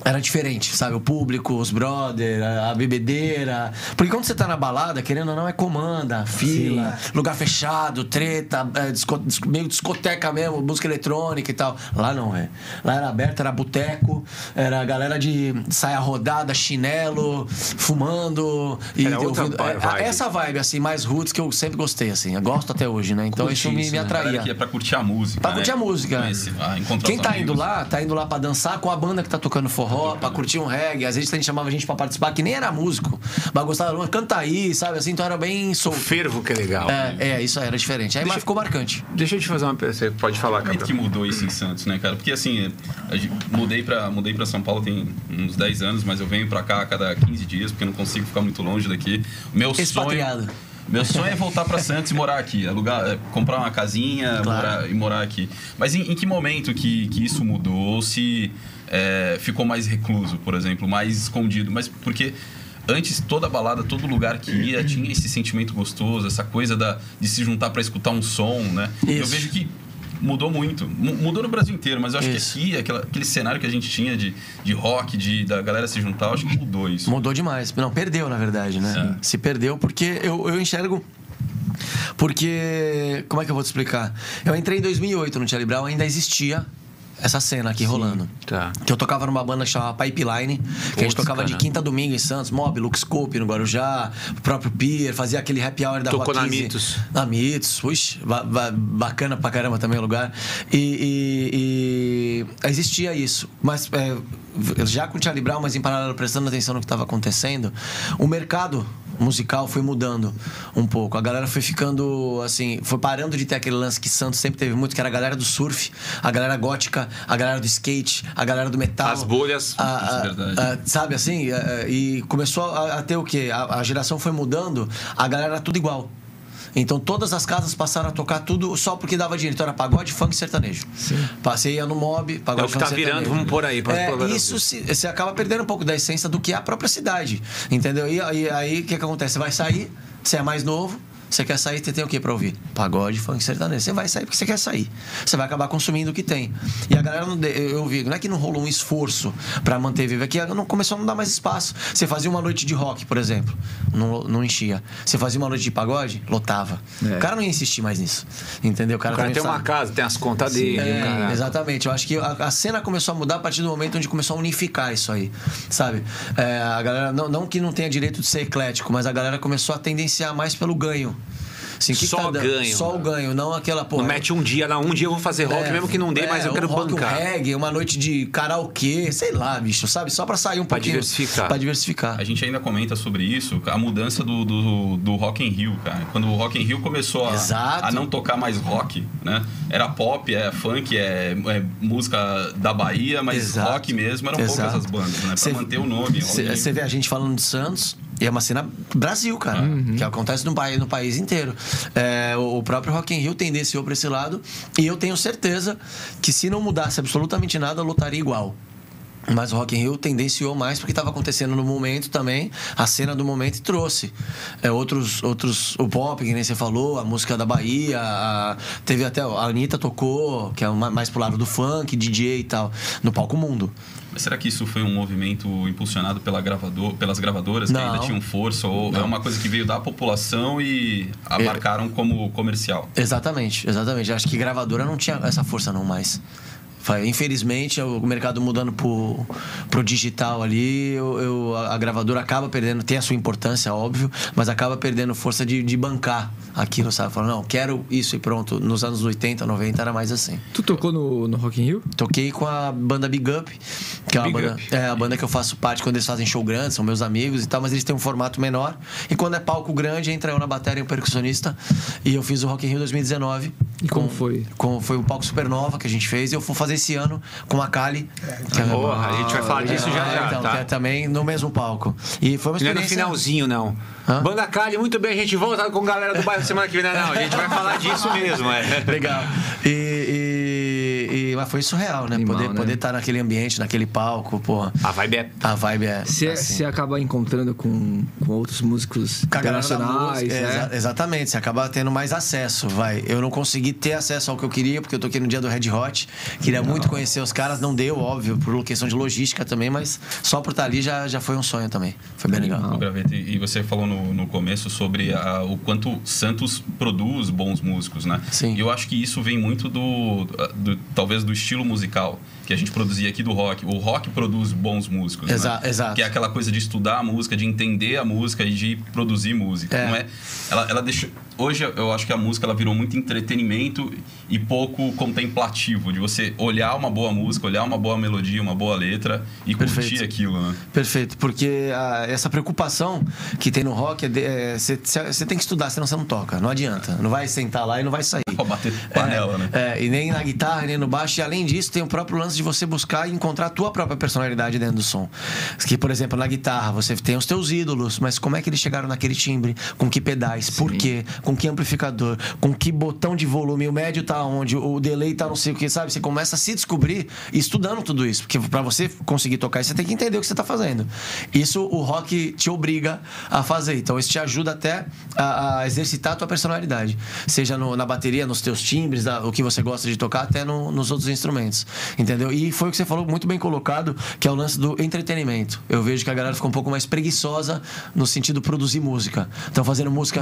era diferente, sabe? O público, os brother, a bebedeira. Porque quando você tá na balada, querendo ou não, é comanda, fila, lugar fechado, treta, é, disco- disco- meio discoteca mesmo, música eletrônica e tal. Lá não, é. Lá era aberto, era boteco, era a galera de saia rodada, chinelo, fumando. E Era outra ouvindo- é, vibe. Essa vibe, assim, mais roots que eu sempre gostei, assim. Eu gosto até hoje, né? Então isso me, me né? Atraía. que é pra curtir a música. Pra né? curtir a música. Conhecer, ah, Quem tá amigos. indo lá, tá indo lá pra dançar com a banda que tá tocando forró, pra curtir um reggae. Às vezes a gente chamava a gente pra participar, que nem era músico, mas gostava, canta aí, sabe? Assim, então era bem solto. fervo que é legal. É, é, isso aí, era diferente. Aí mas ficou marcante. Deixa eu te fazer uma pergunta. Você pode falar, Como é que Gabriel. mudou isso em Santos, né, cara? Porque assim, mudei pra, mudei pra São Paulo tem uns 10 anos, mas eu venho pra cá a cada 15 dias, porque eu não consigo ficar muito longe daqui. Meu sonho. Expatriado. Meu sonho é voltar pra Santos e morar aqui, alugar, é, comprar uma casinha Claro. morar- e morar aqui. Mas em, em que momento que, que isso mudou? Ou se é, ficou mais recluso, por exemplo, mais escondido? Mas porque antes toda balada, todo lugar que ia tinha esse sentimento gostoso, essa coisa da, de se juntar pra escutar um som, né? Eu Isso. vejo que mudou muito. Mu- Mudou no Brasil inteiro, mas eu acho Isso. que aqui, aquela- aquele cenário que a gente tinha de, de rock, de, da galera se juntar, eu acho que mudou isso. Mudou demais. Não, perdeu, na verdade, né? Se perdeu porque eu, eu enxergo. Porque. Como é que eu vou te explicar? Eu entrei em 2008 no Charlie Brown, ainda existia essa cena aqui rolando. Tá. Que eu tocava numa banda que chamava Pipeline, que a gente tocava de quinta a domingo em Santos, Mob, Luxscope no Guarujá, o próprio Pier, fazia aquele happy hour da Tocou Rua na 15. Mitos. Na Mitos, ux, ba- ba- bacana pra caramba também o lugar. E, e- e existia isso. Mas é, já com o Charlie Brown, mas em paralelo prestando atenção no que estava acontecendo, o mercado musical foi mudando um pouco. A galera foi ficando assim, foi parando de ter aquele lance que Santos sempre teve muito, que era a galera do surf, a galera gótica, a galera do skate, a galera do metal. As bolhas. A- Isso é a- a- sabe assim? A- a- E começou a, a ter o quê? A, a geração foi mudando, a galera era tudo igual. Então todas as casas passaram a tocar tudo só porque dava dinheiro. Então era pagode, funk e sertanejo. Passei ia no mob, pagode, É o que funk tá e virando, sertanejo. vamos pôr aí pra- é, pra- isso se- você acaba perdendo um pouco da essência do que é a própria cidade. Entendeu? E aí aí o que, que acontece? Você vai sair, você é mais novo, Você quer sair, você tem o que pra ouvir? Pagode, funk, sertanejo. Você vai sair porque você quer sair. Você vai acabar consumindo o que tem. E a galera, não eu vi, não é que não rolou um esforço pra manter vivo, é que não começou a não dar mais espaço. Você fazia uma noite de rock, por exemplo, não, não enchia. Você fazia uma noite de pagode, lotava. É. O cara não ia insistir mais nisso. Entendeu? O cara, O cara tem uma sabe. casa, tem as contas dele. É, exatamente. Eu acho que a, a cena começou a mudar a partir do momento onde começou a unificar isso aí, sabe? É, a galera, não, não que não tenha direito de ser eclético, mas a galera começou a tendenciar mais pelo ganho. Assim, o que que Só tá dando? ganho. Só o ganho, não aquela porra. Não mete um dia, não. Um dia eu vou fazer rock, É, mesmo que não dê, mas eu um quero rock, bancar. Um reggae, uma noite de karaokê, sei lá, bicho, sabe? Só pra sair um Pra pouquinho. diversificar. Pra diversificar. A gente ainda comenta sobre isso, a mudança do, do, do Rock in Rio, cara. Quando o Rock in Rio começou a, Exato. a não tocar mais rock, né? Era pop, é funk, é, é música da Bahia, mas Exato. rock mesmo eram poucas Exato. as bandas, né? Pra Cê- manter o nome. Você vê a gente falando de Santos. E é uma cena Brasil, cara. Que acontece no país, no país inteiro. É, o o próprio Rock in Rio tendenciou para esse lado. E eu tenho certeza que se não mudasse absolutamente nada, lotaria igual. Mas o Rock in Rio tendenciou mais porque estava acontecendo no momento também, a cena do momento trouxe. É, outros, outros, o pop, que nem você falou, a música da Bahia, a- teve até, a Anitta tocou, que é mais pro lado do funk, DJ e tal, no palco mundo. Mas será que isso foi um movimento impulsionado pela gravador, pelas gravadoras que Não. ainda tinham força? Ou é uma coisa que veio da população e abarcaram como comercial? Exatamente, exatamente. Acho que gravadora não tinha essa força não mais. Infelizmente, o mercado mudando pro, pro digital ali, eu, eu- a gravadora acaba perdendo, tem a sua importância, óbvio, mas acaba perdendo força de, de bancar aquilo, sabe? Falando, não, quero isso e pronto. Nos anos 80, 90 era mais assim. Tu tocou no, no Rock in Rio? Toquei com a banda Big Up, que é uma Big banda, Up. é a banda que eu faço parte quando eles fazem show grande, são meus amigos e tal, mas eles têm um formato menor. E quando é palco grande, entra eu na bateria e o percussionista. E eu fiz o Rock in Rio 2019. E como com- foi? Com, foi o palco Supernova que a gente fez e eu vou fazer esse ano com a Kali. é- Porra, a gente vai falar disso já já, então, tá? que é também no mesmo palco. E foi uma Não é no experiência... finalzinho, não. Hã? Banda Cali, muito bem, a gente volta com a galera do bairro semana que vem. Não, não, a gente vai falar disso mesmo, é. <laughs> Legal. E, e- mas foi surreal, né? Animal, poder né? poder estar naquele ambiente, naquele palco, porra. A vibe é. A vibe é. Você assim. você acaba encontrando com, com outros músicos Com a galera da internacionais, música, né? exa- exatamente, você acaba tendo mais acesso, vai. Eu não consegui ter acesso ao que eu queria, porque eu toquei no dia do Red Hot. Queria muito conhecer os caras, não deu, óbvio, por questão de logística também, mas só por estar ali já, já foi um sonho também. Foi bem legal. E e você falou no, no começo sobre a- o quanto Santos produz bons músicos, né? Sim. E eu acho que isso vem muito do, do- talvez do estilo musical que a gente produzia aqui do rock. O rock produz bons músicos, Exa- né? exato. Que é aquela coisa de estudar a música, de entender a música e de produzir música. É. Não é? Ela, ela. Hoje eu acho que a música ela virou muito entretenimento e pouco contemplativo, de você olhar uma boa música, olhar uma boa melodia, uma boa letra e curtir Perfeito. aquilo, né? Perfeito, porque ah, essa preocupação que tem no rock é você tem que estudar, senão você não toca. Não adianta. Não vai sentar lá e não vai sair. <laughs> Pra bater panela, é, né? É, e nem na guitarra, nem no baixo. E além disso, tem o próprio lance de você buscar e encontrar a tua própria personalidade dentro do som. Que, por exemplo, na guitarra, você tem os teus ídolos, mas como é que eles chegaram naquele timbre? Com que pedais? Por quê? Com que amplificador? Com que botão de volume? O médio tá onde? O delay tá não sei o que, sabe? Você começa a se descobrir estudando tudo isso. Porque pra você conseguir tocar isso, você tem que entender o que você tá fazendo. Isso o rock te obriga a fazer. Então, isso te ajuda até a, a exercitar a tua personalidade. Seja no- na bateria, nos teus timbres, da- o que você gosta de tocar, até no- nos outros instrumentos. Entendeu? E foi o que você falou muito bem colocado, que é o lance do entretenimento. Eu vejo que a galera ficou um pouco mais preguiçosa no sentido de produzir música. Estão fazendo música,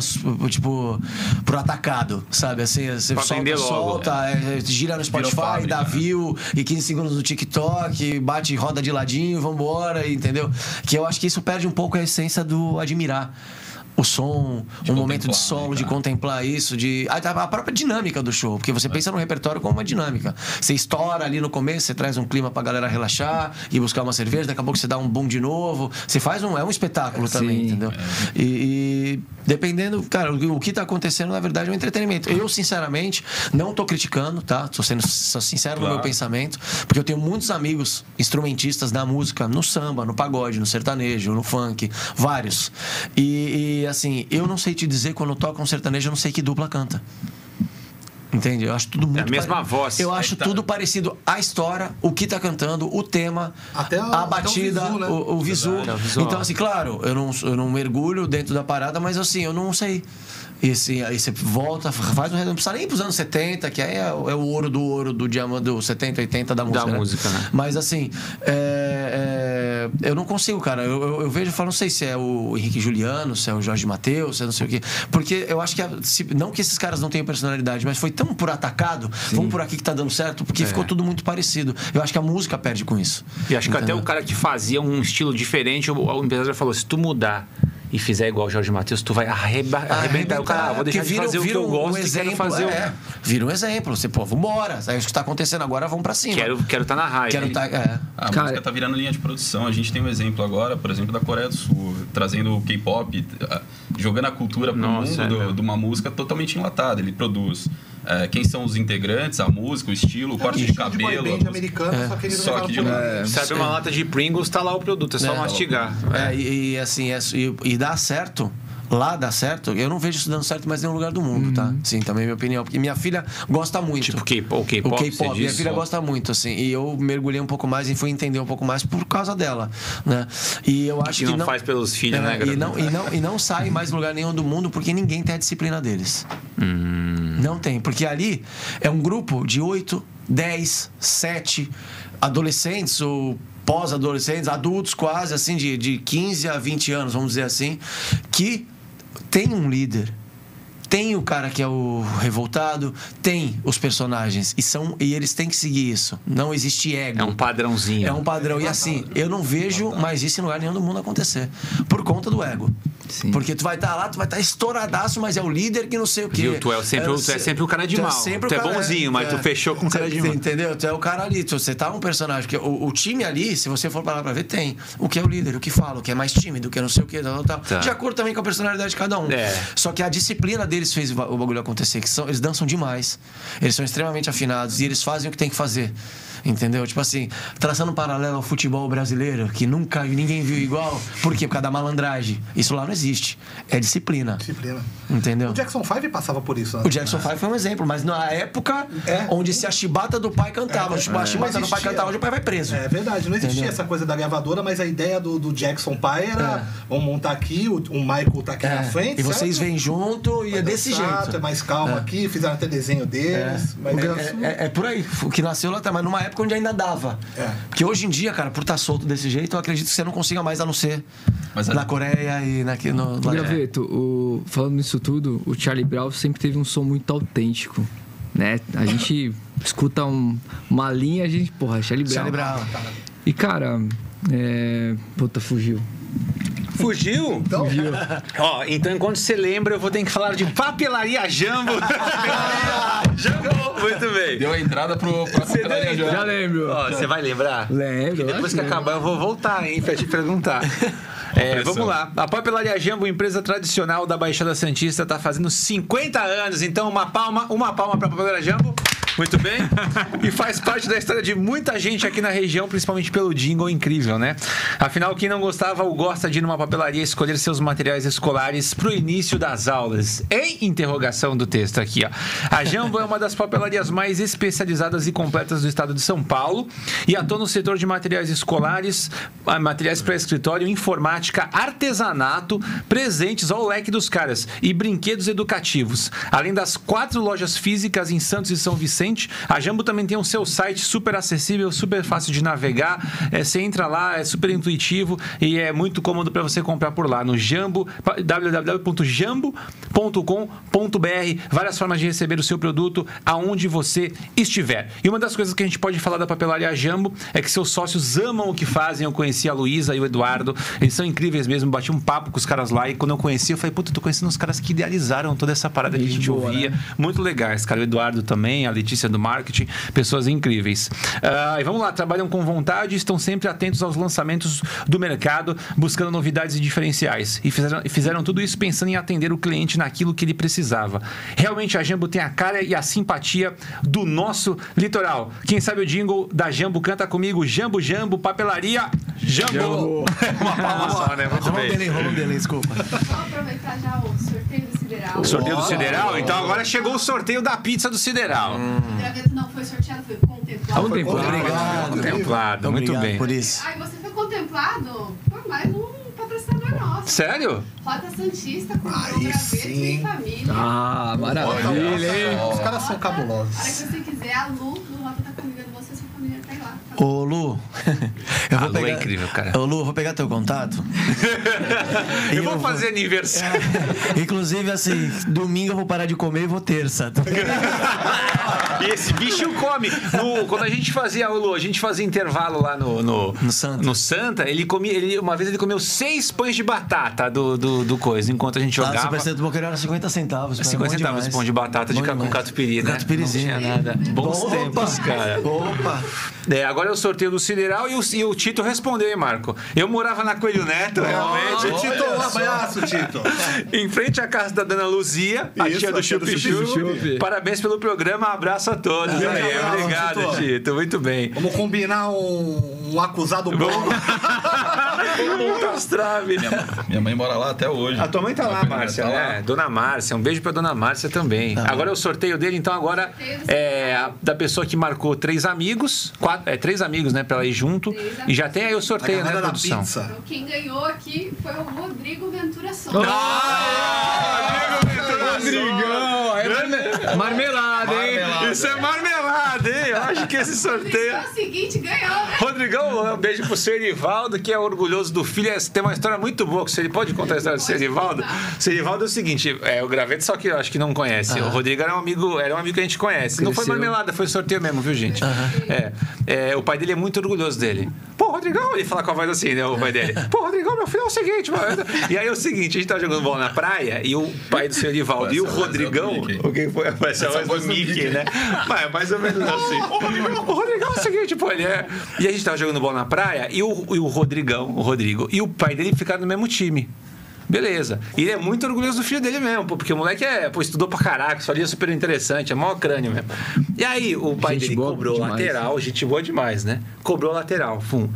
tipo, pro atacado, sabe? Assim, você Pra solta, vender logo. solta, é, gira no Spotify, fábrica, dá né? view e 15 segundos no TikTok, bate roda de ladinho, vambora, entendeu? Que eu acho que isso perde um pouco a essência do admirar. O som, De um momento de solo, né, de cara? contemplar isso, de. A, própria dinâmica do show, porque É. você pensa no repertório como uma dinâmica. Você estoura ali no começo, você traz um clima pra galera relaxar e buscar uma cerveja, daqui a pouco você dá um boom de novo. Você faz um. É um espetáculo também, entendeu? E, e dependendo, cara, o, que tá acontecendo, na verdade, é um entretenimento. Eu, sinceramente, não tô criticando, tá? Tô sendo sincero no Claro. meu pensamento, porque eu tenho muitos amigos instrumentistas da música, no samba, no pagode, no sertanejo, no funk, vários. E, e, assim, eu não sei te dizer quando toca um sertanejo, eu não sei que dupla canta. Entende? Eu acho tudo muito a mesma voz. Eu acho É tá- tudo parecido. A história, o que tá cantando, o tema, Até a- a até o batida, visu, né? o, o visu. É, o visual. Então, assim, claro, eu não, eu não mergulho dentro da parada, mas assim, eu não sei. E assim, aí você volta, faz um não precisa nem pros anos 70, que aí é, o- é o ouro do ouro do diamante do 70, 80 da música. né? música, né? Mas assim, é, é, eu não consigo, cara. Eu, eu, eu vejo e falo, não sei se é o Henrique Juliano, se é o Jorge Mateus, se é não sei o quê. Porque eu acho que, se- não que esses caras não tenham personalidade, mas foi tão por atacado, vamos por aqui que tá dando certo, porque ficou tudo muito parecido. Eu acho que a música perde com isso. E acho que até Entendeu? o cara que fazia um estilo diferente, o, o empresário falou: se tu mudar e fizer igual o Jorge Matheus, tu vai arreba- arrebentar o cara. Ah, vou deixar de fazer o que eu gosto e quero fazer o. é, Vira um exemplo. Você, pô, vambora. É isso que tá acontecendo agora, vamos pra cima. Quero estar quero tá na raiva. Quero tá, é. A Cara- música tá virando linha de produção. A gente tem um exemplo agora, por exemplo, da Coreia do Sul, trazendo o K-pop, jogando a cultura pro Nossa, mundo é do- de uma música totalmente enlatada. Ele produz eh, quem são os integrantes, a música, o estilo, o É corte de de cabelo. band música. americano, só que eles Só que de-. É. Sabe uma lata de Pringles, tá lá o produto, é só É. mastigar. É, e, e, assim, é, e, e dá certo. Lá dá certo. Eu não vejo isso dando certo mais em nenhum lugar do mundo, tá? Sim, também é minha opinião. Porque minha filha gosta muito. Tipo K-pop, o K-pop, O K-pop. Minha filha gosta muito, assim. E eu mergulhei um pouco mais e fui entender um pouco mais por causa dela, né? E eu acho Que que, não faz pelos filhos, É, né, e não, e, não, e não sai mais em lugar nenhum do mundo porque ninguém tem a disciplina deles. Hum. Não tem. Porque ali é um grupo de 8, 10, 7 adolescentes ou pós-adolescentes, adultos quase, assim, de, de 15 a 20 anos, vamos dizer assim, que tem um líder. Tem o cara que é o revoltado, tem os personagens. E, são, e eles têm que seguir isso. Não existe ego. É um padrãozinho. É um padrão. E assim, eu não vejo mais isso em lugar nenhum do mundo acontecer. Por conta do ego. Sim. Porque tu vai estar lá, tu vai estar estouradaço, mas é o líder que não sei o quê. Viu? Tu é sempre o- tu é sempre o cara de tu é mal. sempre o Tu é bonzinho, mas tu fechou com o cara de mal. Entendeu? Tu é o cara ali. Tu, você tá um personagem. Que o, o time ali, se você for parar pra ver, tem o que é o líder, o que fala, o que é mais tímido, o que é não sei o que, tal, tal, Tá. tal. De acordo também com a personalidade de cada um. É. Só que a disciplina deles fez o bagulho acontecer, que são, eles dançam demais. Eles são extremamente afinados e eles fazem o que tem que fazer. Entendeu? Tipo assim, traçando um paralelo ao futebol brasileiro, que nunca ninguém viu igual. Por quê? Por causa da malandragem. Isso lá não existe. É disciplina. Disciplina. Entendeu? O Jackson 5 passava por isso, né? O Jackson 5 foi um exemplo, mas na época É. onde se a chibata do pai cantava, É, a chibata é. do pai cantava, hoje o pai vai preso. É verdade, não existia Entendeu? essa coisa da gravadora, mas a ideia do, do Jackson pai era: vamos montar aqui, o, o Michael tá aqui É, na frente. e vocês certo? vêm junto e é desse dançar, jeito. É mais calmo aqui, fizeram até desenho deles. Mas É, isso- é- é por aí, o que nasceu lá atrás, mas numa época onde ainda dava. É. Porque hoje em dia, cara, por estar solto desse jeito, eu acredito que você não consiga mais a não ser Mas na é- Coreia e naqui, no, lá- Graveto, o, falando nisso tudo, o Charlie Brown sempre teve um som muito autêntico, né? A gente <laughs> escuta um- uma linha, a gente, porra, Charlie Brown. Charlie Brown. E cara, é... Puta, fugiu. Fugiu? Então, <laughs> Ó, então enquanto você lembra, eu vou ter que falar de papelaria Jambo. <laughs> Jambo! Muito bem. Deu a entrada pro, pra papelaria Já já. lembro. Ó, você vai lembrar? Lembro. Depois que lembro. acabar, eu vou voltar, hein, pra te perguntar. É, vamos lá. A Papelaria Jambo, empresa tradicional da Baixada Santista, está fazendo 50 anos. Então, uma palma, uma palma para a Papelaria Jambo. Muito bem. <laughs> E faz parte da história de muita gente aqui na região, principalmente pelo jingle incrível, né? Afinal, quem não gostava ou gosta de ir numa papelaria escolher seus materiais escolares para o início das aulas? Em interrogação do texto aqui, ó. A Jambo é uma das papelarias mais especializadas e completas do estado de São Paulo e atua no setor de materiais escolares, ah, materiais para escritório, informática, artesanato, presentes ao leque dos caras e brinquedos educativos. Além das quatro lojas físicas em Santos e São Vicente, a Jambo também tem o seu site super acessível, super fácil de navegar. É, você entra lá, é super intuitivo e é muito cômodo para você comprar por lá no Jambo, www.jambo.com.br. Várias formas de receber o seu produto aonde você estiver. E uma das coisas que a gente pode falar da papelaria Jambo é que seus sócios amam o que fazem. Eu conheci a Luísa e o Eduardo, eles são incríveis mesmo. Bati um papo com os caras lá e quando eu conheci, eu falei, puta, eu tô conhecendo os caras que idealizaram toda essa parada que a Gente boa, ouvia. né? Muito legais, cara. O Eduardo também, a Letícia do marketing, pessoas incríveis. Ah, e vamos lá, trabalham com vontade, estão sempre atentos aos lançamentos do mercado, buscando novidades e diferenciais. E fizeram, fizeram tudo isso pensando em atender o cliente naquilo que ele precisava. Realmente a Jambo tem a cara e a simpatia do nosso litoral. Quem sabe o jingle da Jambo canta comigo, Jambo Jambo, papelaria Jambo. <laughs> Uma palma só, né? Muito bem. delay, rolou um delay, desculpa. Só aproveitar já o sorteio desse Sideral. Sorteio do Sideral? Então agora chegou o sorteio da pizza do Sideral. O graveto não foi sorteado, foi contemplado. Contemplado. Obrigado. Contemplado, muito Obrigado bem. por isso. Ai, você foi contemplado por mais um patrocinador nosso. Sério? Rota Santista comprou Aí graveto sim. em família. Ah, maravilha, hein? Os caras são A hora cabulosos. que você quiser, a Lu do Rota tá convidando você, sua família tá aí lá. Ô, Lu, <laughs> eu vou Lu é pegar... incrível, cara. Ô, Lu, eu vou pegar teu contato. <laughs> Eu vou fazer aniversário. <laughs> Inclusive, assim, domingo eu vou parar de comer e vou terça. Esse bicho come. No- quando a gente fazia, ô, Lu, a gente fazia intervalo lá no, no, No Santa. no Santa, ele comia. Ele, uma vez ele comeu seis pães de batata do, do, do coisa, enquanto a gente no jogava. Supercentro do Boqueiro era 50 centavos. cara, 50 bom centavos esse demais. pão de batata de ca- com demais. catupiry, né? Catupiryzinho. Não tinha nada. Bons Opa! tempos, cara. Opa! É, agora é o sorteio do Sideral e o, e o Tito respondeu, hein, Marco? Eu morava na Coelho Neto, realmente. Ô, Tito, um abraço, Tito. <laughs> Em frente à casa da Dona Luzia, a Isso, tia do Chup. Parabéns pelo programa, abraço a todos. Aí, abraço, obrigado, Tito. Tito. Muito bem. Vamos combinar um, um acusado bom. <laughs> As traves. Minha mãe mora lá até hoje. A tua mãe tá lá, Minha Márcia, tá né? lá. Dona Márcia, um beijo pra Dona Márcia também. Agora é o sorteio dele, então agora é da pessoa que marcou três amigos, quatro, é três amigos, né, pra ela ir junto. Três E já tem aí o A sorteio, né, produção? pizza. Então, quem ganhou aqui foi o Rodrigo Ventura Souza. Rodrigão, é marme- marmelada, hein? Marmelada. Isso é marmelada, hein? Eu acho que esse sorteio. É o seguinte, ganhou, né? Rodrigão, um beijo pro seu Erivaldo, que é orgulhoso do filho. É, Tem uma história muito boa que você pode contar a história do seu Erivaldo. O seu Erivaldo é o seguinte: é o graveto, só que eu acho que não conhece. O Rodrigo era um amigo, era um amigo que a gente conhece. Não foi marmelada, foi sorteio mesmo, viu, gente? É, é, o pai dele é muito orgulhoso dele. Pô, Rodrigão, ele fala com a voz assim, né? O pai dele. <laughs> Pô, Rodrigão, meu filho é o seguinte, mano. E aí é o seguinte: a gente tava jogando bola na praia e o pai do seu Erivaldo e o do Rodrigão. O que foi? Parece a voz do Mickey, né? <laughs> Mas é mais ou menos assim. O Rodrigão é o seguinte, pô, ele é. E a gente tava jogando bola na praia e o, e o Rodrigão, o Rodrigo, e o pai dele ficaram no mesmo time. Beleza. E ele é muito orgulhoso do filho dele mesmo, pô, porque o moleque é, pô, estudou pra caraca, isso ali é super interessante, é maior crânio mesmo. E aí, o pai Gente dele cobrou demais. lateral, gente boa demais, né? Cobrou lateral, fum.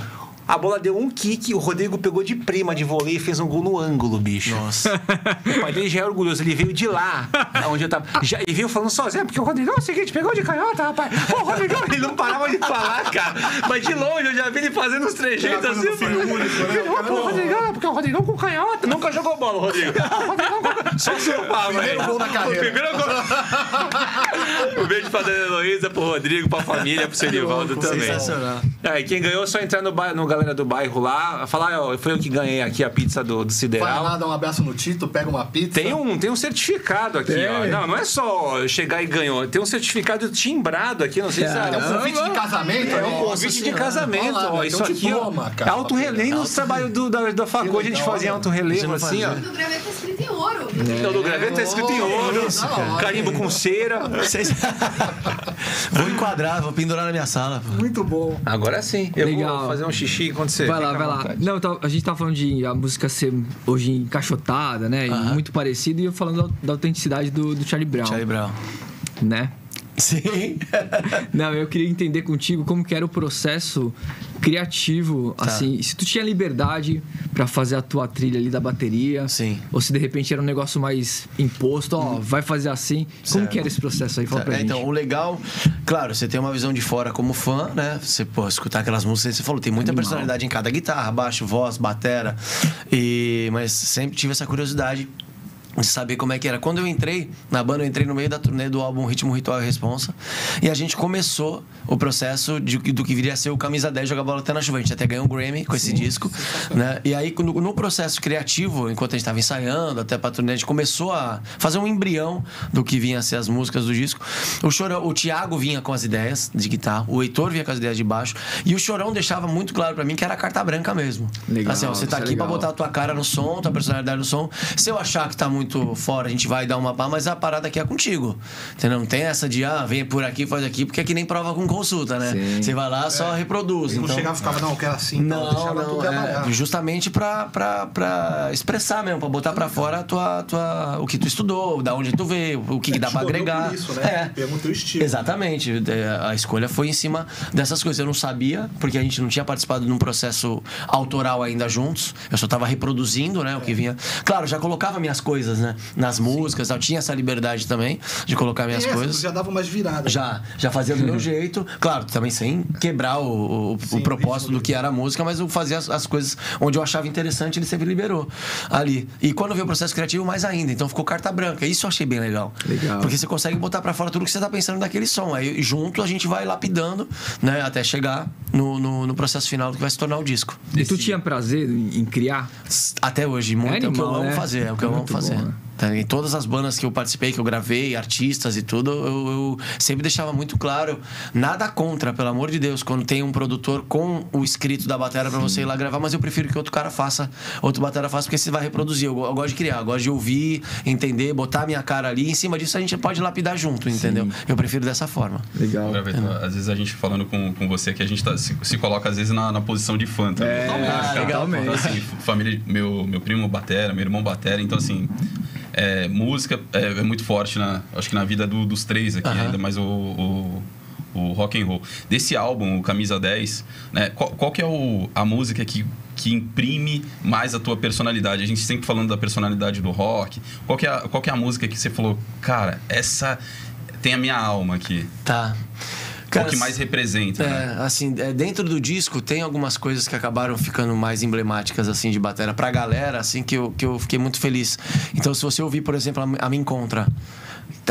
A bola deu um kick, o Rodrigo pegou de prima de vôlei e fez um gol no ângulo, bicho. Nossa. O pai dele já é orgulhoso, ele veio de lá, onde eu tava. Já, e veio falando sozinho, porque o Rodrigão é o seguinte, pegou de canhota, rapaz. Pô, o Rodrigão, ele não parava de falar, cara. Mas de longe eu já vi ele fazendo uns trejeitos assim. filho único, né? Filho, Pô, o Rodrigão, porque o Rodrigão com canhota. Nunca jogou bola, o Rodrigo. <laughs> O Rodrigão com- Só surfava, Primeiro velho. gol da carreira. O primeiro gol. <laughs> um beijo pra Dona Heloísa, pro Rodrigo, pra família, pro Serivaldo também. Sensacional. Aí, quem ganhou é só entrar no, no galera do bairro lá, falar, ó, foi eu que ganhei aqui a pizza do, do Vai Sideral. lá, dá um abraço no Tito, pega uma pizza. Tem um, tem um certificado aqui, Tem. ó. Não, não é só chegar e ganhou. Tem um certificado timbrado aqui, não sei se É um é. convite de casamento, É um né? convite de casamento, lá, ó. Isso um aqui, diploma, ó. cara, alto pra relevo nos trabalhos do, da, da faculdade, a gente fazia alto relevo, assim, ó. fazia. O graveto tá escrito em ouro. Então, do graveto tá escrito em ouro, carimbo com cera. <laughs> Vou enquadrar, vou pendurar na minha sala. pô. Muito bom. Agora sim, eu Legal. vou fazer um xixi enquanto você. Vai lá, vai lá. Não, tá- a gente tá falando de a música ser hoje encaixotada, né? e Muito parecida, e eu falando da, da autenticidade do, do Charlie Brown, Charlie Brown. né? Sim. <laughs> Não, eu queria entender contigo como que era o processo criativo, Tá. assim, se tu tinha liberdade pra fazer a tua trilha ali da bateria, Sim. ou se de repente era um negócio mais imposto, ó, vai fazer assim. Como Certo. que era esse processo aí? Fala pra É, então, o legal, claro, você tem uma visão de fora como fã, né? Você pô, escutar aquelas músicas, você falou, tem muita Animal. personalidade em cada guitarra, baixo, voz, batera. E mas sempre tive essa curiosidade de saber como é que era. Quando eu entrei na banda, eu entrei no meio da turnê do álbum Ritmo Ritual e Responsa. E a gente começou o processo de, do que viria a ser o Camisa 10 Jogar Bola Até na Chuva. A gente até ganhou um Grammy com esse disco. Né? E aí, no, no processo criativo, enquanto a gente estava ensaiando, até pra turnê, a gente começou a fazer um embrião do que vinha a ser as músicas do disco. O Chorão, o Thiago vinha com as ideias de guitarra, o Heitor vinha com as ideias de baixo. E o Chorão deixava muito claro pra mim que era carta branca mesmo. Legal, Assim, ó, você tá é aqui pra legal. botar a tua cara no som, tua personalidade no som. Se eu achar que tá muito fora, a gente vai dar uma pá, mas a parada aqui é contigo. Entendeu? Não tem essa de, ah, vem por aqui, faz aqui, porque é que nem prova com consulta, né? Sim. Você vai lá, só reproduz. Não Então... chegava e ficava, não, eu quero assim. Não, deixava tudo não, trabalhar. é, justamente pra, pra, pra expressar mesmo, pra botar pra fora a tua, tua, o que tu estudou, da onde tu veio, o que, que dá pra agregar. isso, né? É. Pegou o teu estilo. Exatamente. É, A escolha foi em cima dessas coisas. Eu não sabia, porque a gente não tinha participado de um processo autoral ainda juntos. Eu só estava reproduzindo, né, o que vinha. Claro, já colocava minhas coisas coisas, né? Nas músicas, eu tinha essa liberdade também de colocar minhas Essa, coisas. já dava umas viradas. Já, já fazia do meu <laughs> jeito. Claro, também sem quebrar o, o- Sim, o propósito do que era a música, mas eu fazia as, as coisas onde eu achava interessante, ele sempre liberou ali. E quando veio o processo criativo, mais ainda. Então ficou carta branca. Isso eu achei bem legal. Legal. Porque você consegue botar pra fora tudo que você tá pensando daquele som. Aí junto a gente vai lapidando, né? Até chegar no, no, no processo final do que vai se tornar o disco. E tu tinha prazer em, criar? Até hoje, muito é, o que eu animal, amo né? fazer, é o que eu amo Muito fazer. Tá, Em todas as bandas que eu participei, que eu gravei, artistas e tudo, eu, eu sempre deixava muito claro, nada contra, pelo amor de Deus, quando tem um produtor com o escrito da bateria pra você ir lá gravar, mas eu prefiro que outro cara faça, outro batera faça, porque você vai reproduzir. Eu, eu gosto de criar, eu gosto de ouvir, entender, botar a minha cara ali, em cima disso a gente pode lapidar junto, entendeu? Eu prefiro dessa forma. Legal. Graveto, Às vezes a gente falando com, com você que a gente tá- se, se coloca às vezes na, na posição de fã também. É, Ah, legal. Então, assim, família, meu, meu primo batera, meu irmão batera, então assim, é, música é, é muito forte na, acho que na vida do- dos três aqui, ainda mais o, o, o rock and roll. Desse álbum, o Camisa 10, né, qual, qual que é o, a música que, que imprime mais a tua personalidade? A gente sempre falando da personalidade do rock. Qual que é a, qual que é a música que você falou, cara, essa tem a minha alma aqui? Tá. Qual que mais representa, né? É, assim, é, dentro do disco tem algumas coisas que acabaram ficando mais emblemáticas, assim, de bateria pra galera, assim, que eu, que eu fiquei muito feliz. Então, se você ouvir, por exemplo, a, a Me Encontra.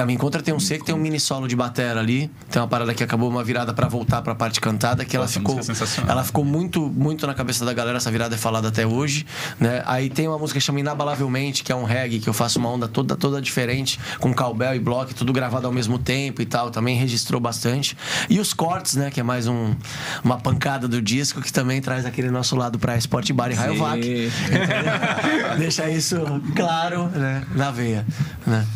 A Me Encontra tem um C que tem um mini solo de batera ali. Tem uma parada que acabou uma virada pra voltar pra parte cantada, que ela Nossa, a ficou. é. Ela ficou muito, muito na cabeça da galera, essa virada é falada até hoje, né? Aí tem uma música que chama Inabalavelmente, que é um reggae, que eu faço uma onda toda, toda diferente, com cowbell e block, tudo gravado ao mesmo tempo e tal, também registrou bastante. E os cortes, né, que é mais um, uma pancada do disco, que também traz aquele nosso lado pra Sport Bar e Rayovac. <laughs> Deixa isso claro, né, na veia, né?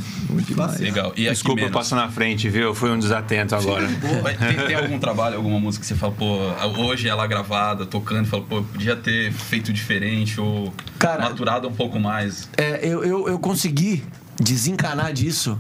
Legal. E Desculpa, eu passo na frente, viu? Eu fui um desatento agora. Tem, tem <laughs> algum trabalho, alguma música que você fala, pô, hoje ela gravada, tocando, fala, pô, podia ter feito diferente ou Cara- maturado um pouco mais? É, eu, eu, eu consegui desencanar disso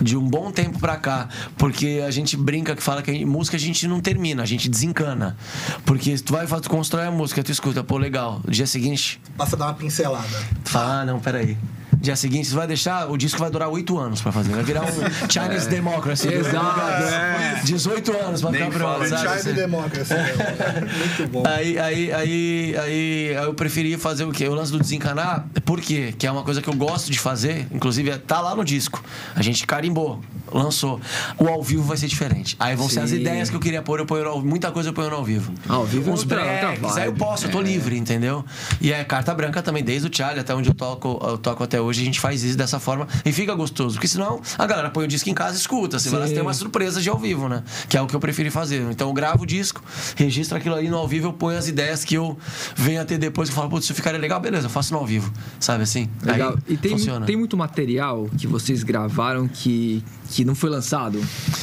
de um bom tempo pra cá, porque a gente brinca que fala que a música a gente não termina, a gente desencana. Porque tu vai tu constrói a música, tu escuta, pô, legal. Dia seguinte, Passa a dar uma pincelada. tu fala, ah, não, peraí. Dia seguinte, você vai deixar, o disco vai durar oito anos pra fazer. Vai virar um <laughs> Chinese Democracy. Exato, é. 18 anos pra ficar pronto? Chai de democracy. Muito bom. Aí, aí, aí, aí, eu preferi fazer o quê? O lance do desencanar, por quê? Que é uma coisa que eu gosto de fazer, inclusive é- tá lá no disco. A gente carimbou, lançou. O ao vivo vai ser diferente. Aí vão ser as Sim. ideias que eu queria pôr, eu ponho ao- muita coisa eu ponho no ao vivo. Ao vivo é Uns outra breaks, aí eu posso, eu tô É. livre, entendeu? E é carta branca também, desde o Charlie até onde eu toco, eu toco até hoje, a gente faz isso dessa forma e fica gostoso. Porque senão a galera põe o disco em casa e escuta. Você vai lá, Sim. você tem uma surpresa de ao vivo, né? Que é o que eu prefiro fazer. Então eu gravo o disco, registro aquilo ali no ao vivo, eu ponho as ideias que eu venho a ter depois, que eu falo, putz, isso ficaria legal, beleza, eu faço no ao vivo. Sabe assim? Legal. Aí E tem, funciona. tem muito material que vocês gravaram que, que não foi lançado?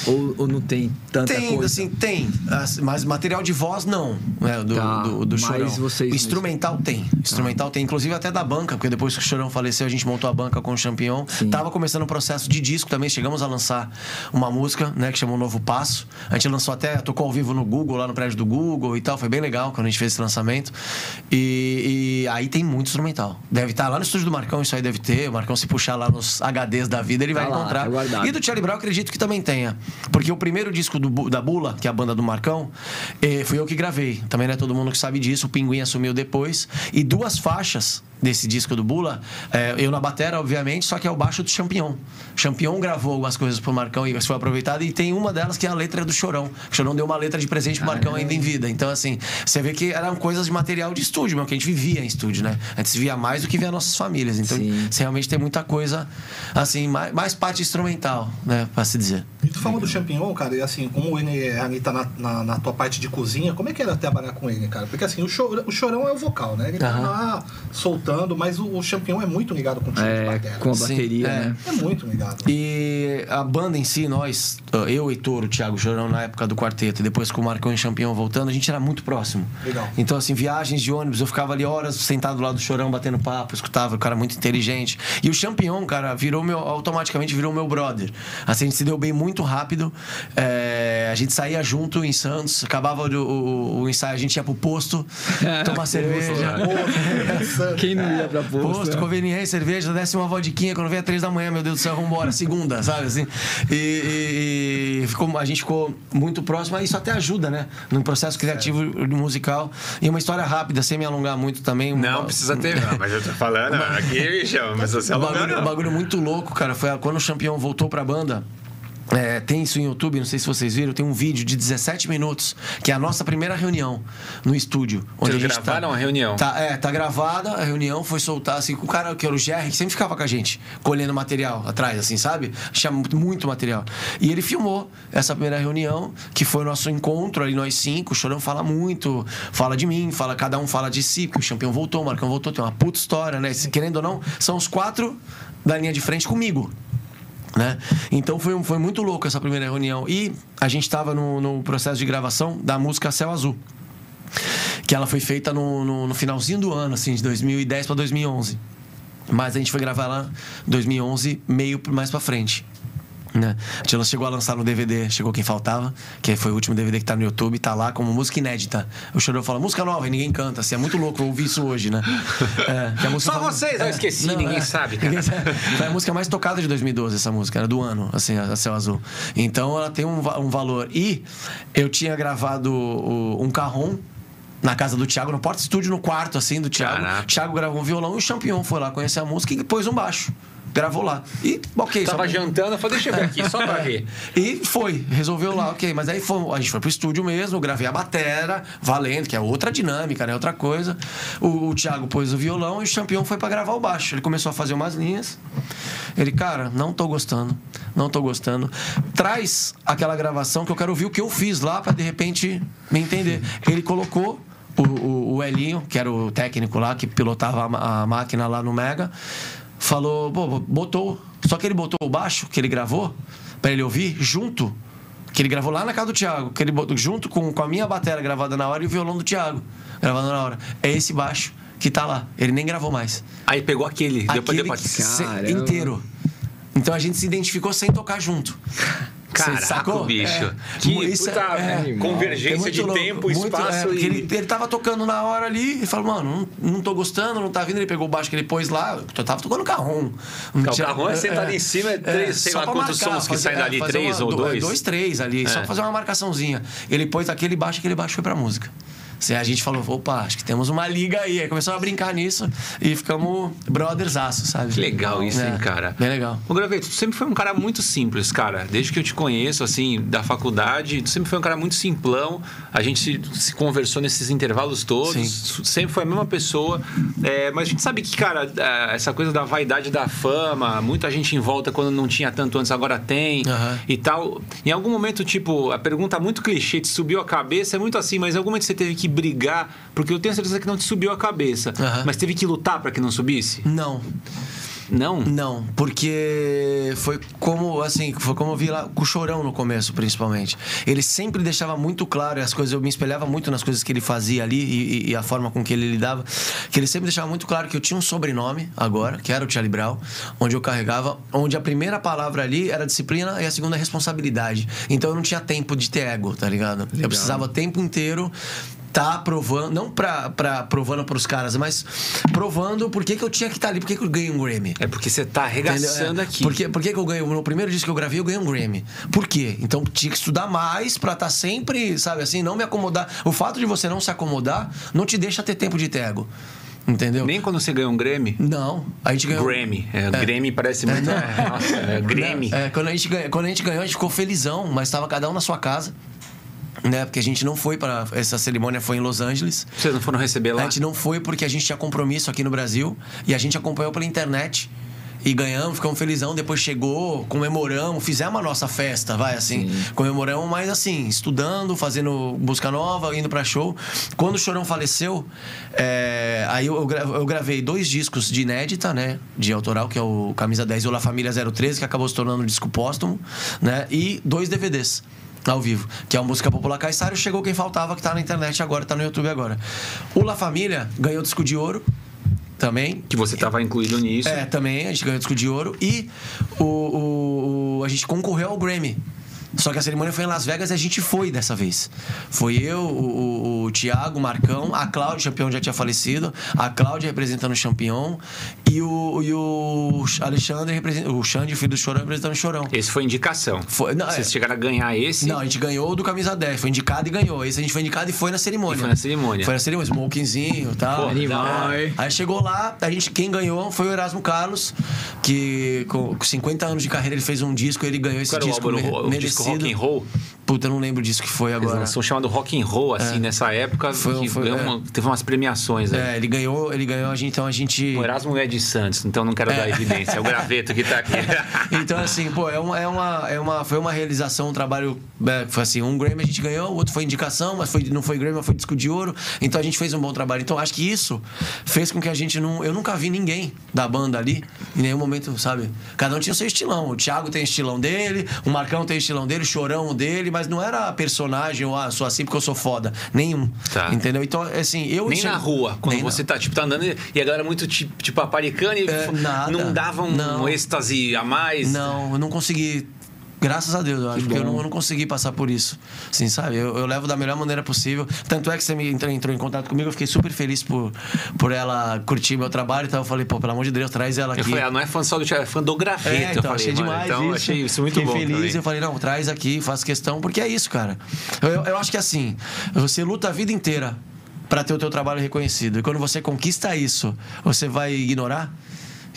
Ou, ou não tem tanta Tem, coisa? assim, tem. As- Mas material de voz, não. Né? Do, Tá, do, do Chorão. vocês- O instrumental tem. Instrumental tem. Inclusive até da banca, porque depois que o Chorão faleceu, a gente montou a banca com o Champignon. Sim. Tava começando o processo de disco também. Chegamos a lançar uma música, né? Que chamou Novo Passo. A gente lançou até, tocou ao vivo no Google, lá no prédio do Google e tal. Foi bem legal quando a gente fez esse lançamento. E, e aí tem muito instrumental. Deve estar lá no estúdio do Marcão, isso aí deve ter. O Marcão, se puxar lá nos HDs da vida, ele vai Tá lá, encontrar. tá e do Charlie Brown, acredito que também tenha. Porque o primeiro disco do da Bula, que é a banda do Marcão, eh, fui eu que gravei. Também não é todo mundo que sabe disso. O Pinguim assumiu depois. E duas faixas desse disco do Bula, eh, eu na batera, obviamente, só que é o baixo do Champignon. Champignon gravou algumas coisas pro Marcão e isso foi aproveitado. E tem uma delas que é a letra do Chorão. O Chorão deu uma letra de presente pro Marcão ainda em vida. Então, assim, você vê que eram coisas de material de estúdio, mesmo, que a gente vivia em estúdio, né? A gente via mais do que via nossas famílias. Então, Sim. você realmente tem muita coisa, assim, mais, mais parte instrumental, né? Pra se dizer. E tu falou do champignon, cara, e assim, como ele ali tá na, na, na tua parte de cozinha, como é que era trabalhar com ele, cara? Porque assim, o, chorão, o chorão é o vocal, né? Ele tá lá soltando, mas o, o champignon é muito ligado com o time de É, bateria. com a Sim, bateria, é. né? É muito ligado. E a banda em si, nós, eu, Heitor, o Thiago Chorão, na época do quarteto, e depois com o Marcão e Champion voltando, a gente era muito próximo. Legal. Então, assim, viagens de ônibus, eu ficava ali horas sentado do lado do Chorão, batendo papo, escutava, o cara muito inteligente. E o Champion, cara, virou meu, automaticamente virou meu brother. Assim, a gente se deu bem muito rápido. É, a gente saía junto em Santos, acabava o, o- o ensaio, a gente ia pro posto, <laughs> tomar cerveja. <laughs> Quem não ia pra posto? Posto, né? conveniência, cerveja, desce uma vodquinha quando vem às três da manhã, meu Deus do céu, vambora, segunda, sabe assim? E, e- e ficou, a gente ficou muito próximo, isso até ajuda, né? No processo criativo musical. E uma história rápida, sem me alongar muito também. Não Uma- precisa ter. <laughs> Não, mas eu tô falando, aqui, bicho, mas você um alongando. bagulho, um bagulho muito louco, cara. Foi quando o campeão voltou pra banda. É, tem isso em YouTube, não sei se vocês viram, tem um vídeo de 17 minutos, que é a nossa primeira reunião no estúdio. Onde Vocês a gente gravaram a reunião? Tá, é, tá gravada a reunião, foi soltar assim, com o cara que era o GR, que sempre ficava com a gente, colhendo material atrás, assim, sabe? Muito, muito material. E ele filmou essa primeira reunião, que foi o nosso encontro ali, nós cinco. O Chorão fala muito, fala de mim, fala, cada um fala de si, porque o campeão voltou, o Marcão voltou, tem uma puta história, né? Querendo ou não, são os quatro da linha de frente comigo. Né? Então foi, foi muito louco essa primeira reunião. E a gente estava no, no processo de gravação da música Céu Azul. Que ela foi feita no, no, no finalzinho do ano, assim, de 2010 para 2011. Mas a gente foi gravar lá em 2011, meio mais pra frente. Né? A gente chegou a lançar no DVD, chegou quem faltava, que foi o último DVD que tá no YouTube, tá lá como música inédita. O Chorão fala, música nova, e ninguém canta, assim, é muito louco eu ouvi isso hoje, né? <laughs> É, Só fala- vocês, eu esqueci, <laughs> ninguém sabe, cara. Foi a música mais tocada de 2012, essa música, era do ano, assim, a Céu Azul. Então ela tem um, um valor. E eu tinha gravado um carrom na casa do Thiago, no porta-estúdio, no quarto, assim, do Thiago. Caraca. Thiago gravou um violão e o Champion foi lá conhecer a música e pôs um baixo. Gravou lá. E, ok. Tava pra- jantando, eu falei, deixa eu ver aqui, só pra ver. <laughs> e foi, resolveu lá, ok. Mas aí foi, a gente foi pro estúdio mesmo, gravei a batera, valendo, que é outra dinâmica, né? Outra coisa. O, o Thiago pôs o violão e o Champion foi pra gravar o baixo. Ele começou a fazer umas linhas. Ele, cara, não tô gostando, não tô gostando. Traz aquela gravação que eu quero ouvir o que eu fiz lá pra de repente me entender. Ele colocou. O, o, o Elinho, que era o técnico lá, que pilotava a, a máquina lá no Mega, falou, pô, botou. Só que ele botou o baixo que ele gravou pra ele ouvir junto. Que ele gravou lá na casa do Thiago. Que ele botou junto com, com a minha bateria gravada na hora e o violão do Thiago gravado na hora. É esse baixo que tá lá. Ele nem gravou mais. Aí pegou aquele, deu pra, Aquele pra... se- Caramba. inteiro. Então a gente se identificou sem tocar junto. Caraca, sacou? bicho. É. Que Isso puta é- é convergência muito de louco, tempo, muito- espaço é, e... ele, ele tava tocando na hora ali e falou, mano, não, não tô gostando, não tá vindo. Ele pegou o baixo que ele pôs lá, eu tava tocando carrom. Não o tinha- carrom é sentado em cima, é três, sei lá quantos sons que saem dali, três ou do- dois? Dois, três ali, só pra fazer uma marcaçãozinha. Ele pôs aquele baixo, aquele baixo foi pra música. A gente falou, opa, acho que temos uma liga aí. Aí começou a brincar nisso e ficamos brothers aço, sabe? Que legal isso, É, hein, cara? Bem legal. O Graveto, tu sempre foi um cara muito simples, cara. Desde que eu te conheço, assim, da faculdade, tu sempre foi um cara muito simplão. A gente se, conversou nesses intervalos todos. Sim. Sempre foi a mesma pessoa. É, mas a gente sabe que, cara, é, essa coisa da vaidade da fama, muita gente em volta quando não tinha tanto antes, agora tem Aham. e tal. Em algum momento, tipo, a pergunta muito clichê, te subiu a cabeça, é muito assim, mas em algum momento você teve que brigar, porque eu tenho certeza que não te subiu a cabeça. Aham. Mas teve que lutar para que não subisse? Não. Não? Não, porque foi como, assim, foi como eu vi lá com o Chorão no começo, principalmente. Ele sempre deixava muito claro, as coisas, eu me espelhava muito nas coisas que ele fazia ali e, e- a forma com que ele lidava, que ele sempre deixava muito claro que eu tinha um sobrenome agora, que era o Charlie Brown, onde eu carregava, onde a primeira palavra ali era disciplina e a segunda responsabilidade. Então eu não tinha tempo de ter ego, tá ligado? Eu precisava o tempo inteiro tá provando, não pra, pra provando pros caras, mas provando por que, que eu tinha que estar ali, por que, que eu ganhei um Grammy. É porque você tá arregaçando É. aqui. Por que, por que que eu ganhei? No primeiro disco que eu gravei, eu ganhei um Grammy. Por quê? Então tinha que estudar mais pra estar sempre, sabe assim, não me acomodar. O fato de você não se acomodar não te deixa ter tempo de tego. Entendeu? Nem quando você ganhou um Grammy? Não. A gente ganhou. Grammy. É, Grammy parece <laughs> muito. é, nossa, é, Grammy. É, quando, a gente ganhou, quando a gente ganhou, a gente ficou felizão, mas estava cada um na sua casa. Né? Porque a gente não foi para Essa cerimônia foi em Los Angeles. Vocês não foram receber lá? A gente não foi porque a gente tinha compromisso aqui no Brasil e a gente acompanhou pela internet. E ganhamos, ficamos felizão. Depois chegou, comemoramos, fizemos a nossa festa, vai assim. Comemoramos, mas assim, estudando, fazendo música nova, indo pra show. Quando o Chorão faleceu, é, aí eu, eu gravei dois discos de inédita, né? De autoral, que é o Camisa 10 e o La Família 013, que acabou se tornando um disco póstumo, né? E dois DVDs ao vivo, que é a música popular Caissaro, chegou quem faltava, que tá na internet agora, tá no YouTube agora. O La Família ganhou disco de ouro também. Que você tava incluído nisso. É, também, a gente ganhou o disco de ouro. E o, o- o- a gente concorreu ao Grammy. Só que a cerimônia foi em Las Vegas e a gente foi dessa vez. Foi eu, o, o, o Thiago, o Marcão, a Cláudia, o campeão já tinha falecido, a Cláudia representando o campeão e o, e o Alexandre, o Xande, filho do Chorão, representando o Chorão. Esse foi indicação. Foi- não, Vocês é. chegaram a ganhar esse. Não, a gente ganhou do camisa 10, foi indicado e ganhou. Esse a gente foi indicado e foi na cerimônia. E foi na cerimônia. Foi na cerimônia, smokingzinho e tal. Pô, animal, É. Aí chegou lá, a gente, quem ganhou foi o Erasmo Carlos, que com com 50 anos de carreira ele fez um disco, ele ganhou esse Qual era o disco álbum, o, o disco merecido. rock and roll? Puta, eu não lembro disso que foi Eles agora. lançou um chamado rock and roll, assim, nessa época. Foi- que foi- é. uma- teve umas premiações aí. É, ele ganhou, ele ganhou, a gente, então a gente. O Erasmo é de Santos, então não quero dar evidência. É o graveto que tá aqui. <laughs> Então, assim, pô, é uma, é uma, é uma, foi uma realização, um trabalho. é, foi assim, um Grammy a gente ganhou, o outro foi indicação, mas foi, não foi Grammy, mas foi disco de ouro. Então a gente fez um bom trabalho. Então acho que isso fez com que a gente não. Eu nunca vi ninguém da banda ali, em nenhum momento, sabe? Cada um tinha o seu estilão. O Thiago tem estilão dele, o Marcão tem estilão dele, o Chorão o dele, mas não era personagem ou ah, sou assim porque eu sou foda. Nenhum. Tá. Entendeu? Então, assim, eu. Nem na rua, quando Nem na- você tá, tipo, tá andando e a galera muito, tipo, tipo aparicando e É, não dava um Não. êxtase a mais. Não, eu não consegui. Graças a Deus, eu acho, porque eu não, eu não consegui passar por isso. Assim, sabe? Eu, eu levo da melhor maneira possível. Tanto é que você me entrou, entrou em contato comigo, eu fiquei super feliz por, por ela curtir meu trabalho. Então eu falei, pô, pelo amor de Deus, traz ela aqui. Eu falei, ela não é fã só do Thiago, é fã do graveto. É, então, eu falei, achei demais então, isso. achei isso muito Fiquei bom. feliz. também. Eu falei, não, traz aqui, faço questão, porque é isso, cara. Eu, eu- acho que assim, você luta a vida inteira pra ter o teu trabalho reconhecido. E quando você conquista isso, você vai ignorar?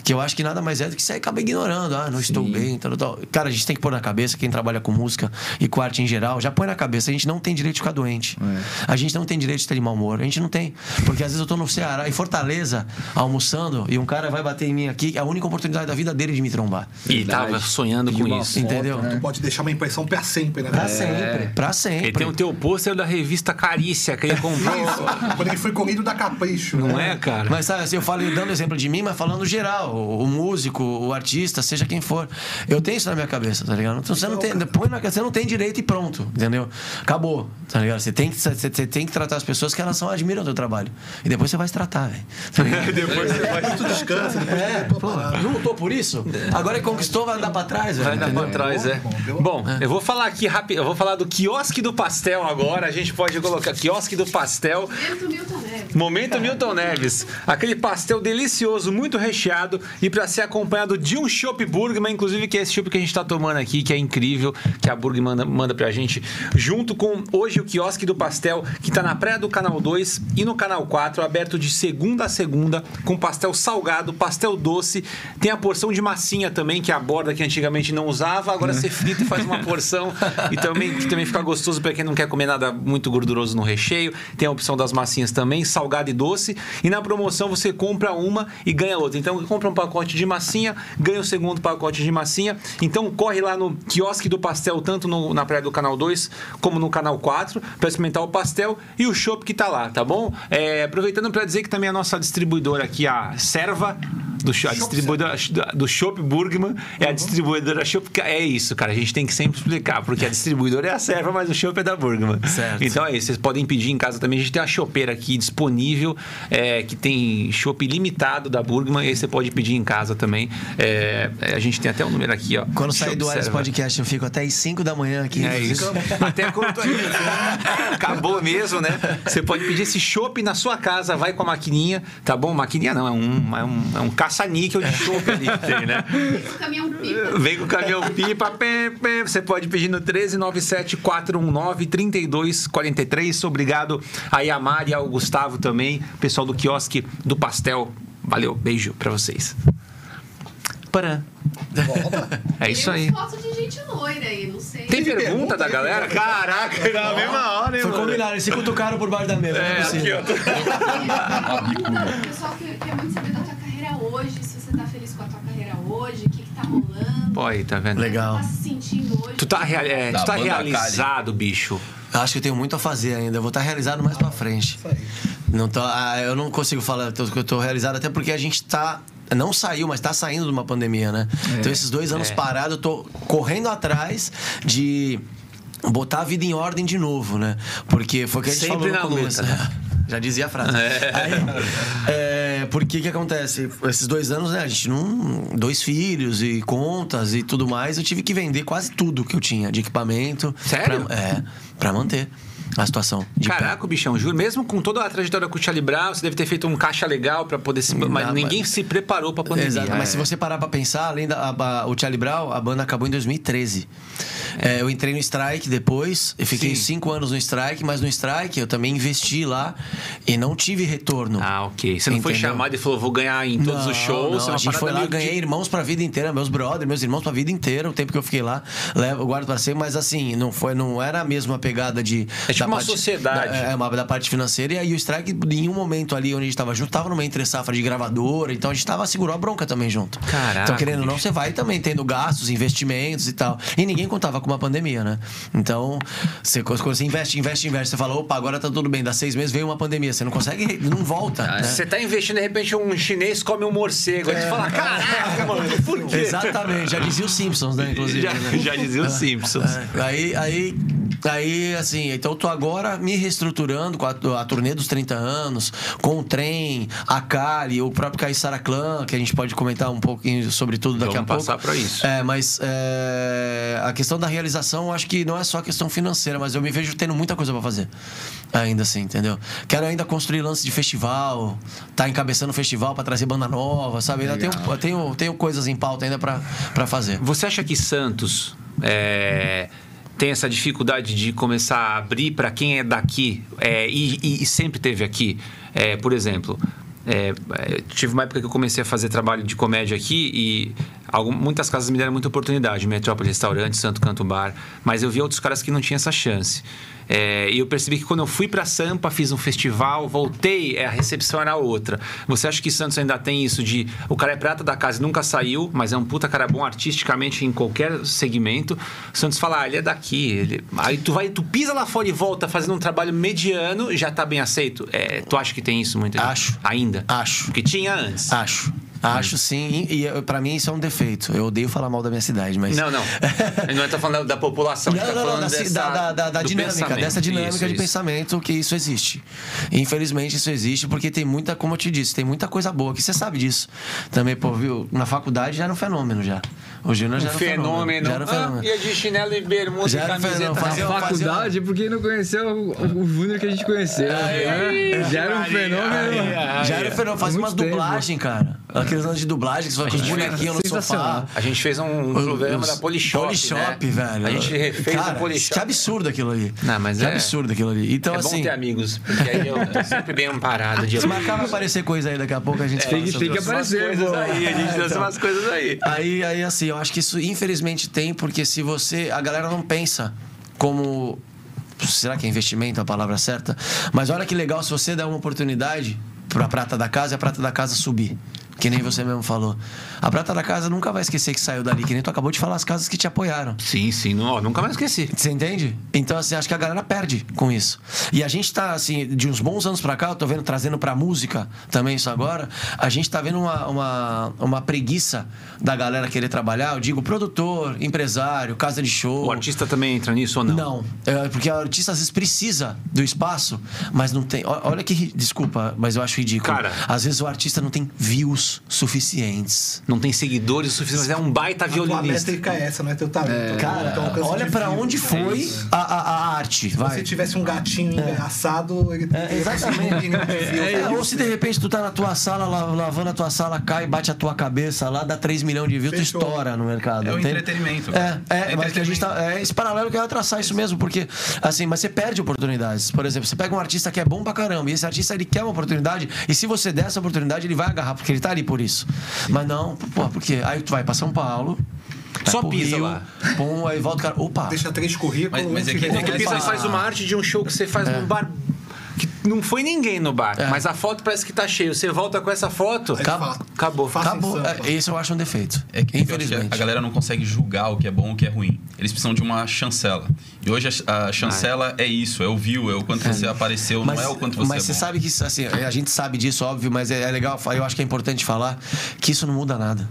Que eu acho que nada mais é do que você acaba ignorando. Ah, não estou bem, tal, tal. Cara, a gente tem que pôr na cabeça, quem trabalha com música e com arte em geral, já põe na cabeça, a gente não tem direito de ficar doente. A gente não tem direito de ter de mau humor. A gente não tem. Porque às vezes eu tô no Ceará, em Fortaleza, almoçando, e um cara vai bater em mim aqui, é a única oportunidade da vida dele de me trombar. E tava sonhando com isso. foto, Entendeu? né? Pode deixar uma impressão pra sempre, né? Pra sempre, pra sempre. Ele tem o teu pôster da revista Carícia, que ele comprou. Isso, quando ele foi comido da capricho. Não né? é, cara? Mas sabe, assim, eu falo dando exemplo de mim, mas falando geral, o, o músico, o artista, seja quem for. Eu tenho isso na minha cabeça, tá ligado? Então, você não tem, na, você não tem direito e pronto, entendeu? Acabou, tá ligado? Você tem que, você, você tem que tratar as pessoas que elas são, admiram o teu trabalho. E depois você vai se tratar, velho. Tá? <laughs> Depois você vai tu descansa, depois É, pô, não lutou por isso? Agora que conquistou, vai andar pra trás, velho. Vai dar entendeu? pra trás, é. Bom, Bom, eu vou falar aqui rápido, eu vou falar do quiosque do pastel agora. A gente pode colocar quiosque do pastel. Momento Milton Neves. Momento Milton Neves. Aquele pastel delicioso, muito recheado e para ser acompanhado de um chopp Burgman, inclusive que é esse chopp que a gente tá tomando aqui, que é incrível, que a Burg manda, manda pra gente, junto com hoje o quiosque do pastel, que tá na praia do Canal 2 e no Canal 4, aberto de segunda a segunda, com pastel salgado, pastel doce, tem a porção de massinha também, que é a borda que antigamente não usava, agora você frita e faz uma porção e também, que também fica gostoso para quem não quer comer nada muito gorduroso no recheio. Tem a opção das massinhas também, salgado e doce. E na promoção você compra uma e ganha outra. Então compra um pacote de massinha, ganha o segundo pacote de massinha. Então corre lá no quiosque do pastel, tanto no- na praia do Canal 2 como no Canal 4, para experimentar o pastel e o chopp que tá lá, tá bom? É, aproveitando para dizer que também a nossa distribuidora aqui, a Serva, do a distribuidora do Shop Burgman é a distribuidora Shop. É isso, cara. A gente tem que sempre explicar, porque a distribuidora é a Serva, mas o Shop é da Burgman. Certo. Então é isso. Vocês podem pedir em casa também. A gente tem uma chopeira aqui disponível, é, que tem chopp limitado da Burgman, e aí você pode pedir em casa também. É, é, a gente tem até o número aqui, ó. Quando sair do Ares. Podcast, eu fico até às 5 da manhã aqui. É isso. Até quando <laughs> acabou mesmo, né? Você pode pedir esse chopp na sua casa, vai com a maquininha, tá bom? Maquininha não, é um, é um, é um caça-níquel de chopp ali que tem, né? O caminhão pipa. Vem com o caminhão pipa, você pode pedir no 13974193243. Obrigado aí a Mari ao Gustavo também, pessoal do quiosque do pastel. Valeu, beijo pra vocês. Parã. <laughs> É isso aí. Queremos foto de gente loira aí, não sei. Tem pergunta da aí? galera? Caraca, na mesma hora, hein, Foi mano? combinado, eles se cutucaram por baixo da mesa. É, é aqui, ó. O pessoal que quer muito <laughs> saber da tua carreira hoje, se você tá feliz com a tua carreira hoje, o que, que tá rolando. Pô, aí, tá vendo? Legal. Tá se sentindo hoje? Tu tá, rea- é, tu tá realizado, bicho. Eu acho que eu tenho muito a fazer ainda. Eu vou estar realizado mais pra frente. Não tô, ah, eu não consigo falar que eu tô realizado, até porque a gente tá. Não saiu, mas tá saindo de uma pandemia, né? Então, esses dois anos É. parados, eu tô correndo atrás de botar a vida em ordem de novo, né? Porque foi o que a gente Sempre falou no na começo. luta, né? <laughs> Já dizia a frase. Aí, é, porque que acontece? Esses dois anos, né? A gente não. Dois filhos e contas e tudo mais. Eu tive que vender quase tudo que eu tinha de equipamento. Sério? Pra, é, pra manter a situação. De pé. Caraca, bichão, juro. Mesmo com toda a trajetória com o Charlie Brown, você deve ter feito um caixa legal pra poder se. Mas Não, ninguém mas- se preparou pra pandemia. Exato, mas se você parar pra pensar, além da a- a- o Charlie Brown, a banda acabou em 2013. É, eu entrei no Strike depois, eu fiquei Sim. cinco anos no Strike, mas no Strike eu também investi lá e não tive retorno. Ah, ok. Você não foi Entendeu? chamado e falou, vou ganhar em todos Não, os shows. não, a gente foi lá, meio ganhei de- irmãos pra vida inteira, meus brothers, meus irmãos pra vida inteira, o tempo que eu fiquei lá, levo, guardo pra sempre, mas assim, não foi, não era a mesma pegada de. É tipo uma sociedade. Da, é, uma, da parte financeira. E aí o Strike, em um momento ali onde a gente tava junto, tava numa entre safra de gravadora, então a gente tava, segurou a bronca também junto. Caraca, Então, querendo ou não, você vai também tendo gastos, investimentos e tal. E ninguém contava com uma pandemia, né? Então, você, quando você investe, investe, investe, você fala, opa, agora tá tudo bem, dá seis meses, veio uma pandemia. Você não consegue, não volta. né? Você tá investindo, de repente, um chinês come um morcego. Aí você fala, caraca, mano, <laughs> por quê? Exatamente, já dizia os Simpsons, né? Inclusive. <laughs> Já, né? já dizia os Simpsons. É, aí, aí, aí, assim, então eu tô agora me reestruturando com a, a turnê dos 30 anos, com o trem, a Kali, o próprio Caissara Clã, que a gente pode comentar um pouquinho sobre tudo daqui Vamos a pouco. passar pra isso. É, mas é, a questão da realização, eu acho que não é só questão financeira, mas eu me vejo tendo muita coisa pra fazer. Ainda assim, entendeu? Quero ainda construir lance de festival, tá encabeçando festival pra trazer banda nova, sabe? Ainda tenho, eu tenho, tenho coisas em pauta ainda pra, pra fazer. Você acha que Santos é, tem essa dificuldade de começar a abrir para quem é daqui é, e, e- e sempre teve aqui? É, por exemplo, é, é, tive uma época que eu comecei a fazer trabalho de comédia aqui e algum- muitas casas me deram muita oportunidade, Metrópole Restaurante, Santo Canto Bar, mas eu vi outros caras que não tinham essa chance. É, e eu percebi que quando eu fui para Sampa, fiz um festival, voltei, é, a recepção era outra. Você acha que Santos ainda tem isso de o cara é prata da casa e nunca saiu, mas é um puta cara bom artisticamente em qualquer segmento. Santos fala, ah, ele é daqui. Ele... Aí tu vai, tu pisa lá fora e volta fazendo um trabalho mediano, já tá bem aceito. É, tu acha que tem isso muito? Acho. Ainda? Acho. Porque tinha antes. Acho. Acho sim, e, e pra mim isso é um defeito. Eu odeio falar mal da minha cidade, mas. Não, não. Ele <laughs> não tá falando da população, Não, tá não, não, falando da, dessa, da, da, da- dinâmica, pensamento. dessa dinâmica Isso, de isso. pensamento que isso existe. Infelizmente isso existe porque tem muita, como eu te disse, tem muita coisa boa que você sabe disso. Também, pô, viu? Na faculdade já era um fenômeno já. O Júnior já era um fenômeno. Fenômeno. Já era um Ah, fenômeno. ia de chinelo e bermuda Já e era um camiseta. fenômeno. Fazia- faculdade, porque não conheceu o, o Júnior que a gente conheceu. né? Já era um fenômeno. Já era um fenômeno. Fazia umas dublagens, cara. Aqueles anos de dublagem que você vai com os bonequinhos no sofá. A gente fez um programa da Polishop, Polishop, né? velho. A gente refez Cara, o Polishop. Que absurdo aquilo ali. Não, mas que é- absurdo aquilo ali. Então, é bom assim. ter amigos, porque aí eu tô sempre bem amparado. De Se marcar vai aparecer coisa aí daqui a pouco, a gente fala Tem que, aparecer. coisas aí, a gente <laughs> lança umas coisas aí. Aí, aí, assim, eu acho que isso infelizmente tem, porque se você. A galera não pensa como. Será que é investimento a palavra certa? Mas olha que legal se você der uma oportunidade pra prata da casa a prata da casa subir. Que nem você mesmo falou. A prata da casa nunca vai esquecer que saiu dali, que nem tu acabou de falar as casas que te apoiaram. Sim, sim, não, nunca mais esqueci. Você entende? Então, assim, acho que a galera perde com isso. E a gente tá, assim, de uns bons anos pra cá, eu tô vendo, trazendo pra música também isso agora, a gente tá vendo uma, uma, uma preguiça da galera querer trabalhar. Eu digo produtor, empresário, casa de show. O artista também entra nisso ou não? Não, é, porque o artista às vezes precisa do espaço, mas não tem. Olha que. Desculpa, mas eu acho ridículo. Cara. Às vezes o artista não tem views suficientes. Não tem seguidores o suficiente, mas é um baita A violinista. métrica é essa, não é teu talento. Cara, Então, olha views. onde É foi a, a, a arte. Se vai. você tivesse um gatinho assado, ele É, exatamente. um views. É, ou se de repente tu tá na tua sala, la- lavando a tua sala, cai, bate a tua cabeça lá, dá 3 milhões de views, tu estoura no mercado. É o entretenimento, É, é, É mas que a gente tá. É esse paralelo que eu ia traçar isso mesmo, porque, assim, mas você perde oportunidades. Por exemplo, você pega um artista que é bom pra caramba, e esse artista ele quer uma oportunidade, e se você der essa oportunidade, ele vai agarrar, porque ele tá ali por isso. Mas não, pô, por quê? Aí tu vai pra São Paulo. vai Só pisa Rio, lá. Pum, aí volta o cara. Opa! Deixa três currículos. Mas- mas é que- fica- é que Tu ele pisa e fala- faz uma arte de um show que você faz num bar que não foi ninguém no bar, mas a foto parece que tá cheio. Você volta com essa foto, Acabou. acabou. Acabou. Sampa. É, Esse eu acho um defeito. É que Infelizmente. a galera não consegue julgar o que é bom e o que é ruim. Eles precisam de uma chancela. E hoje a, a chancela é isso, é o view, é o quanto você apareceu, não é o quanto você mas é você bom. sabe que assim, a gente sabe disso, óbvio, mas é, é legal, eu acho que é importante falar que isso não muda nada.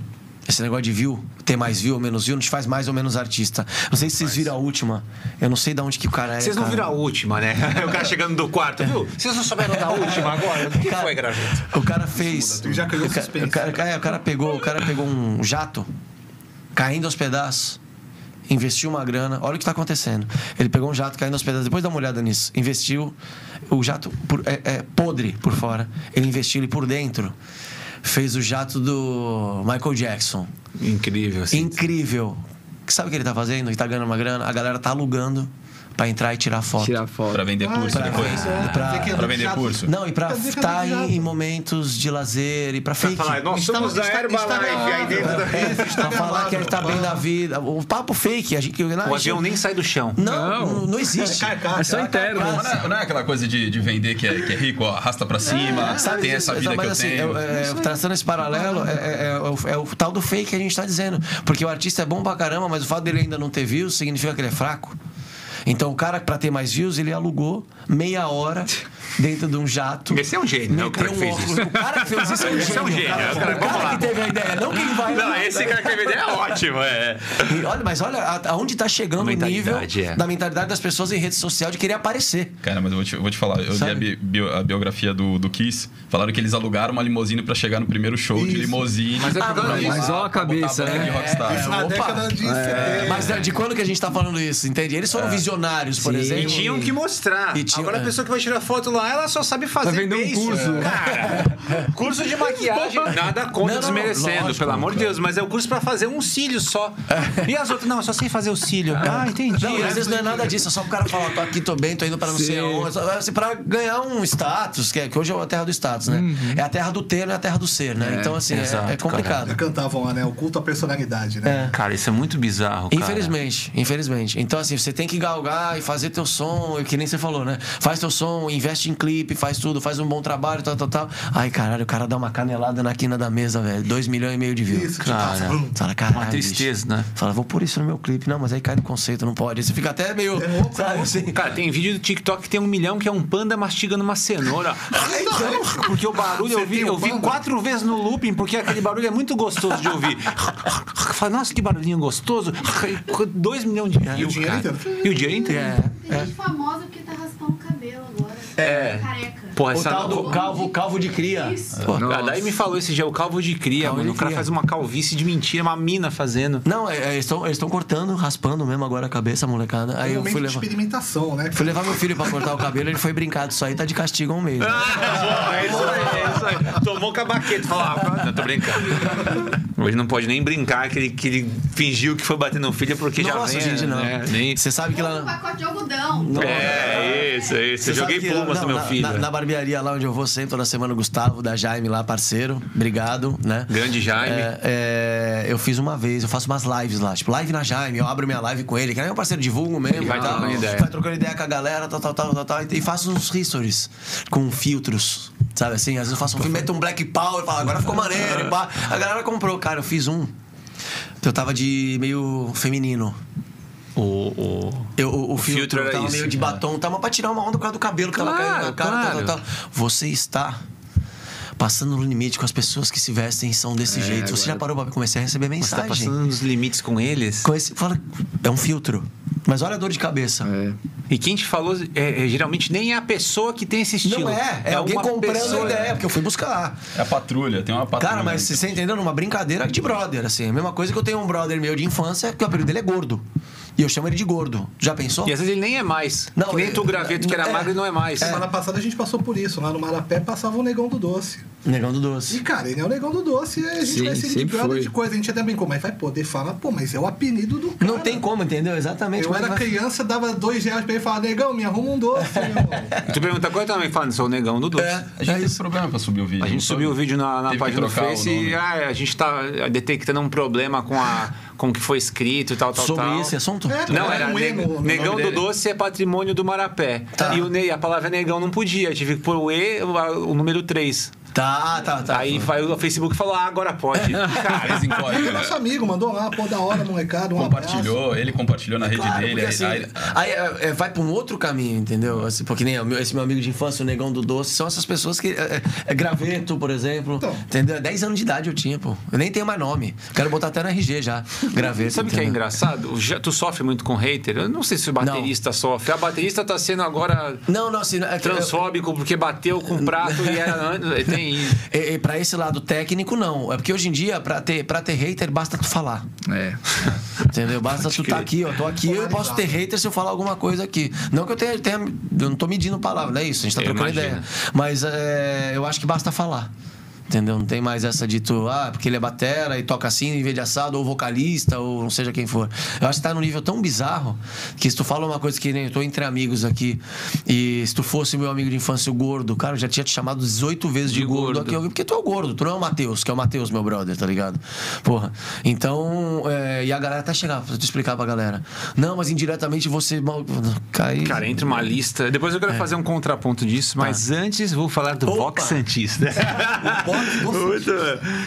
Esse negócio de view, ter mais view ou menos view, não te faz mais ou menos artista. Não sei se vocês viram a última. Eu não sei de onde que o cara é. Vocês não cara. viram a última, né? <laughs> o cara chegando do quarto, viu? Vocês não souberam da última agora? O que Cara, foi, Graveto? O cara fez. Já criou o ca- suspense. O cara, é, o cara pegou, o cara pegou um jato caindo aos pedaços. Investiu uma grana, olha o que está acontecendo. Ele pegou um jato caindo aos pedaços, depois dá uma olhada nisso. Investiu o jato por- é, é podre por fora. Ele investiu ele por dentro. Fez o jato do Michael Jackson. Incrível, assim. Incrível. Sabe o que ele tá fazendo? Ele tá ganhando uma grana, a galera tá alugando pra entrar e tirar foto. Tirar foto. Pra vender curso pra- depois. pra- Pra vender curso. Não, e é estar em, em momentos de lazer e pra fake. Falar, nós somos da Herbalife, está- aí dentro da... <laughs> pra falar que ele tá bem da vida. O papo fake. A gente, não, O avião nem sai do chão. Não, não, não existe. É só interno. Não, é, não é aquela coisa de, de vender que é, que é rico, ó, arrasta pra cima, Sabe, tem essa vida mas que eu assim, tenho. é- é, traçando esse paralelo, é, é- é o, é o tal do fake que a gente tá dizendo. Porque o artista é bom pra caramba, mas o fato dele ainda não ter views significa que ele é fraco. Então o cara, pra ter mais views, ele alugou meia hora <laughs> dentro de um jato. Esse é um gênio, né? O cara um fez óculos. O cara que fez isso é um <laughs> Esse é um gênio. gênio, cara. cara, O vamos cara lá. que teve a ideia, não quem vai. Não, esse cara que teve ideia é ótimo, é. E olha, mas olha a- aonde está chegando A o nível é. da mentalidade das pessoas em rede social de querer aparecer. Cara, mas eu vou te, vou te falar, eu Sabe? li a, bi- bio- a biografia do, do Kiss, falaram que eles alugaram uma limusine pra chegar no primeiro show de Isso. limousine. Mas é disso. botar- Mas ó a cabeça, né? de rockstar. Isso na Opa. década de 70. Mas né, de quando que a gente tá falando isso, entende? Eles foram visionários, por Sim. exemplo. E tinham que mostrar. Agora a é. pessoa que vai tirar foto lá, ela só sabe fazer Vai vender um curso. Cara, curso de maquiagem. <laughs> Nada contra Não, não, desmerecendo, lógico, pelo amor de Deus. Mas é o curso pra fazer um cílio só. E as outras, não, eu só sei fazer o cílio. Ah, entendi. Não, às vezes não é nada disso, é só pro cara falar, tô aqui, tô bem, tô indo pra não sei Sim. aonde. Só, assim, pra ganhar um status, que, é, que hoje é a terra do status, né? É a terra do ter, não é a terra do ser, né? então, assim, é- exato, é, complicado. Já cantavam lá, né? O culto à personalidade, né? Cara, isso é muito bizarro, cara. Infelizmente, infelizmente. Então, assim, você tem que galgar e fazer teu som, que nem você falou, né? Faz teu som, investe em clipe, faz tudo, faz um bom trabalho, tal, tal, tal. Ai, caralho, o cara dá uma canelada na quina da mesa, velho. Dois milhões e meio de views. Isso, Cara, tipo, Você fala, caralho. Uma tristeza, bicho. né? Fala, vou pôr isso no meu clipe. Não, mas aí cai no conceito, não pode. Você fica até meio. É sabe assim? Cara, tem vídeo do TikTok que tem um milhão que é um panda mastigando uma cenoura. Porque o barulho eu vi, um eu vi panda? quatro vezes no looping, porque aquele barulho é muito gostoso de ouvir. Fala, nossa, que barulhinho gostoso. Dois milhões de views, o dinheiro cara. inteiro. E o dinheiro inteiro. É. Tem gente famosa porque tá raspando o. É. Careca. Porra, O essa... tal do calvo, calvo de cria. Isso. Pô, daí me falou esse dia, o calvo de cria, Calvo mano. de o cara cria. faz uma calvície de mentira, uma mina fazendo. Não, é, é, eles estão cortando, raspando mesmo agora a cabeça, molecada. Aí É um eu fui levar. experimentação, né? Fui levar meu filho pra cortar o cabelo, ele foi brincar disso aí, tá de castigo um mês. né? <laughs> Ah, é isso aí, é isso aí. Tomou com a baqueta. Falou, ah, não, tô brincando. <laughs> Hoje não pode nem brincar que ele, que ele fingiu que foi bater no filho porque Nossa, já vem. gente, não. né, nem- Você sabe que Um lá. pacote de algodão. É, isso, isso. Você Eu joguei plumas no meu na- filho. Na, na barbearia lá onde eu vou sempre, toda semana, o Gustavo, da Jaime lá, parceiro. Obrigado, né? Grande Jaime. É, é, eu fiz uma vez, eu faço umas lives lá, tipo, live na Jaime, eu abro minha live com ele, que é meu parceiro, divulgo mesmo. E vai tal, trocando ideia. Vai trocando ideia com a galera, tal, tal, tal, tal, tal, e faço uns stories com filtros, sabe assim? Às vezes eu faço um filme, meto um black power e falo, agora ficou maneiro. A galera comprou, cara, eu fiz um. Eu tava de meio feminino. O, o... Eu, o, o filtro, filtro era tava isso, meio de é. batom, tava pra tirar uma onda por causa do cabelo que tava Claro, caindo na cara, tal, claro. tal, tal. Você está passando no limite com as pessoas que se vestem e são desse jeito. Você já parou pra comecei a receber Você tá mensagem? passando nos limites com eles? Com esse, fala, é um filtro. Mas olha a dor de cabeça. É. E quem te falou, é, é, geralmente nem é a pessoa que tem esse estilo. Não é, é, alguém uma comprando pessoa- a ideia, porque eu fui buscar. É a patrulha, tem uma patrulha. Cara, mas você entendeu? Numa brincadeira de brother, assim. A mesma coisa que eu tenho um brother meu de infância, que o apelido dele é gordo. E eu chamo ele de gordo. Já pensou? E às vezes ele nem é mais. Não, que nem é- tu, graveto, que era é- magro e não é mais. Semana passada a gente passou por isso. Lá no Marapé passava o Negão do Doce. Negão do E, doce. cara, ele é o Negão do Doce. E a gente Sim, vai ser de sempre brother foi. de coisa. A gente até brincou, mas vai poder falar, pô, mas é o apelido do cara. Não tem como, entendeu? Exatamente. Eu é era vai- criança, dava dois reais pra ele e falava, Negão, me arruma um doce. E <laughs> tu pergunta qual é também falando, sou o negão do doce. É, A gente é teve isso. problema pra subir o vídeo. A gente subiu o vídeo na, na página do Face e ah, a gente tá detectando um problema com, a, com o que foi escrito e tal, tal, Sobre tal. esse assunto? É, Não, Era era um emo Negão do dele. Doce é patrimônio do Marapé. Tá. E o a palavra negão não podia, tive que pôr o E, o, o número 3. Tá, tá, tá. Aí vai, o Facebook falou, ah, agora pode. <laughs> Cara, Fez em código, Nosso né? amigo mandou lá, pô, da hora, molecada, um Compartilhou, ele compartilhou na rede Claro, dele. aí- assim, aí- aí, é, é, vai pra um outro caminho, entendeu? Assim, porque nem esse meu amigo de infância, o Negão do Doce, são essas pessoas que. É, é, é graveto, por exemplo. Então. Entendeu? 10 anos de idade eu tinha, pô. Eu nem tenho mais nome. Quero botar até no RG já. Graveto. Sabe o que é engraçado? Já- Tu sofre muito com hater? Eu não sei se o baterista sofre. A baterista tá sendo agora Não, não, assim. É, transfóbico porque bateu com o prato e era. Tem é, é, pra esse lado técnico, não. É porque hoje em dia, pra ter, pra ter hater, basta tu falar. É. Entendeu? Basta tu tá aqui, ó. Tô aqui, eu posso ter hater se eu falar alguma coisa aqui. Não que eu tenha. tenha eu não tô medindo palavra, não é isso. A gente tá Eu trocando imagino. ideia. Mas é, eu acho que basta falar. Entendeu? Não tem mais essa de tu, ah, porque ele é batera e toca assim em vez de assado, ou vocalista, ou não seja quem for. Eu acho que tá num nível tão bizarro que se tu fala uma coisa que nem eu tô entre amigos aqui, e se tu fosse meu amigo de infância, o gordo, cara, eu já tinha te chamado 18 vezes de, De gordo, gordo. aqui, porque tu é o gordo, tu não é o Matheus, que é o Matheus, meu brother, tá ligado? Porra. Então, é, e a galera até chegar pra tu explicar pra galera. Não, mas indiretamente você mal. Cai. Cara, entre uma lista. Depois eu quero fazer um contraponto disso, mas antes vou falar do Opa! Box Santista. <laughs> Muito.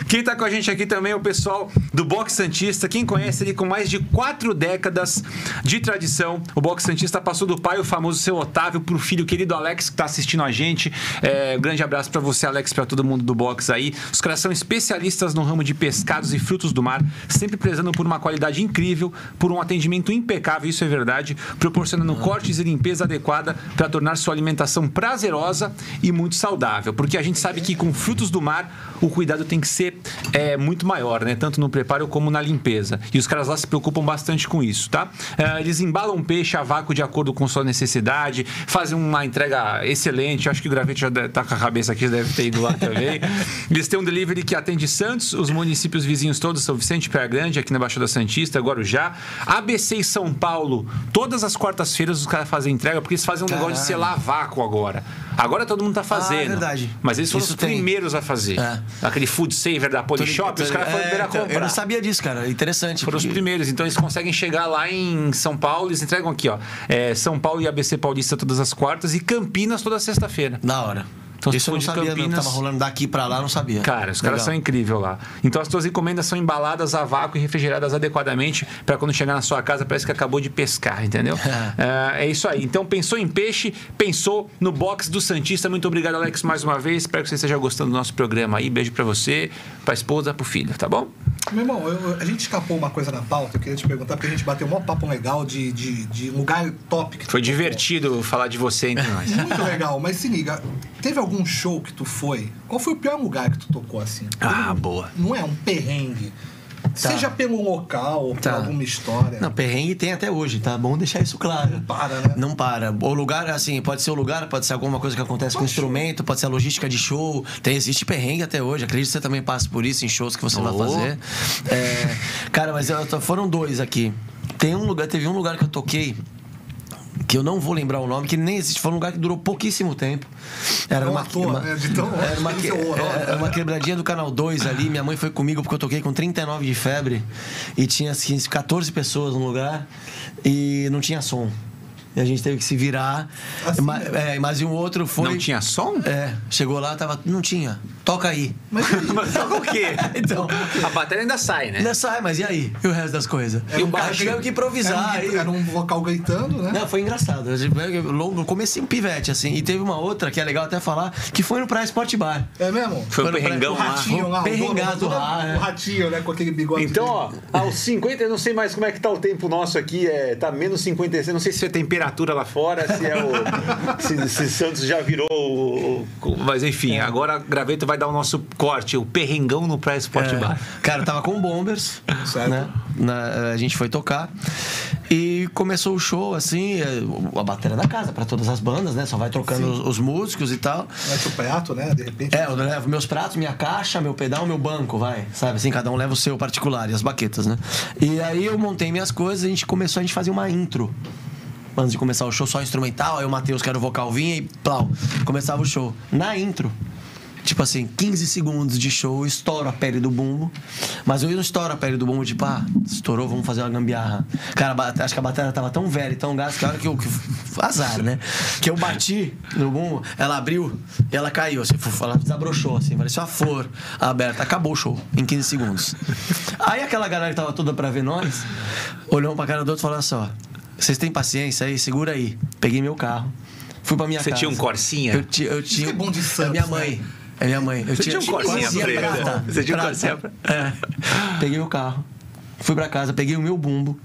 Quem tá com a gente aqui também é o pessoal do Box Santista. Quem conhece ele com mais de quatro décadas de tradição. O Box Santista passou do pai, o famoso seu Otávio, pro filho querido Alex, que tá assistindo a gente. É, grande abraço pra você, Alex, pra todo mundo do Box aí. Os caras são especialistas no ramo de pescados e frutos do mar, sempre prezando por uma qualidade incrível, por um atendimento impecável, isso é verdade, proporcionando cortes e limpeza adequada para tornar sua alimentação prazerosa e muito saudável. Porque a gente sabe que com frutos do mar God o cuidado tem que ser é, muito maior, né? Tanto no preparo como na limpeza. E os caras lá se preocupam bastante com isso, tá? É, eles embalam peixe a vácuo de acordo com sua necessidade, fazem uma entrega excelente. Acho que o Gravete já tá com a cabeça aqui, deve ter ido lá também. <laughs> Eles têm um delivery que atende Santos, os municípios vizinhos todos, São Vicente, Praia Grande, aqui na Baixada Santista, Guarujá. ABC e São Paulo, todas as quartas-feiras os caras fazem entrega, porque eles fazem um negócio de Caralho. selar vácuo agora. Agora todo mundo tá fazendo. Ah, é verdade. Mas eles foram Isso os tem. primeiros a fazer. É. Aquele food saver da Polishop, os caras foram primeiro a então, comprar. Eu não sabia disso, cara. Interessante. Foram os porque- primeiros, então eles conseguem chegar lá em São Paulo, eles entregam aqui, ó. é, São Paulo e ABC Paulista todas as quartas e Campinas toda sexta-feira. Da hora. Então, se Isso eu não sabia, não. Campinas- Tava rolando daqui pra lá, não sabia. Cara, os caras são incríveis lá. Então as tuas encomendas são embaladas a vácuo e refrigeradas adequadamente para quando chegar na sua casa parece que acabou de pescar, entendeu? <laughs> é, é isso aí. Então pensou em peixe, pensou no box do Santista. Muito obrigado, Alex, mais uma vez. Espero que você esteja gostando do nosso programa aí. Beijo para você, pra esposa, pro filho, tá bom? Meu irmão, eu- a gente escapou uma coisa na pauta, eu queria te perguntar, porque a gente bateu um maior papo legal de, de, de lugar top. Foi divertido falar de você entre nós. Muito legal, mas se liga, teve algum show que tu foi? Qual foi o pior lugar que tu tocou assim? Ah, boa. Não é um perrengue. Seja pelo local ou por Tá. alguma história. Não, perrengue tem até hoje, tá bom deixar isso claro. Não para, né? Não para. O lugar, assim, pode ser o lugar, pode ser alguma coisa que acontece com o instrumento, pode ser a logística de show. Tem, existe perrengue até hoje. Acredito que você também passa por isso em shows que você vai Oh. fazer. É, cara, mas eu foram dois aqui. Tem um lugar, teve um lugar que eu toquei. Que eu não vou lembrar o nome, que nem existe. Foi um lugar que durou pouquíssimo tempo. Era Não uma, toa, uma- né? Era uma, horror, era uma quebradinha do canal 2 ali. Minha mãe foi comigo porque eu toquei com 39 de febre e tinha assim, 14 pessoas no lugar e não tinha som. E a gente teve que se virar. Assim Ma- mesmo? é, mas e um outro foi. Não tinha som? É, chegou lá, tava. Não tinha. Toca aí. Mas e? <laughs> Mas toca o quê? <laughs> Então. A bateria ainda sai, né? Ainda sai, mas e aí? E o resto das coisas? Era um cara cara tivemos que Era improvisar. um, aí. era um vocal gritando, né? Não, foi engraçado. No começo um pivete, assim. E teve uma outra que é legal até falar, que foi no Praia Sport Bar. É mesmo? Foi o Foi no perrengão O pré- lá. ratinho lá, o Perrengado o lá, é. o ratinho, né? Com aquele bigode. Então, ó, aos 50, eu não sei mais como é que tá o tempo nosso aqui, é, tá menos 56, não sei se é temperatura lá fora, se é o. <laughs> se, se Santos já virou o. Mas enfim, agora a Graveto vai dar o nosso corte, o perrengão no Praia Sport É. Bar. Cara, eu tava com bombers, Certo. né? Na- a gente foi tocar e começou o show, assim, é, a bateria da casa pra todas as bandas, né? Só vai trocando os, os músicos e tal. Mete o prato, né? De repente. É, eu levo meus pratos, minha caixa, meu pedal, meu banco, vai. Sabe assim, cada um leva o seu particular e as baquetas, né? E aí eu montei minhas coisas, a gente começou, a gente fazia uma intro. Antes de começar o show, só instrumental, aí o Matheus, que era o vocal, vinha e plau, começava o show. Na intro, Tipo assim, 15 segundos de show, estouro a pele do bumbo. Mas eu não estouro a pele do bumbo, tipo, ah, estourou, vamos fazer uma gambiarra. Cara, acho que a bateria tava tão velha e tão gasta que a hora que eu. Que, azar, né? Que eu bati no bumbo, ela abriu e ela caiu, assim, ela desabrochou, assim, parecia uma flor aberta. Acabou o show em 15 segundos. Aí aquela galera que tava toda pra ver nós, olhou pra cara do outro e falou assim: ó, vocês têm paciência aí? Segura aí. Peguei meu carro. Fui pra minha Você casa. tinha um Corsinha? Eu, ti- eu tinha. que é bom de É Santos, minha né? mãe. É minha mãe. Eu Você tinha um Corsinha preto? prata. Você tinha um. Corsinha pre- É. Peguei o carro. Fui pra casa, peguei o meu bumbo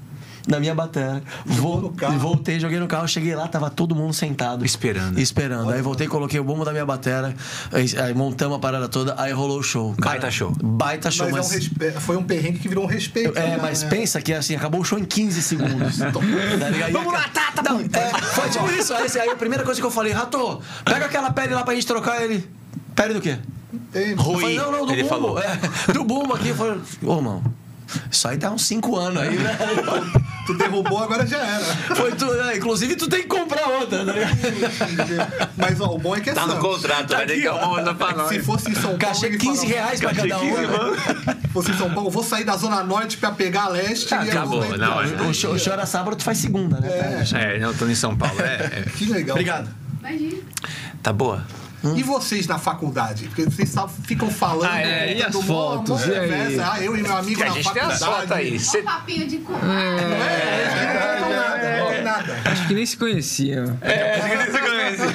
na minha bateria. Vol. Voltei, joguei no carro, cheguei lá, tava todo mundo sentado. Esperando. Esperando. Aí voltei, coloquei o bumbo da minha bateria, aí, aí montamos a parada toda, aí rolou o show. Baita show. Baita show, Mas, mas. é um foi um perrengue que virou um respeito. É, né? mas pensa que assim, acabou o show em 15 segundos. <laughs> Tá ligado? E Vamos lá, Tata, Não, é, foi tipo isso. Aí, aí a primeira coisa que eu falei, Rato, pega aquela pele lá pra gente trocar ele. Pele do quê? Eu falei, não, não, do ele bumbo. falou. É, do bumbo aqui. Eu falei, ô, irmão, isso aí tá uns 5 anos aí, né? <laughs> Tu derrubou, agora já era. Foi tu, é, inclusive, tu tem que comprar outra, tá ligado? Mas ó, o bom é que é Tá no Santos. contrato, vai ter que arrumar uma pra nós. Se fosse em São Paulo. Cachê ele 15 falava, reais pra cada um. Se fosse em São Paulo, vou sair da Zona Norte pra pegar a leste. Ah, e acabou, eu não, é- O show, o show era sábado, tu faz segunda, né? É, não, tô em São Paulo. É, é. Que legal. Obrigado. Imagina. Tá boa? E vocês na faculdade? Porque vocês só ficam falando. Ah, é, e as fotos? E aí? conversa. Ah, eu e meu amigo Que a na gente tem faculdade. as fotos aí. Olha Cê- o papinho de cu. É, não tem nada, não tem nada. Acho que nem se conhecia. <laughs>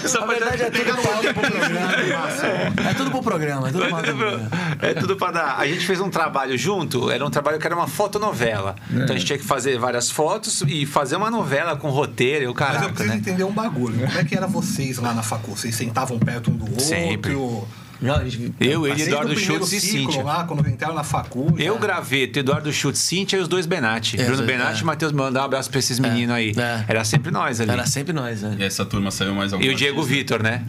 Só Na pra verdade, é tudo pra, pro programa, é tudo pro programa. É tudo pra programa. É tudo pra dar. A gente fez um trabalho junto, era um trabalho que era uma fotonovela. Então a gente tinha que fazer várias fotos e fazer uma novela com roteiro e o Mas eu preciso né? entender um bagulho. Como é que era vocês lá na facul? Vocês sentavam perto um do? Sempre. Eu, ele, Eduardo Schultz e ciclo Cíntia. lá, quando entraram na facul. Eu já- gravei Eduardo Schultz, Cíntia e os dois Benatti. É, Bruno dois- Benatti é. e Matheus, mandar um abraço pra esses meninos aí. é. Era sempre nós ali. Era sempre nós, né? E essa turma saiu mais algum E o Diego? Vitor, né?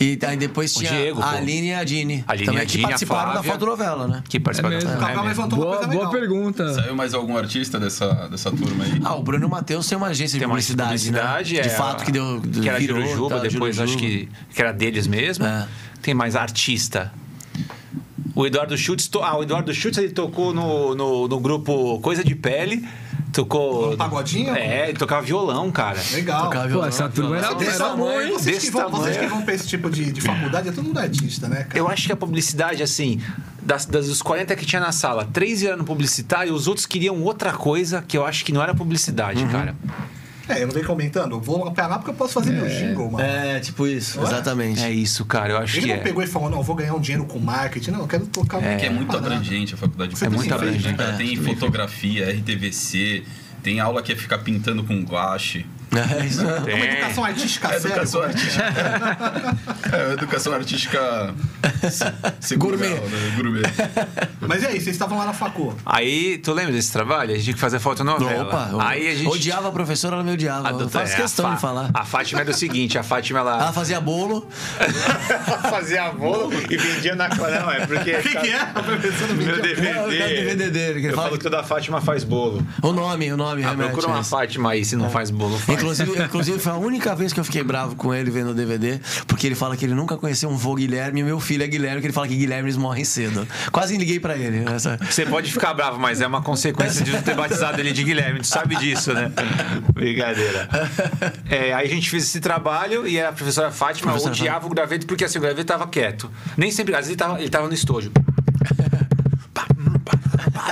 E aí depois tinha Diego, a. Aline e a Dini. A Aline também e a que Dini, a participaram da Flávia. fotonovela, né? Que participa É mesmo. É, levantou uma Boa, coisa boa legal. pergunta. Saiu mais algum artista dessa, dessa turma aí? Ah, o Bruno e o Matheus tem uma agência Tem de publicidade, publicidade, né? é, De fato, que deu. Que era virou, Jujuba, tá, depois acho que, que era deles mesmo. É. Tem mais artista. O Eduardo Schultz, to- ah, o Eduardo Schultz ele tocou no, no, no grupo Coisa de Pele. Tocou. No pagodinho? É, ele tocava violão, cara. Legal. Tocava Pô, violão, essa turma era, Desse era hein? vocês, que vão, vocês que vão pra esse tipo de, de faculdade, é todo mundo artista, né, cara? Eu acho que a publicidade, assim, das, das dos 40 que tinha na sala, três eram publicitário e os outros queriam outra coisa que eu acho que não era publicidade, cara. É, eu não venho comentando. Eu vou pra lá porque eu posso fazer meu jingle, mano. É, tipo isso, Não é? exatamente. É isso, cara, eu acho Ele que não é. pegou e falou, não, eu vou ganhar um dinheiro com marketing. Não, eu quero tocar uma Que é muito parada. abrangente a faculdade. de É muito publicidade, abrangente. né, cara? É, Tem fotografia, RTVC, tem aula que é ficar pintando com guache. É isso. É uma educação artística É séria. educação artística. é educação artística se- Gourmet. né? Gourmet. Mas e aí, vocês estavam lá na facul. Aí, tu lembra desse trabalho? A gente tinha que fazer fotonovela. Opa, eu Aí a gente. odiava a professora, ela me odiava. A Eu faço é, questão de falar. A Fátima era o seguinte, a Fátima ela Ela fazia bolo. <laughs> fazia bolo e vendia na não, é porque O que, que é? A professora me meu eu quero DVD dele, que Eu fala falo que toda Fátima faz bolo. O nome, o nome, Ah, remete procura a uma. Fátima aí, se não faz bolo, faz. Inclusive, inclusive, foi a única vez que eu fiquei bravo com ele vendo o DVD, porque ele fala que ele nunca conheceu um vô Guilherme e meu filho é Guilherme, que ele fala que Guilhermes morrem cedo. Quase liguei pra ele. Essa... Você pode ficar bravo, mas é uma consequência de não ter batizado ele de Guilherme. Tu sabe disso, né? Brincadeira. É, aí a gente fez esse trabalho e a professora Fátima Professora odiava o graveto porque assim, o graveto tava quieto. Nem sempre, às vezes ele tava, ele tava no estojo.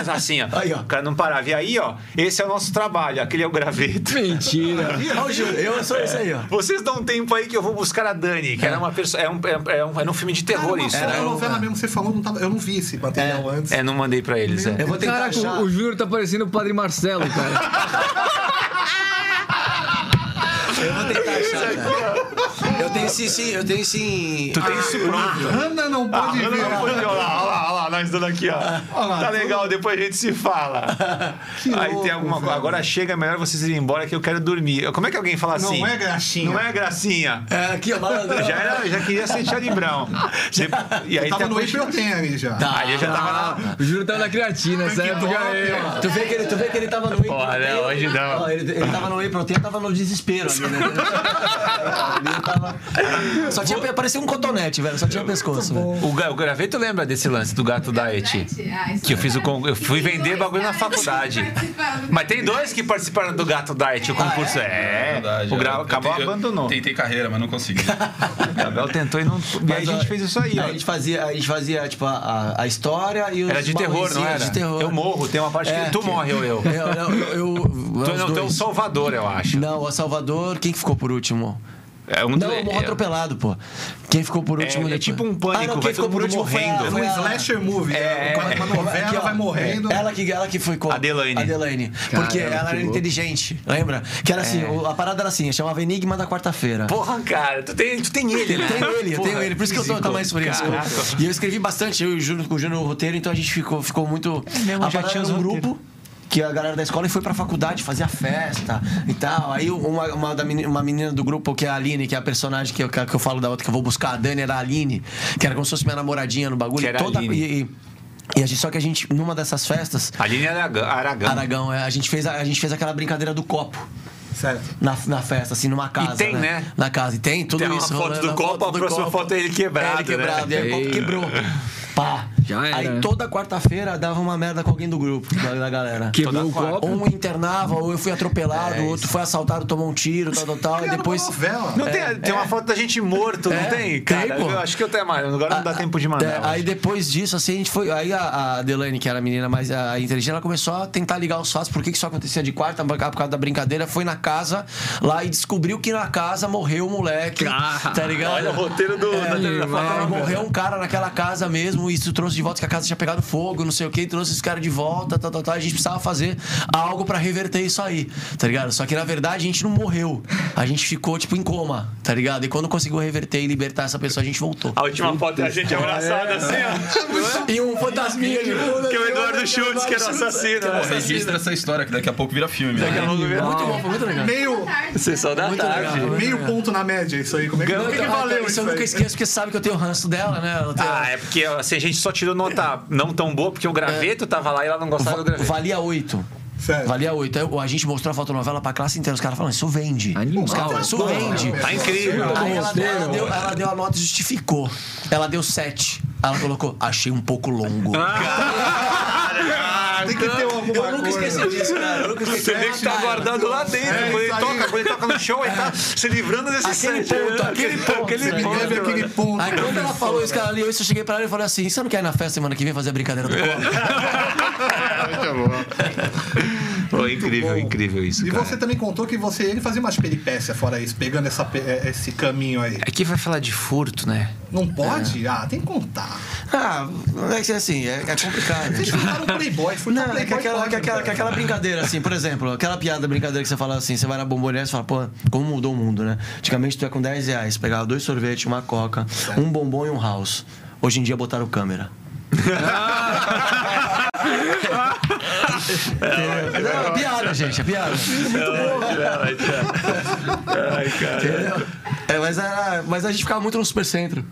Assim, ó. Aí, ó. O cara não parava. E aí, ó, esse é o nosso trabalho. Aquele é o graveto. Mentira. Olha o Júlio, eu sou esse aí, ó. Vocês dão um tempo aí que eu vou buscar a Dani, que era uma pessoa. É um, é, é um, era um filme de terror Cara, isso. uma né? novela mesmo, você falou, não tava, eu não vi esse material antes. É, não mandei pra eles. É. Eu vou tentar Caraca, achar. o, o Júnior tá parecendo o Padre Marcelo, cara. <laughs> Eu vou tentar achar, cara. Eu tenho sim, sim, eu tenho sim. Tu tem isso pronto. Ana não Ah, pode ver. Olha lá, olha lá, olha lá, nós, dando aqui, ó. lá, tá tudo- legal, depois a gente se fala. <laughs> Aí louco, tem alguma coisa. Agora chega, é melhor vocês irem embora que eu quero dormir. Como é que alguém fala Não assim? é graxinha. Não é gracinha. É, aqui, ó, malandro. Já, era, já queria ser Charlie Brown. Você- e aí Tava tem a no Protein ali já. Tá. Aí eu já tava lá. O Júlio tava na creatina aí. ó. Tu vê que ele, tu vê que ele tava no não, hoje não. Ele, ele tava no eu tava no desespero ali, né? <laughs> Ele tava... Só tinha, parecia um cotonete, velho. Só tinha pescoço, velho. O, o Graveto lembra desse lance do gato diet? Ah, Que eu fiz o é con- eu fui Tem vender bagulho na faculdade. Mas tem dois que participaram do Gato Diet, o concurso. é, Verdade, o Gra... eu- eu acabou eu abandonou. Tentei carreira, mas não consegui. <laughs> O Gabriel tentou e não. E aí a gente fez isso aí, ó. A gente fazia, a gente fazia tipo, a, a- a história e os Era de terror, não era? de terror. Eu morro, tem uma parte É, que tu que- morre ou eu. Eu, eu, eu, eu, Tu não, é o. Salvador, eu acho. Não, o Salvador, quem que ficou por último? É um Não, morro é- atropelado, pô. Quem ficou por É, último? é depois? tipo um pânico, ah, não, vai quem ficou todo por último morrendo. É um foi a- slasher movie. É, É, uma, novela ó, vai morrendo. Ela que, ela que foi com Adelaine. Adelaine. Porque Caramba, ela que era louco. inteligente, lembra? Que era assim, o- a parada era assim, chamava Enigma da quarta-feira. Porra, cara, tu tem, tu tem ele, né? Eu tenho ele, eu tenho ele. Por isso que eu tô por isso. Caraca. E eu escrevi bastante, eu e o Júnior com o Júnior no roteiro, então a gente ficou, ficou muito. mesmo, a já tinha um grupo. Que a galera da escola foi pra faculdade, fazia festa e tal. Aí uma, uma, da menina, uma menina do grupo, que é a Aline, que é a personagem que eu, que eu falo da outra, que eu vou buscar, a Dani era a Aline, que era como se fosse minha namoradinha no bagulho. Que era a toda, Aline. e, e- e a gente, só que a gente, numa dessas festas, Aline Aragão. Aragão. Aragão, é, a gente, fez, a, a gente fez aquela brincadeira do copo. Certo. Na, na festa, assim, numa casa. tem, né? Na casa. E tem tudo Tem uma isso. foto rolando, do a copo, a próxima foto é ele quebrado, É, ele quebrado. né? E aí o copo quebrou. Pá. Já era, Aí né? toda quarta-feira dava uma merda com alguém do grupo, da, da galera. <laughs> Quebrou o copo. Um internava, ou eu fui atropelado, É o outro foi assaltado, tomou um tiro, tal, tal, tal. E depois. novela. Não tem, tem uma foto da gente morto, não É, tem? tem, Cara, pô. eu acho que eu tenho mais. Agora não dá tempo de mandar. É, aí depois disso, assim, a gente foi. Aí a, a Adelaine, que era a menina mais a, inteligente, ela começou a tentar ligar os fatos. Por que, que isso acontecia de quarta, por causa da brincadeira? Foi na casa lá e descobriu que na casa morreu o moleque. Ah, tá ligado? Olha o roteiro do. da- da- da- É, morreu um cara naquela casa mesmo, e isso trouxe de volta que a casa tinha pegado fogo, não sei o que, trouxe esse cara de volta, tal, tal, tal. A gente precisava fazer algo pra reverter isso aí, tá ligado? Só que na verdade a gente não morreu. A gente ficou, tipo, em coma, tá ligado? E quando conseguiu reverter e libertar essa pessoa, a gente voltou. A última foto é a gente abraçada assim, ó. E um fantasminha de fundo. Que é o Eduardo Schultz, que era o assassino. Pô, né? registra essa história, que daqui a pouco vira filme. né? Muito bom, foi muito legal. Meio, Sessão da Muito tarde. legal. meio ponto na média isso aí. Como é que, valeu isso eu nunca esqueço, porque sabe que eu tenho o ranço dela, né? Ah, é porque assim, a gente só tirou nota não tão boa, porque o graveto tava lá e ela não gostava do graveto. Valia 8. Certo. Valia 8. Aí a gente mostrou a fotonovela pra classe inteira. Os caras falando, isso vende. Animal. Os caras falaram, isso vende. Tá incrível. Aí ela, ela deu, ela deu a nota e justificou. Ela deu 7. Ela colocou, achei um pouco longo. Tem que ter alguma eu nunca coisa. esqueci disso, cara. Eu nunca esqueci. Você vê que tá guardado lá dentro. É, quando, ele aí. toca, quando ele toca no show, ele tá <laughs> se livrando desse Aquele set. ponto, aquele ponto. aquele ponto. Aquele ponto. Aí quando ela falou isso, cara, ali, eu cheguei pra ela e falei assim: você não quer ir na festa semana que vem fazer a brincadeira do <laughs> copo? Pô, incrível, incrível isso, E cara. você também contou que você ele fazia umas peripécias fora isso, pegando essa, eh, esse caminho aí. Aqui vai falar de furto, né? Não pode? Ah, tem que contar. Ah, é que assim, é, é complicado. Vocês ficaram Playboy, foi Não, é que aquela, que, aquela, que aquela brincadeira, assim, por exemplo, aquela piada brincadeira que você fala assim, você vai na bomboniere e fala, pô, como mudou o mundo, né? Antigamente tu ia com 10 reais, pegava dois sorvetes, uma coca, um bombom e um house. Hoje em dia botaram câmera. <laughs> Não, é piada, gente, é piada. Ai, cara. É, mas, era, mas a gente ficava muito no supercentro.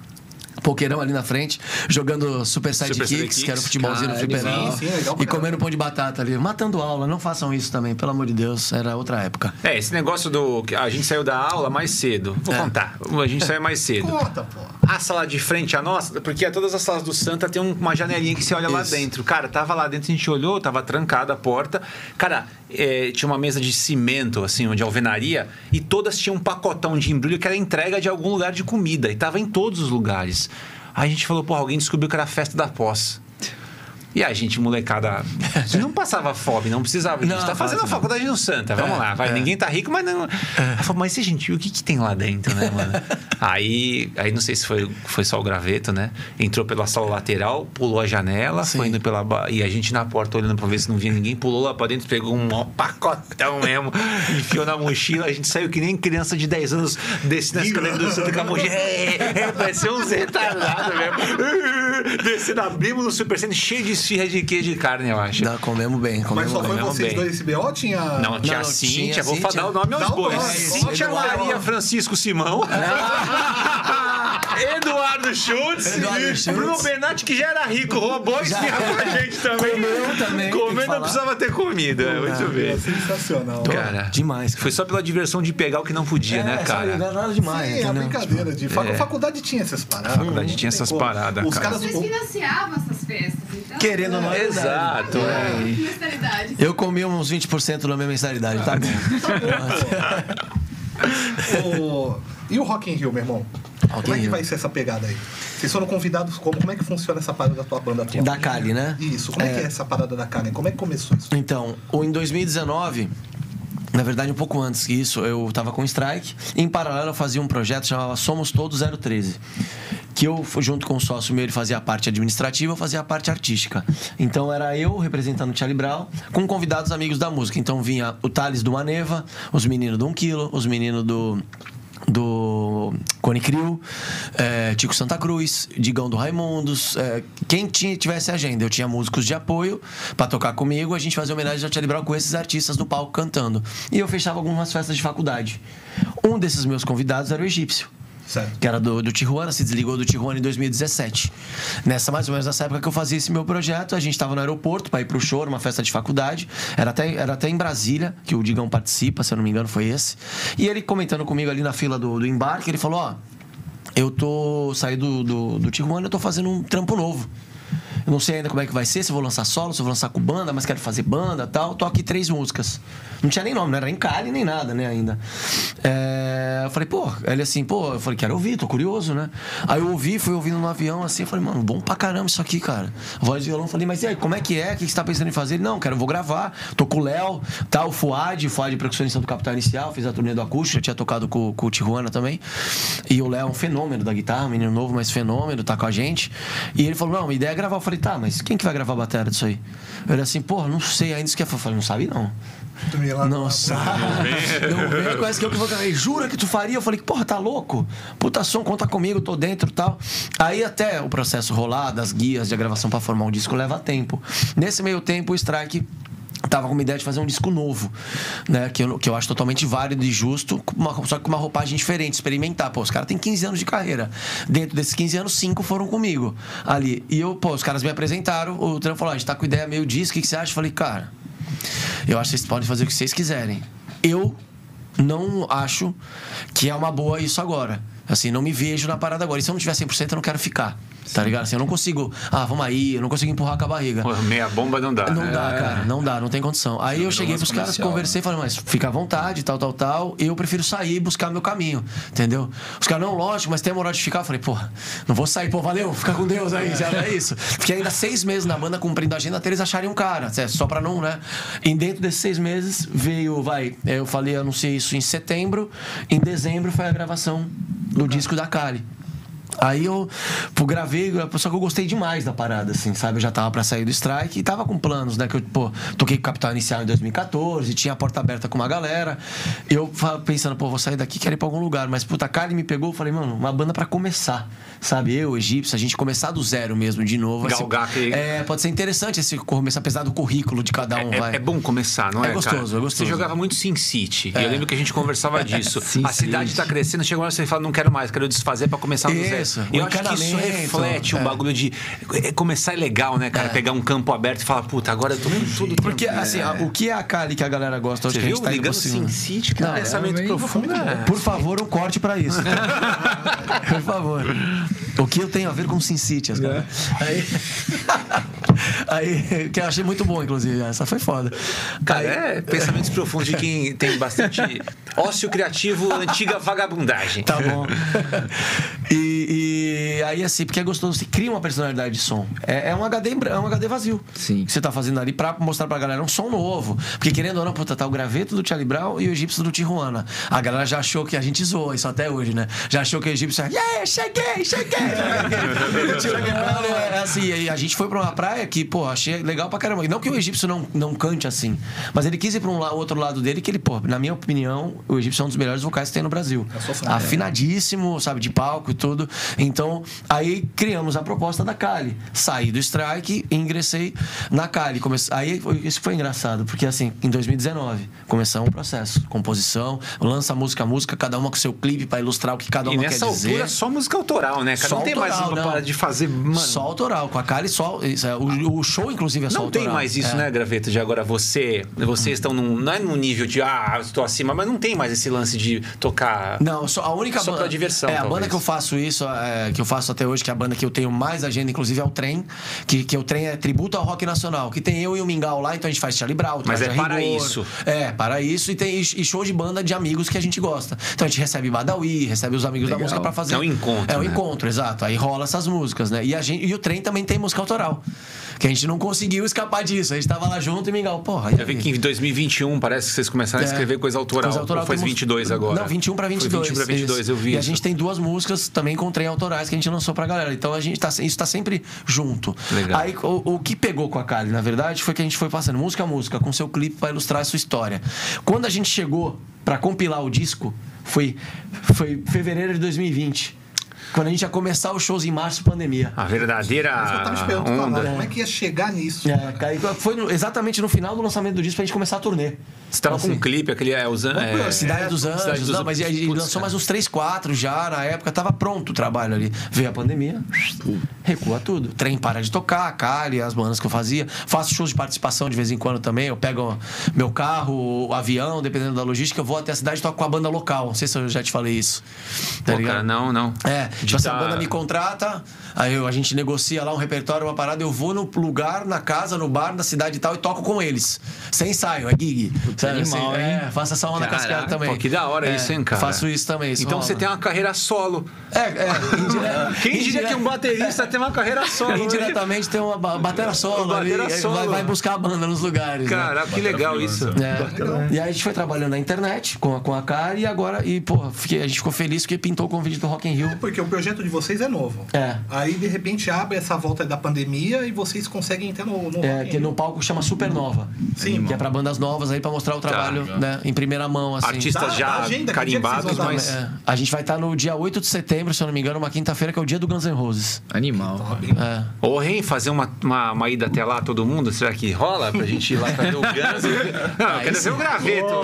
Pokerão ali na frente, jogando Super Sidekicks, Sidekicks. que era o futebolzinho no Cara, fliperão. sim, sim, legal pra e comendo pão de batata ali, matando aula. Não façam isso também, pelo amor de Deus, era outra época. É, esse negócio do. que A gente saiu da aula mais cedo. Vou É. contar. A gente saiu mais cedo. Conta, pô. A sala de frente à nossa, porque todas as salas do Santa tem um- uma janelinha que você olha lá Isso. dentro. Cara, tava lá dentro, a gente olhou, tava trancada a porta. Cara, é, tinha uma mesa de cimento, assim, de alvenaria, e todas tinham um pacotão de embrulho que era entrega de algum lugar de comida. E tava em todos os lugares. Aí a gente falou, pô, alguém descobriu que era a festa da pós. E a gente, molecada, não passava fome, não precisava. A gente Não, tá fazendo a faculdade no Santa, vamos É, lá, vai. é. Ninguém tá rico, mas não. Ela falou, mas gente o que, que tem lá dentro, né, mano? <laughs> aí, aí não sei se foi, foi só o graveto, né? Entrou pela sala lateral, pulou a janela, Sim. foi indo pela. E a gente na porta olhando pra ver se não via ninguém, pulou lá pra dentro, pegou um pacotão mesmo, <laughs> enfiou na mochila. A gente saiu que nem criança de 10 anos desse na escalera do Santa com a mochila. É, é, parecia uns retardados mesmo. <laughs> Descendo, abrimos no Super cheio de esfirra de queijo e carne, eu acho. Não, comemos bem, Mas comemos só bem. foi Comemos vocês bem. dois esse BO ou tinha. Não, tinha não, a Cíntia, tinha vou Cíntia. dar o nome aos bois. Cíntia. Maria Francisco Simão. <laughs> Eduardo Schultz. Eduardo e Schultz. Bruno Bernatti, que já era rico, roubou esfirra com a gente <laughs> também. Comeu também, Comendo não precisava ter comida. Muito É bem. sensacional. Cara, Demais, cara. Foi só pela diversão de pegar o que não podia, né, É, cara? sabe, não é nada demais, Sim, a entendeu? brincadeira de facu- faculdade tinha essas paradas. Faculdade não tinha essas paradas, Os cara. caras. Vocês financiavam essas festas. Querendo ou não, é. Exato. é. Eu comi uns 20% da minha mensalidade, tá bom. o- E o Rock in Rio, meu irmão? Rock como é que Rio. vai ser essa pegada aí? Vocês foram convidados como? Como é que funciona essa parada da tua banda atual? Da Kali, né? Isso, como é, que é essa parada da Kali? Como é que começou isso? Então, em 2019, na verdade um pouco antes que isso, eu tava com Strike. Em paralelo, eu fazia um projeto chamado Somos Todos 013. Que eu, junto com o sócio meu, ele fazia a parte administrativa, eu fazia a parte artística. Então era eu representando o Charlie Brown, com convidados amigos da música. Então vinha o Thales do Maneva, os meninos do 1 Quilo, os meninos do do Cone Crew, é, Tico Santa Cruz, Digão do Raimundos, é, quem tinha, tivesse agenda. Eu tinha músicos de apoio pra tocar comigo, a gente fazia homenagem ao Charlie com esses artistas no palco cantando. E eu fechava algumas festas de faculdade. Um desses meus convidados era o Egípcio Certo. que era do, do Tijuana, se desligou do Tijuana em 2017. Nessa, mais ou menos nessa época que eu fazia esse meu projeto, a gente estava no aeroporto para ir pro show, uma festa de faculdade. Era até, era até em Brasília, que o Digão participa, se eu não me engano, foi esse. E ele comentando comigo ali na fila do, do embarque, ele falou: Ó, eu tô saí do, do, do Tijuana, eu tô fazendo um trampo novo. Eu não sei ainda como é que vai ser, se eu vou lançar solo, se eu vou lançar com banda, mas quero fazer banda tal. Tô aqui três músicas. Não tinha nem nome, não era nem Cali, nem nada, né, ainda. É, eu falei, pô, ele assim, pô, eu falei, quero ouvir, tô curioso, né? Aí eu ouvi, fui ouvindo no avião assim, eu falei, mano, bom pra caramba isso aqui, cara. Voz de violão, eu falei, mas e aí, como é que é? O que você tá pensando em fazer? Ele, não, quero, vou gravar. Tô com o Léo, tá, o Fuad, Fuad, percussionista do Capital Inicial, fiz a turnê do acústico, já tinha tocado com, com o Tijuana também. E o Léo é um fenômeno da guitarra, menino novo, mas fenômeno, tá com a gente. E ele falou, não, a ideia é gravar. Eu falei, tá, mas quem que vai gravar a bateria disso aí? Ele assim, porra, não sei ainda isso que é. Eu falei, não sabe não. Tu me lá- Não sabe. Não vem, conhece que eu que vou gravar. Jura que tu faria? Eu falei, porra, tá louco? Puta som, conta comigo, tô dentro e tal. Aí até o processo rolar, das guias de gravação pra formar um disco leva tempo. Nesse meio tempo, o Strike tava com uma ideia de fazer um disco novo, né? Que eu, que eu acho totalmente válido e justo, uma- só que com uma roupagem diferente, experimentar. Pô, os caras têm 15 anos de carreira. Dentro desses 15 anos, 5 foram comigo ali. E eu, pô, os caras me apresentaram, o Trampo falou, "Ó, a gente tá com ideia meio disso, o que, que você acha? Eu falei, cara, eu acho que vocês podem fazer o que vocês quiserem. Eu não acho que é uma boa isso agora. Assim, não me vejo na parada agora. E se eu não tiver 100%, eu não quero ficar. Tá ligado? Assim, eu não consigo. Ah, vamos aí, eu não consigo empurrar com a barriga. Pô, meia bomba não dá. Não né? dá, cara, não dá, não tem condição. Aí eu virou cheguei pros caras, conversei, falei, mas fica à vontade, tal, tal, tal. Eu prefiro sair e buscar meu caminho, entendeu? Os caras, não, lógico, mas tem a moral de ficar. Eu falei, porra, não vou sair, pô, valeu, fica com Deus aí, já é isso. Fiquei ainda seis meses na banda cumprindo a agenda até eles acharem um cara, é, só pra não, né? E dentro desses seis meses veio, vai, eu falei, anunciei isso em setembro, em dezembro foi a gravação do disco da Kali. Aí eu pô, gravei, só que eu gostei demais da parada, assim, sabe? Eu já tava pra sair do strike e tava com planos, né? Que eu, pô, toquei com o Capital Inicial em 2014, tinha a porta aberta com uma galera. Eu pensando, pô, vou sair daqui, quero ir pra algum lugar. Mas, puta, a Kali me pegou, falei, mano, uma banda pra começar, sabe? Eu, Egípcio, a gente começar do zero mesmo, de novo. Galgar aquele- É, pode ser interessante esse começo, apesar do currículo de cada um, É, vai. é bom começar, não é? É gostoso, cara? é gostoso. Você jogava muito Sin City. E eu lembro que a gente conversava <laughs> disso. A cidade tá crescendo, chega uma hora que você fala, não quero mais, quero desfazer pra começar do zero. Isso, E eu acho que isso reflete um é. bagulho de. é, Começar é legal, né, cara? Pegar um campo aberto e falar, puta, agora eu tô com tudo. Porque, assim, a- o que é a Kali que a galera gosta hoje Você que a viu? gente tá Ligando? Sin City, cara. É pensamento profundo. é- Por favor, um corte pra isso. <laughs> Por favor. O que eu tenho a ver com Sin City, as cara? Aí, <laughs> aí, que eu achei muito bom, inclusive. Essa foi foda. Cara, Aí- é pensamentos profundos de quem <laughs> tem bastante ócio criativo, antiga vagabundagem. Tá bom. E, e aí, assim, porque é gostoso, você cria uma personalidade de som. É, é um HD, é um HD vazio. Sim. Que você tá fazendo ali pra mostrar pra galera um som novo. Porque querendo ou não, puta, tá o graveto do Charlie Brown e o egípcio do Tijuana. A galera já achou que a gente zoa isso até hoje, né? Já achou que o egípcio é, yeah, cheguei, cheguei. <laughs> o Charlie Brown é assim, e a gente foi pra uma praia que, pô, achei legal pra caramba. E não que o egípcio não, não cante assim, mas ele quis ir pra um la- outro lado dele que ele, pô, na minha opinião, o egípcio é um dos melhores vocais que tem no Brasil. fã. Afinadíssimo, sabe, de palco e tudo. Então, aí criamos a proposta da Kali. Saí do Strike e ingressei na Kali. Come... Aí isso foi engraçado, porque assim, em 2019, começamos um processo. Composição, lança música a música, cada uma com seu clipe pra ilustrar o que cada E uma nessa quer dizer. altura, só música autoral, né? Cara, Só não tem mais autoral, uma não. para de fazer. Mano, Só autoral, com a Kali só. é, o, o show, inclusive, é só não tem autoral. mais isso, É. né, Graveta? De agora você. Vocês estão num. Não é num nível de, ah, estou acima, mas não tem mais esse lance de tocar. Não, só a única Só banda. pra diversão, É, a talvez. banda que eu faço isso, é, que eu faço até hoje, que é a banda que eu tenho mais agenda, inclusive, é o Trem. Que, que o Trem é tributo ao rock nacional. Que tem eu e o Mingau lá, então a gente faz Charlie Brown, Mas é a para Rigor. isso. É, para isso. E tem e show de banda de amigos que a gente gosta. Então a gente recebe Badawi, recebe os amigos da Legal. música pra fazer. É um encontro, É um né? encontro, exato. Aí rola essas músicas, né? E, a gente, e o Trem também tem música autoral. Que a gente não conseguiu escapar disso. A gente tava lá junto e Mingau, porra. Eu vi que em 2021 parece que vocês começaram a É. escrever coisa autoral. Coisa autoral foi temos- 22 agora? Não, 21 pra 22. Foi 21 pra 22, isso. eu vi E a isso. gente tem duas músicas também com trem autorais que a gente lançou pra galera. Então a gente tá, isso tá sempre junto. Legal. Aí o, o que pegou com a Kali, na verdade, foi que a gente foi passando música a música com seu clipe pra ilustrar a sua história. Quando a gente chegou pra compilar o disco, foi, foi fevereiro de 2020. Quando a gente ia começar os shows em março, pandemia. A verdadeira Mas eu tava onda. falar, como é que ia chegar nisso? É, aí foi no- exatamente no final do lançamento do disco pra gente começar a turnê. Você tava com Assim. um clipe, aquele é, usando. É, Cidade dos Anjos, Cidade dos não, Anjos. mas ele Putz, lançou cara. mais uns 3, 4 já, na época tava pronto o trabalho ali. Veio a pandemia, recua tudo. Trem para de tocar, a Kali, as bandas que eu fazia. Faço shows de participação de vez em quando também. Eu pego meu carro, o avião, dependendo da logística, eu vou até a cidade e toco com a banda local. Não sei se eu já te falei isso. Tá Pô, ligado? cara, não, não. É, tipo assim, tá- a banda me contrata, aí eu- a gente negocia lá um repertório, uma parada, eu vou no lugar, na casa, no bar, na cidade e tal, e toco com eles. Sem ensaio, é gig. Sabe, animal, assim, hein? É, faço essa onda com as Caraca, caras também. pô, que da hora É, isso, hein, cara? Faço isso também. isso Então rola. você tem uma carreira solo. É, é. indire- <laughs> Quem diria que um baterista tem uma carreira solo? Indiretamente tem uma ba- batera solo ali, batera aí solo. Vai, vai buscar a banda nos lugares. né? Caraca, que legal isso. É. E aí a gente foi trabalhando na internet com a, com a cara e agora, e, pô, fiquei- a gente ficou feliz porque pintou o convite do Rock in Rio. Porque o projeto de vocês é novo. É. Aí, de repente, abre essa volta da pandemia e vocês conseguem entrar no, no É, que no palco chama Supernova. Sim. Que é pra bandas novas aí, pra mostrar o trabalho, legal. né, em primeira mão, assim. Artistas dá já agenda, carimbados, mas. É, a gente vai estar no dia 8 de setembro, se eu não me engano, uma quinta-feira, que é o dia do Guns N' Roses. Animal. É. Ô, Ren, fazer uma, uma, uma ida até lá, todo mundo? Será que rola pra gente ir lá pra ver o Guns? <laughs> Não, eu quero ver o graveto.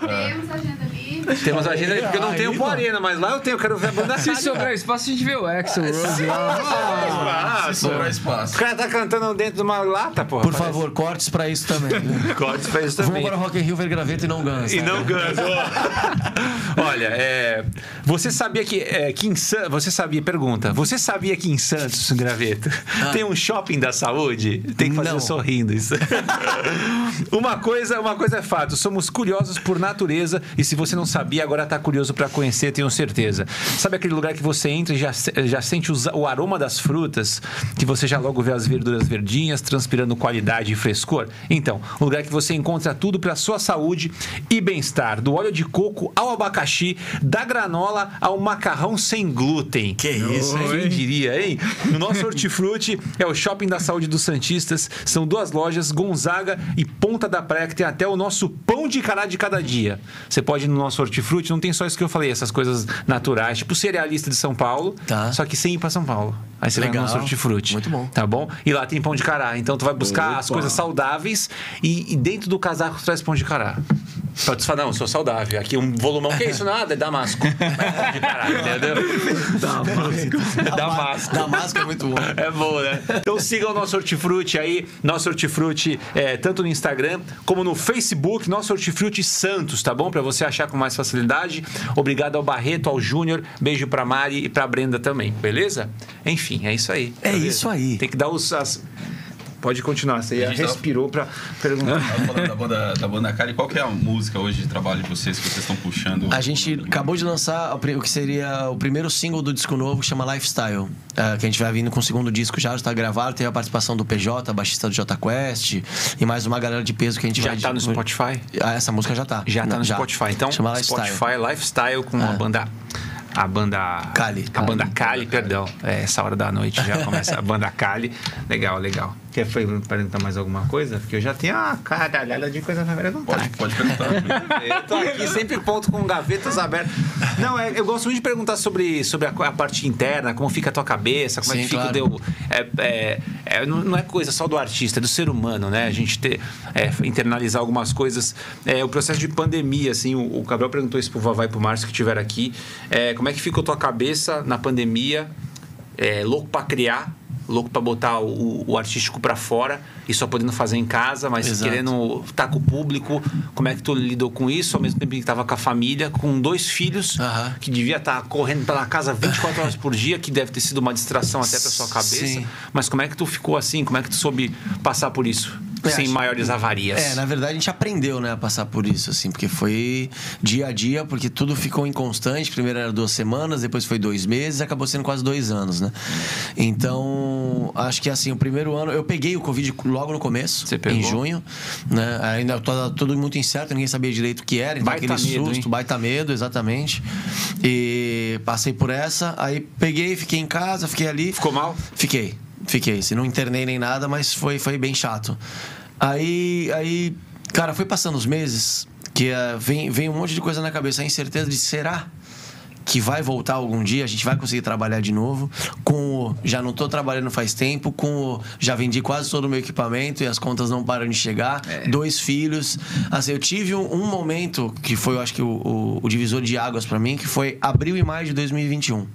Temos agenda livre. Temos agenda aí, porque eu não tenho pro mano. Arena, mas lá eu tenho, eu quero ver a banda Se sobrar espaço, a gente vê o Axel Rose lá. Ah, Se sobrar O espaço. cara tá cantando dentro de uma lata, porra. Por parece. favor, cortes pra isso também. <laughs> Cortes pra isso Vamos também. para o Rock in Rio ver graveto e não Guns. E não Guns. <laughs> Olha, é, você sabia que, é, que em Santos. Você sabia, pergunta. Você sabia que em Santos, Graveto, tem um shopping da saúde? Tem que fazer eu sorrindo isso. <laughs> uma, coisa, uma coisa é fato: somos curiosos por natureza e se você não sabia, agora tá curioso para conhecer, tenho certeza. Sabe aquele lugar que você entra e já, já sente os- o aroma das frutas, que você já logo vê as verduras verdinhas, transpirando qualidade e frescor? Então, um lugar que você encontra tudo para sua saúde e bem-estar, do óleo de coco ao abacaxi, da granola ao macarrão sem glúten. Que isso, hein? Quem diria, hein? No nosso Hortifruti é o Shopping da Saúde dos Santistas. São duas lojas, Gonzaga e Ponta da Praia, que tem até o nosso pão de cará de cada dia. Você pode ir no nosso Hortifruti, não tem só isso que eu falei, essas coisas naturais, tipo o cerealista de São Paulo, Tá. só que sem ir pra São Paulo. Aí você vai Legal. no nosso Hortifruti. Muito bom. Tá bom? E lá tem pão de cará. Então tu vai buscar as coisas saudáveis e, e dentro do casaco tu traz pão de cará. Pra tu falar, não, eu sou saudável. Aqui um volumão, que é isso? Nada, é Damasco. <laughs> Mas cará, entendeu? Damasco. Damasco é muito bom. É bom, né? Então sigam o nosso Hortifruti aí, nosso Hortifruti, é, tanto no Instagram como no Facebook, nosso Hortifruti Santos, tá bom? Pra você achar com mais facilidade. Obrigado ao Barreto, ao Júnior, beijo pra Mari e pra Brenda também, beleza? Enfim, é isso aí. É Beleza? isso aí. Tem que dar os. as- Pode continuar, você A gente tava- respirou pra perguntar. Tava falando da banda, da banda Kali. Qual que é a música hoje de trabalho de vocês que vocês estão puxando? A gente acabou de lançar o que seria o primeiro single do disco novo, que chama Lifestyle. é, que a gente vai vindo com o segundo disco já, já está gravado. Tem a participação do PJ, baixista do J Quest, e mais uma galera de peso que a gente Já vai. tá no Spotify? Ah, essa música já tá. Já tá no Spotify. Então, chama Lifestyle. Spotify Lifestyle com uma É. banda a banda. Cali. A banda Cali, perdão. É, essa hora da noite já começa a banda Cali. Legal, legal. Quer foi perguntar mais alguma coisa? Porque eu já tenho uma caralhada de coisa pra perguntar. Pode, pode perguntar. <laughs> Eu tô aqui sempre ponto com gavetas abertas. Não, é, eu gosto muito de perguntar sobre, sobre a, a parte interna, como fica a tua cabeça, como é Sim, que fica claro. o teu. É, é, é, não não é coisa só do artista, é do ser humano, né? A gente ter, é, internalizar algumas coisas. É, o processo de pandemia, assim, o, o Gabriel perguntou isso pro Vavá e pro Márcio que estiveram aqui. É, como é que ficou a tua cabeça na pandemia? É, louco pra criar, louco pra botar o, o artístico pra fora e só podendo fazer em casa, mas Exato. querendo estar com o público. Como é que tu lidou com isso? Ao mesmo tempo que tava com a família, com dois filhos, que devia estar correndo pela casa 24 horas por dia, que deve ter sido uma distração até pra sua cabeça. Sim. Mas como é que tu ficou assim? Como é que tu soube passar por isso? Sem acho- maiores avarias. É, na verdade a gente aprendeu, né, a passar por isso, assim, porque foi dia a dia, porque tudo ficou inconstante. Primeiro era duas semanas, depois foi dois meses, acabou sendo quase dois anos, né? Então, acho que assim, o primeiro ano, eu peguei o Covid logo no começo, em junho, né? Ainda tava tudo muito incerto, ninguém sabia direito o que era, então Baita aquele medo, susto, hein? baita medo, exatamente. E passei por essa, aí peguei, fiquei em casa, fiquei ali. Ficou mal? Fiquei, fiquei. Se não internei nem nada, mas foi, foi bem chato. Aí, aí, cara, foi passando os meses que eh, vem, vem um monte de coisa na cabeça, a incerteza de será que vai voltar algum dia, a gente vai conseguir trabalhar de novo. Com o já não tô trabalhando faz tempo, com o já vendi quase todo o meu equipamento e as contas não param de chegar. Dois filhos. Assim, eu tive um, um momento que foi, eu acho que o, o- o divisor de águas pra mim, que foi abril e maio de 2021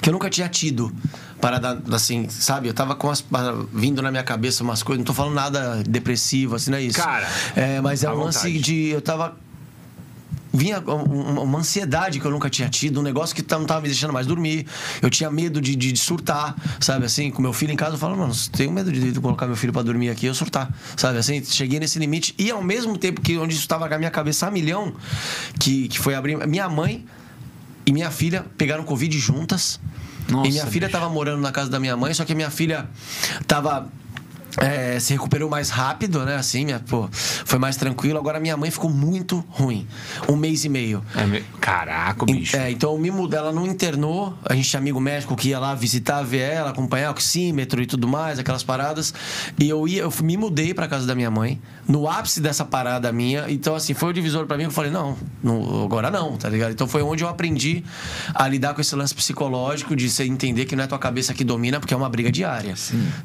que eu nunca tinha tido para dar, assim, sabe? Eu tava com as, vindo na minha cabeça umas coisas, não tô falando nada depressivo, assim, não é isso. Cara, é, mas é um lance vontade. de eu tava vinha um- uma ansiedade que eu nunca tinha tido, um negócio que não tava me deixando mais dormir. Eu tinha medo de, de, de surtar, sabe assim? Com meu filho em casa, eu falo, mano, tenho medo de, de colocar meu filho pra dormir aqui e eu surtar, sabe assim? Cheguei nesse limite e ao mesmo tempo que onde isso estava com a minha cabeça a milhão, que, que foi abrir. Minha mãe e minha filha pegaram Covid juntas. Nossa, e minha filha tava morando na casa da minha mãe, só que a minha filha tava. é, se recuperou mais rápido, né? Assim, minha, pô, foi mais tranquilo. Agora minha mãe ficou muito ruim. Um mês e meio. É me- Caraca, o bicho. É, então eu me mudei, ela não internou. A gente tinha amigo médico que ia lá visitar, ver ela, acompanhar oxímetro e tudo mais, aquelas paradas. E eu ia, eu me mudei pra casa da minha mãe, no ápice dessa parada minha. Então, assim, foi o divisor pra mim. Eu falei, não, não, agora não, tá ligado? Então foi onde eu aprendi a lidar com esse lance psicológico, de você entender que não é tua cabeça que domina, porque é uma briga diária.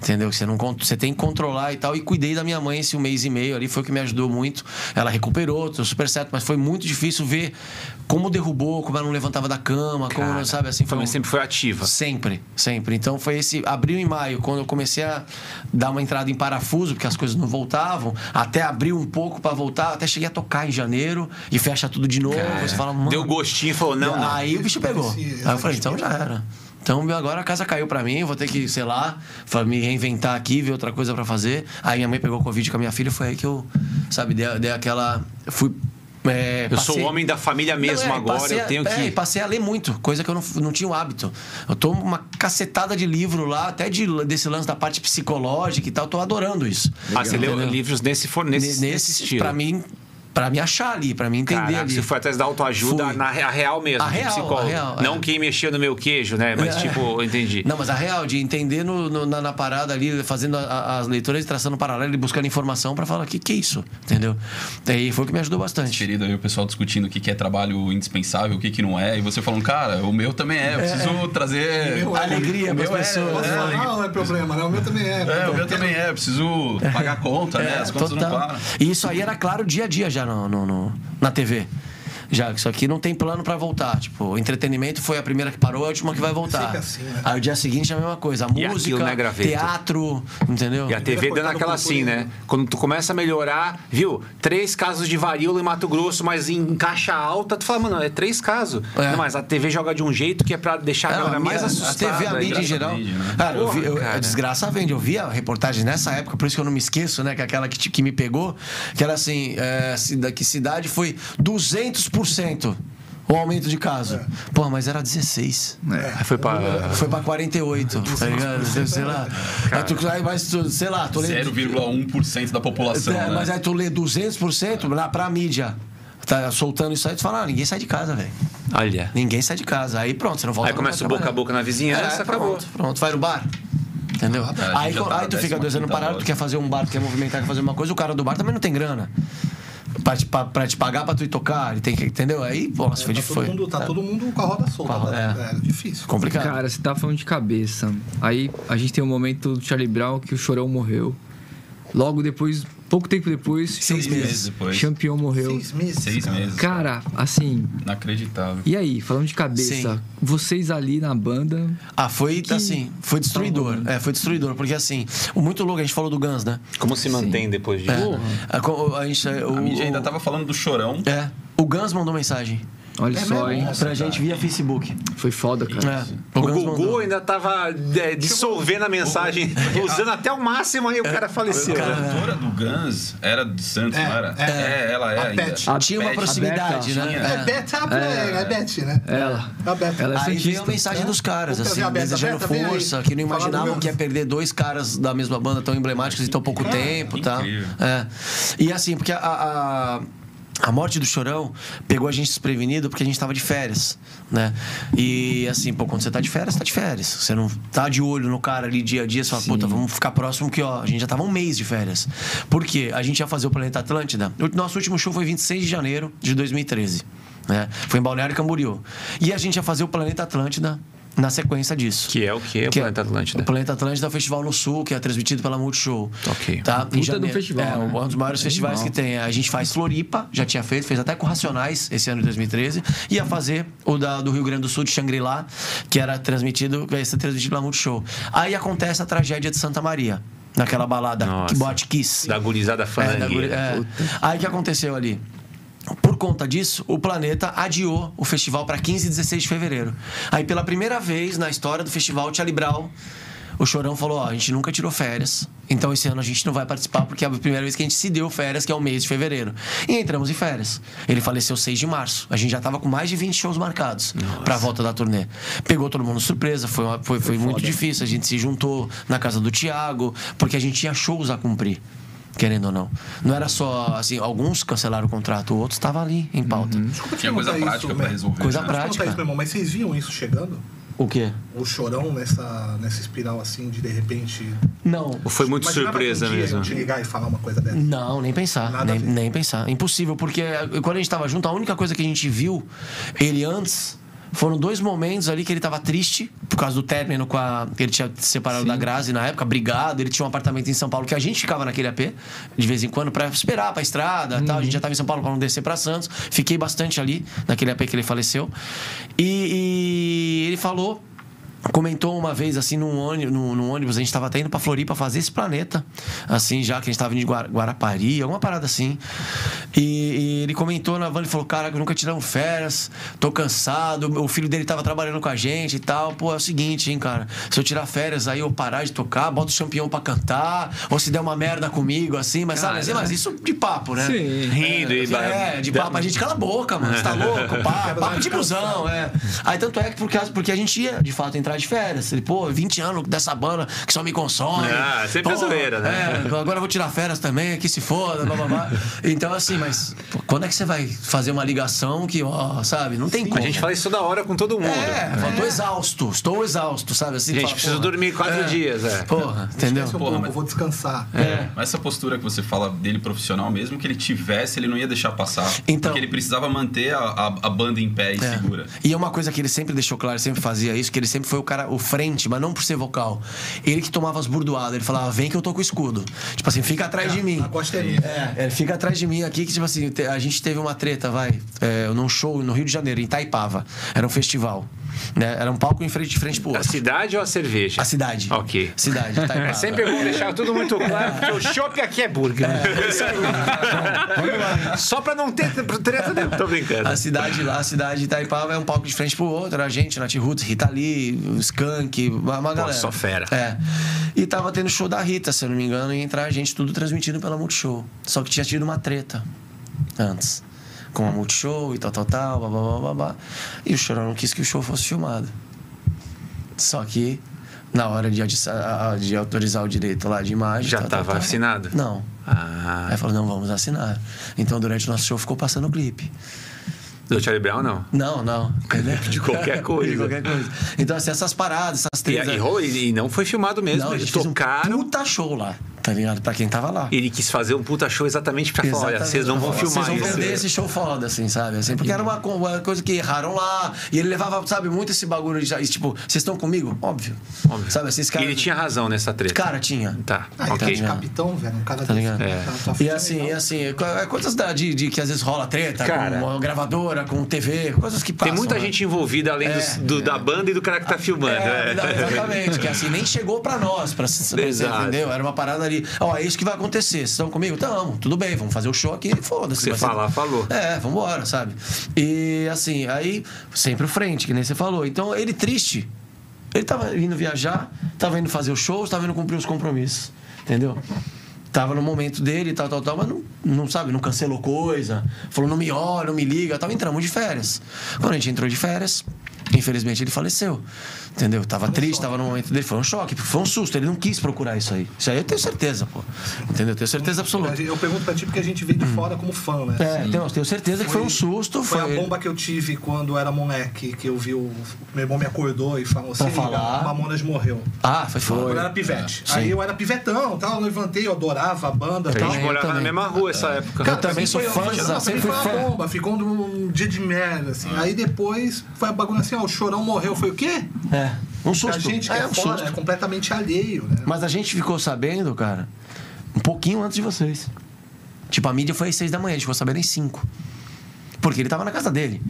Entendeu? Que você, não, você tem que controlar e tal. E cuidei da minha mãe esse um mês e meio ali, foi o que me ajudou muito. Ela recuperou, deu super certo, mas foi muito difícil ver como derrubou, como ela não levantava da cama, como, Cara, não sabe, assim, foi um- sempre foi ativa. Sempre, sempre. Então foi esse abril e maio, quando eu comecei a dar uma entrada em parafuso, porque as coisas não voltavam, até abriu um pouco pra voltar, até cheguei a tocar em janeiro e fecha tudo de novo. Você fala, mano. Deu gostinho e falou, não, não. Aí o bicho pegou. Aí eu falei, então já era. Então agora a casa caiu pra mim, eu vou ter que, sei lá, me reinventar aqui, ver outra coisa pra fazer. Aí minha mãe pegou Covid com a minha filha, foi aí que eu, sabe, dei, dei aquela. Fui. É, Eu sou passei- o homem da família mesmo não, é, agora, passei eu tenho é, que. e passei a ler muito, coisa que eu não, não tinha o hábito. Eu tô uma cacetada de livro lá, até de, desse lance da parte psicológica e tal, tô adorando isso. Ah, você leu livros nesse, nesse, Nesse, nesse estilo. Pra mim, pra me achar ali, pra me entender Caraca, ali. você foi atrás da autoajuda Fui. na a real mesmo, A real, psicólogo. a real, não é. quem mexeu no meu queijo, né? Mas, É. <laughs> tipo, eu entendi. Não, mas a real, de entender no, no- na, na parada ali, fazendo a- a- as leituras e traçando paralelo e buscando informação pra falar, o que, que é isso? Entendeu? E foi o que me ajudou bastante. Querido, aí o pessoal discutindo o que que é trabalho indispensável, o que, que não é, e você falando, cara, o meu também é, eu preciso trazer meu é. Alegria pras meu é, pessoas, é? Não é problema, né? O meu também é. É, o meu também é, eu preciso pagar a conta, né? As contas não param. E isso aí era claro dia a dia já no, no- na TV. Já, isso aqui não tem plano pra voltar. Tipo, o entretenimento foi a primeira que parou, a última que vai voltar. Assim, né? Aí o dia seguinte é a mesma coisa. A E música, aquilo, né, teatro, entendeu? E a TV dando cortado aquela assim, né? Quando tu começa a melhorar, viu? Três casos de varíola em Mato Grosso, mas em caixa alta, tu fala, mano, é três casos. É. Não, mas a TV joga de um jeito que é pra deixar a É, galera a mais minha- assustada. A TV, a mídia em geral. vende, né? Cara, eu vi, eu- Porra, cara. a desgraça vende. Eu vi a reportagem nessa época, por isso que eu não me esqueço, né? Que aquela que, que me pegou, que era assim: é, que cidade foi 200% o aumento de caso. Pô, mas era 16. Aí foi pra. Foi pra 48, tá ligado? Sei lá. Aí tu, aí, mas tu, sei lá, tu lê. 0,1% da população, É, né? Mas aí tu lê 200% lá pra mídia. Tá soltando isso aí, tu fala, ah, ninguém sai de casa, velho. Olha. Ninguém sai de casa. Aí pronto, você não volta Aí começa o boca a boca na vizinhança, É, acabou. pronto, pronto. Vai no bar. Entendeu? a gente aí, tá aí tu fica dois anos 15ª parado, tu quer fazer um bar, tu quer movimentar, quer fazer uma coisa, o cara do bar também não tem grana. Pra te, pa- pra te pagar pra tu ir tocar, ele tem que. Entendeu? Aí, pô, nossa, foi Tá, difícil. todo Foi mundo, tá todo mundo com a roda solta. A- né? é. É difícil. complicado. Cara, você tá falando de cabeça. Aí a gente tem um momento do Charlie Brown que o Chorão morreu. Logo depois, pouco tempo depois, Seis Champion- meses depois. Champion morreu. Seis meses. Seis cara. meses. Cara, assim, Inacreditável. e aí, falando de cabeça, Sim. vocês ali na banda. Ah, foi assim, foi destruidor. É, foi destruidor, porque assim, o muito louco, a gente falou do Guns, né? Como se mantém depois disso? É. A, co- a gente. A o, mídia ainda tava falando do chorão. É. O Guns mandou mensagem Olha só, hein? pra gente via Facebook. Foi foda, cara. É. O Gugu mandou. ainda tava é, dissolvendo a mensagem, usando até o máximo aí o cara faleceu. A cantora do Guns era de Santos, É, não era? é. ela é A ainda. Pet. A Tinha uma Pet, proximidade, né? É, Beth, é, é Beth, né? Ela. A Beth. Ela é Aí veio a mensagem dos caras, assim, desejando força, que não imaginavam que ia perder dois caras da mesma banda tão emblemáticos em tão pouco tempo, tá? É. E assim, porque a, a, morte do Chorão pegou a gente desprevenido porque a gente tava de férias, né? E assim, pô, quando você tá de férias, tá de férias. Você não tá de olho no cara ali dia a dia, você fala, puta, vamos ficar próximo que, ó, a gente já tava um mês de férias. Por quê? A gente ia fazer o Planeta Atlântida. O nosso último show foi 26 de janeiro de 2013. Né? Foi em Balneário Camboriú. E a gente ia fazer o Planeta Atlântida na sequência disso. Que é o que? O Que é Planeta Atlântida. O Planeta Atlântida é o festival no Sul, que é transmitido pela Multishow. Ok. Tá? Puta do festival, É, né? um dos maiores festivais Animal. que tem. A gente faz Floripa, já tinha feito, fez até com Racionais esse ano de 2013. Ia fazer o da, do Rio Grande do Sul, de Shangri-La, que era transmitido, que ia ser transmitido pela Multishow. Aí acontece a tragédia de Santa Maria. Naquela balada Nossa. que bote Kiss. Da gurizada É, da guri- é. Aí o que aconteceu ali? Por conta disso, o Planeta adiou o festival para 15 e 16 de fevereiro. Aí, pela primeira vez na história do festival, Brown, o Chorão falou: Ó, a gente nunca tirou férias, então esse ano a gente não vai participar porque é a primeira vez que a gente se deu férias, que é o mês de fevereiro. E entramos em férias. Ele faleceu 6 de março. A gente já tava com mais de 20 shows marcados para a volta da turnê. Pegou todo mundo surpresa, foi, uma- foi, foi muito difícil. A gente se juntou na casa do Thiago, porque a gente tinha shows a cumprir querendo ou não. Não era só, assim, alguns cancelaram o contrato, outros estavam ali em pauta. Desculpa te Tinha coisa prática isso, pra mas- resolver. Coisa né? prática. Desculpa isso, meu irmão, mas vocês viam isso chegando? O quê? O chorão nessa, nessa espiral assim, de de repente. Não. Ou foi muito Imaginava surpresa um dia mesmo? te ligar e falar uma coisa dessa. Não, nem pensar. Nada Nem, nem pensar. Impossível, porque quando a gente tava junto, a única coisa que a gente viu ele antes foram dois momentos ali que ele tava triste por causa do término com a. Ele tinha se separado da Grazi na época, brigado. Ele tinha um apartamento em São Paulo que a gente ficava naquele AP de vez em quando pra esperar pra estrada e tal. A gente já tava em São Paulo pra não descer pra Santos. Fiquei bastante ali, naquele AP que ele faleceu. E, e ele falou comentou uma vez assim num ônibus, num, num ônibus a gente estava até indo para Floripa fazer esse planeta assim já que a gente estava indo de Guara- Guarapari alguma parada assim e, e ele comentou na van ele falou cara nunca tiramos férias tô cansado o filho dele tava trabalhando com a gente e tal pô é o seguinte hein cara se eu tirar férias aí eu parar de tocar bota o campeão para cantar ou se der uma merda comigo assim mas sabe assim, mas isso de papo né Sim. Rindo e é, de papo, a gente cala a boca, mano. Você tá <laughs> louco? Papo, papo de busão, é. Aí tanto é que porque, porque a gente ia, de fato, entrar de férias. Ele, pô, 20 anos dessa banda que só me consome. Ah, sempre Pô, é zoeira, né? É, agora eu vou tirar férias também, que se foda, blá, blá, blá. Então, assim, mas pô, quando é que você vai fazer uma ligação que, ó, sabe, não tem como. A gente fala isso toda hora com todo mundo. É, fala, tô exausto, estou exausto, sabe? Assim, Gente, fala, preciso porra, dormir quatro dias, é. Porra, entendeu? Um Porra, pouco, mas- eu vou descansar. É. Mas essa postura que você fala dele profissional, mesmo que ele tivesse, ele não ia deixar passar. Então- porque ele precisava manter a, a, a banda em pé e É. segura. E é uma coisa que ele sempre deixou claro, ele sempre fazia isso, que ele sempre foi o cara, o frente, mas não por ser vocal. Ele que tomava as burdoadas, ele falava, vem que eu tô com o escudo. Tipo assim, fica atrás de mim. É. É, fica atrás de mim aqui, que tipo assim, a gente teve uma treta, vai, é, num show no Rio de Janeiro, em Taipava. Era um festival. Né? Era um palco em frente de frente pro A outro. cidade ou a cerveja? A cidade. Ok. Cidade, <laughs> Taipava. É sempre bom deixar tudo muito claro, porque o chopp aqui é burger. <laughs> Só pra não ter treta dentro. Tô brincando. A cidade lá, a cidade de Itaipava é um palco de frente pro outro. Era a gente, Nath Roots, Rita Lee, Skank, uma, uma galera. só fera. É. E tava tendo show da Rita, se eu não me engano, e entrar a gente tudo transmitido pela Multishow. Só que tinha tido uma treta antes. Com a Multishow e tal, tal, tal, blá, blá, blá, blá. E o Chorão não quis que o show fosse filmado. Só que, na hora de, de autorizar o direito lá de imagem... Já tal, tal, tava tal, assinado? Não. Ah, Aí falou, não, vamos assinar. Então, durante o nosso show, ficou passando o clipe. Do Charlie Brown, não. Não, não. <laughs> De qualquer <laughs> coisa. De qualquer coisa. Então, assim, essas paradas, essas E, tretas. e, rolou- e não foi filmado mesmo. não, Eles fez um tocaram. puta show lá, tá ligado? Pra quem tava lá. Ele quis fazer um puta show exatamente pra falar: olha, Exatamente. vocês não vão Vocês filmar vão isso. vender esse show foda, assim, sabe? Assim, porque era uma, uma coisa que erraram lá. E ele levava, sabe, muito esse bagulho de. e, Tipo, vocês estão comigo? Óbvio. Óbvio. Sabe, esses E caras. ele tinha razão nessa treta. Cara, tinha. Tá, Ah, ele ok. é de capitão, velho. Um cara Tá desse. ligado? É. Tá- tá E assim, e assim, é coisas da- de, de que às vezes rola treta Cara. com uma gravadora, com TV, coisas que Tem passam. muita né? gente envolvida além dos- do- da banda e do cara que tá filmando. É, é. exatamente, que assim, nem chegou pra nós, pra, Exato. entendeu? Era uma parada ali, ó, é isso que vai acontecer, vocês estão comigo? Tamo, tudo bem, vamos fazer o show aqui, foda-se. Você vai ser- falar, falou. É, vambora, sabe? E assim, aí, sempre o frente, que nem você falou. Então, ele triste, ele tava indo viajar, tava indo fazer os shows, tava indo cumprir os compromissos, entendeu? Tava no momento dele e tal, tal, tal, mas não, não sabe, não cancelou coisa. Falou, não me olha, não me liga. Tava entrando de férias. Quando a gente entrou de férias, infelizmente ele faleceu. Entendeu? Tava triste, tava no momento dele. Foi um choque, foi um susto. Ele não quis procurar isso aí. Isso aí eu tenho certeza, pô. Entendeu? Eu tenho certeza absoluta. Eu pergunto pra ti porque a gente veio de fora como fã, né? É, tenho, tenho certeza que foi um susto. Foi, Foi, a bomba que eu tive quando era moleque, que eu vi o. Meu irmão me acordou e falou assim: falar. o Mamonas morreu. Ah, foi Quando eu foda. era pivete. Sim. Aí eu era pivetão, tal, eu levantei, eu adorava a banda A tal. gente morava na mesma rua essa época. Eu também sou foi- fã, foi- sempre foi fui fã. bomba, ficou um dia de merda, assim. Aí depois foi a bagulho assim, ó, o chorão morreu. Foi o quê? É, um susto. A gente que é, é um fora, susto. é completamente alheio, né? Mas a gente ficou sabendo, cara, um pouquinho antes de vocês. Tipo, a mídia foi às seis da manhã, a gente ficou sabendo às cinco. Porque ele tava na casa dele.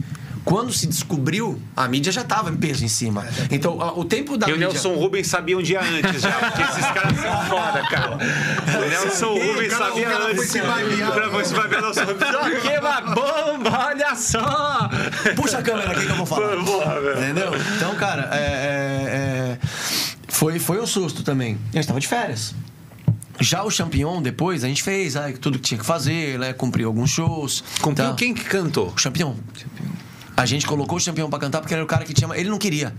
Quando se descobriu, a mídia já tava em peso em cima. Então, a- o tempo da E o mídia... Nelson Rubens sabia um dia antes já, porque esses caras são foda, cara. <laughs> O Nelson Rubens o cara- sabia o cara foi antes. se babear. O cara foi se babear, o Nelson Rubens. Ó, <laughs> que uma bomba, olha só! Puxa a câmera aqui que eu vou falar. Porra. Entendeu? Então, cara, é, é, é, foi, foi um susto também. A gente tava de férias. Já o Champion, depois, a gente fez ah, tudo que tinha que fazer, né? Cumpriu alguns shows. Cumpriu Tá. quem que cantou? O Champion. A gente colocou o Champion pra cantar porque ele era o cara que tinha. Ele não queria.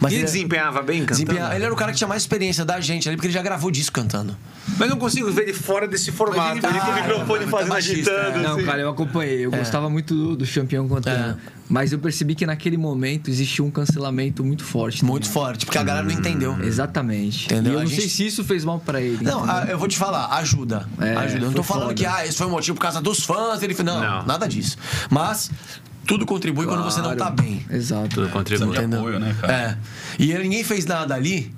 Mas E ele ele, desempenhava bem cantando? desempenha- ele era o cara que tinha mais experiência da gente ali, porque ele já gravou disco cantando. Mas não consigo ver ele fora desse formato. Ele- Ele com o Ah, microfone muito fazendo agitando. é. Não, assim. cara, eu acompanhei. Eu gostava muito do, do Champion cantando. É. Mas eu percebi que naquele momento existia um cancelamento muito forte. Muito forte, porque a galera não entendeu. Exatamente. Entendeu? E eu A não gente- sei se isso fez mal pra ele. Não, ah, eu vou te falar, ajuda. É, ajuda. Eu não tô falando foda. que ah, esse foi o motivo por causa dos fãs. Ele não, Não. nada disso. Mas tudo contribui quando você não tá Claro. bem. Exato. Tudo contribui. apoio, né, cara? É. E ninguém fez nada ali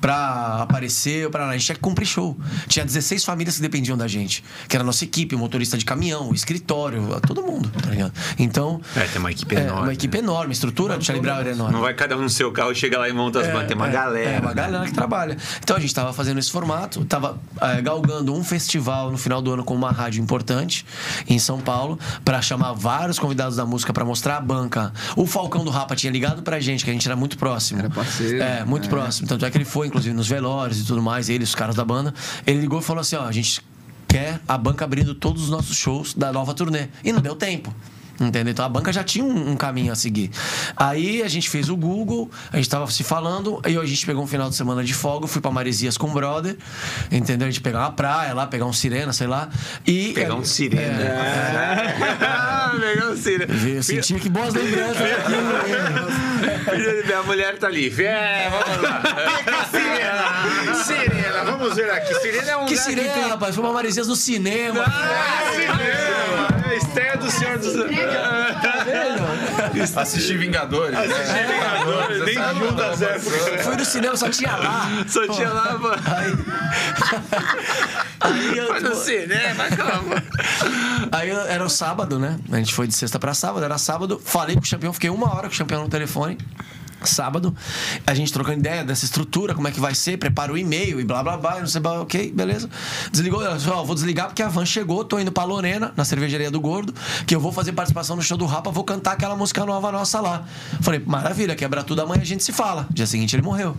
pra aparecer, pra. A gente tinha que cumprir show. Tinha 16 famílias que dependiam da gente. Que era a nossa equipe, o motorista de caminhão, o escritório, todo mundo, tá ligado? Então. É, tem uma equipe é, enorme. uma equipe enorme, a estrutura do Charlie Brown era enorme. Não vai cada um no seu carro, chega lá e monta as bandas. Tem uma galera. É, uma galera que trabalha. Então a gente tava fazendo esse formato, tava é, galgando um festival no final do ano com uma rádio importante em São Paulo, pra chamar vários convidados da música pra mostrar a banca. O Falcão do Rapa tinha ligado pra gente, que a gente era muito próximo. Era parceiro. É, muito próximo. Tanto é que ele foi, inclusive, nos velórios e tudo mais, ele, os caras da banda. Ele ligou e falou assim: ó, a gente quer a banca abrindo todos os nossos shows da nova turnê. E não deu tempo. Entendeu? Então a banca já tinha um, um caminho a seguir. Aí a gente fez o Google, a gente tava se falando, aí a gente pegou um final de semana de folga, fui pra Maresias com o brother, entendeu? A gente pegar uma praia lá, pegar um sirena, sei lá. E. Pegar um sirena. É. <laughs> Pegar um sirena. Eu senti que boas lembranças aqui. minha mulher tá ali. É, vamos lá. Sirena. Sirena, vamos ver aqui. Sirena é um Que sirena, tem- rapaz? Fui pra Maresias no cinema. Ah, cinema. É estreia do Senhor dos... Tá vendo? Assistir Vingadores. né? Assistir Vingadores, nem junto às épocas. Fui no cinema, só tinha lá. Só tinha lá, mano. Aí eu, Vai no cinema, calma. Aí era o sábado, né? A gente foi de sexta pra sábado, era sábado. Falei com o campeão, fiquei uma hora com o campeão no telefone. Sábado, a gente trocando ideia dessa estrutura, como é que vai ser, prepara o e-mail e blá blá blá, não sei, blá, ok, beleza. Desligou, ela falou, ó, vou desligar porque a van chegou, tô indo pra Lorena, na cervejaria do Gordo, que eu vou fazer participação no show do Rapa, vou cantar aquela música nova nossa lá. Falei, maravilha, quebra tudo, amanhã a gente se fala. Dia seguinte ele morreu.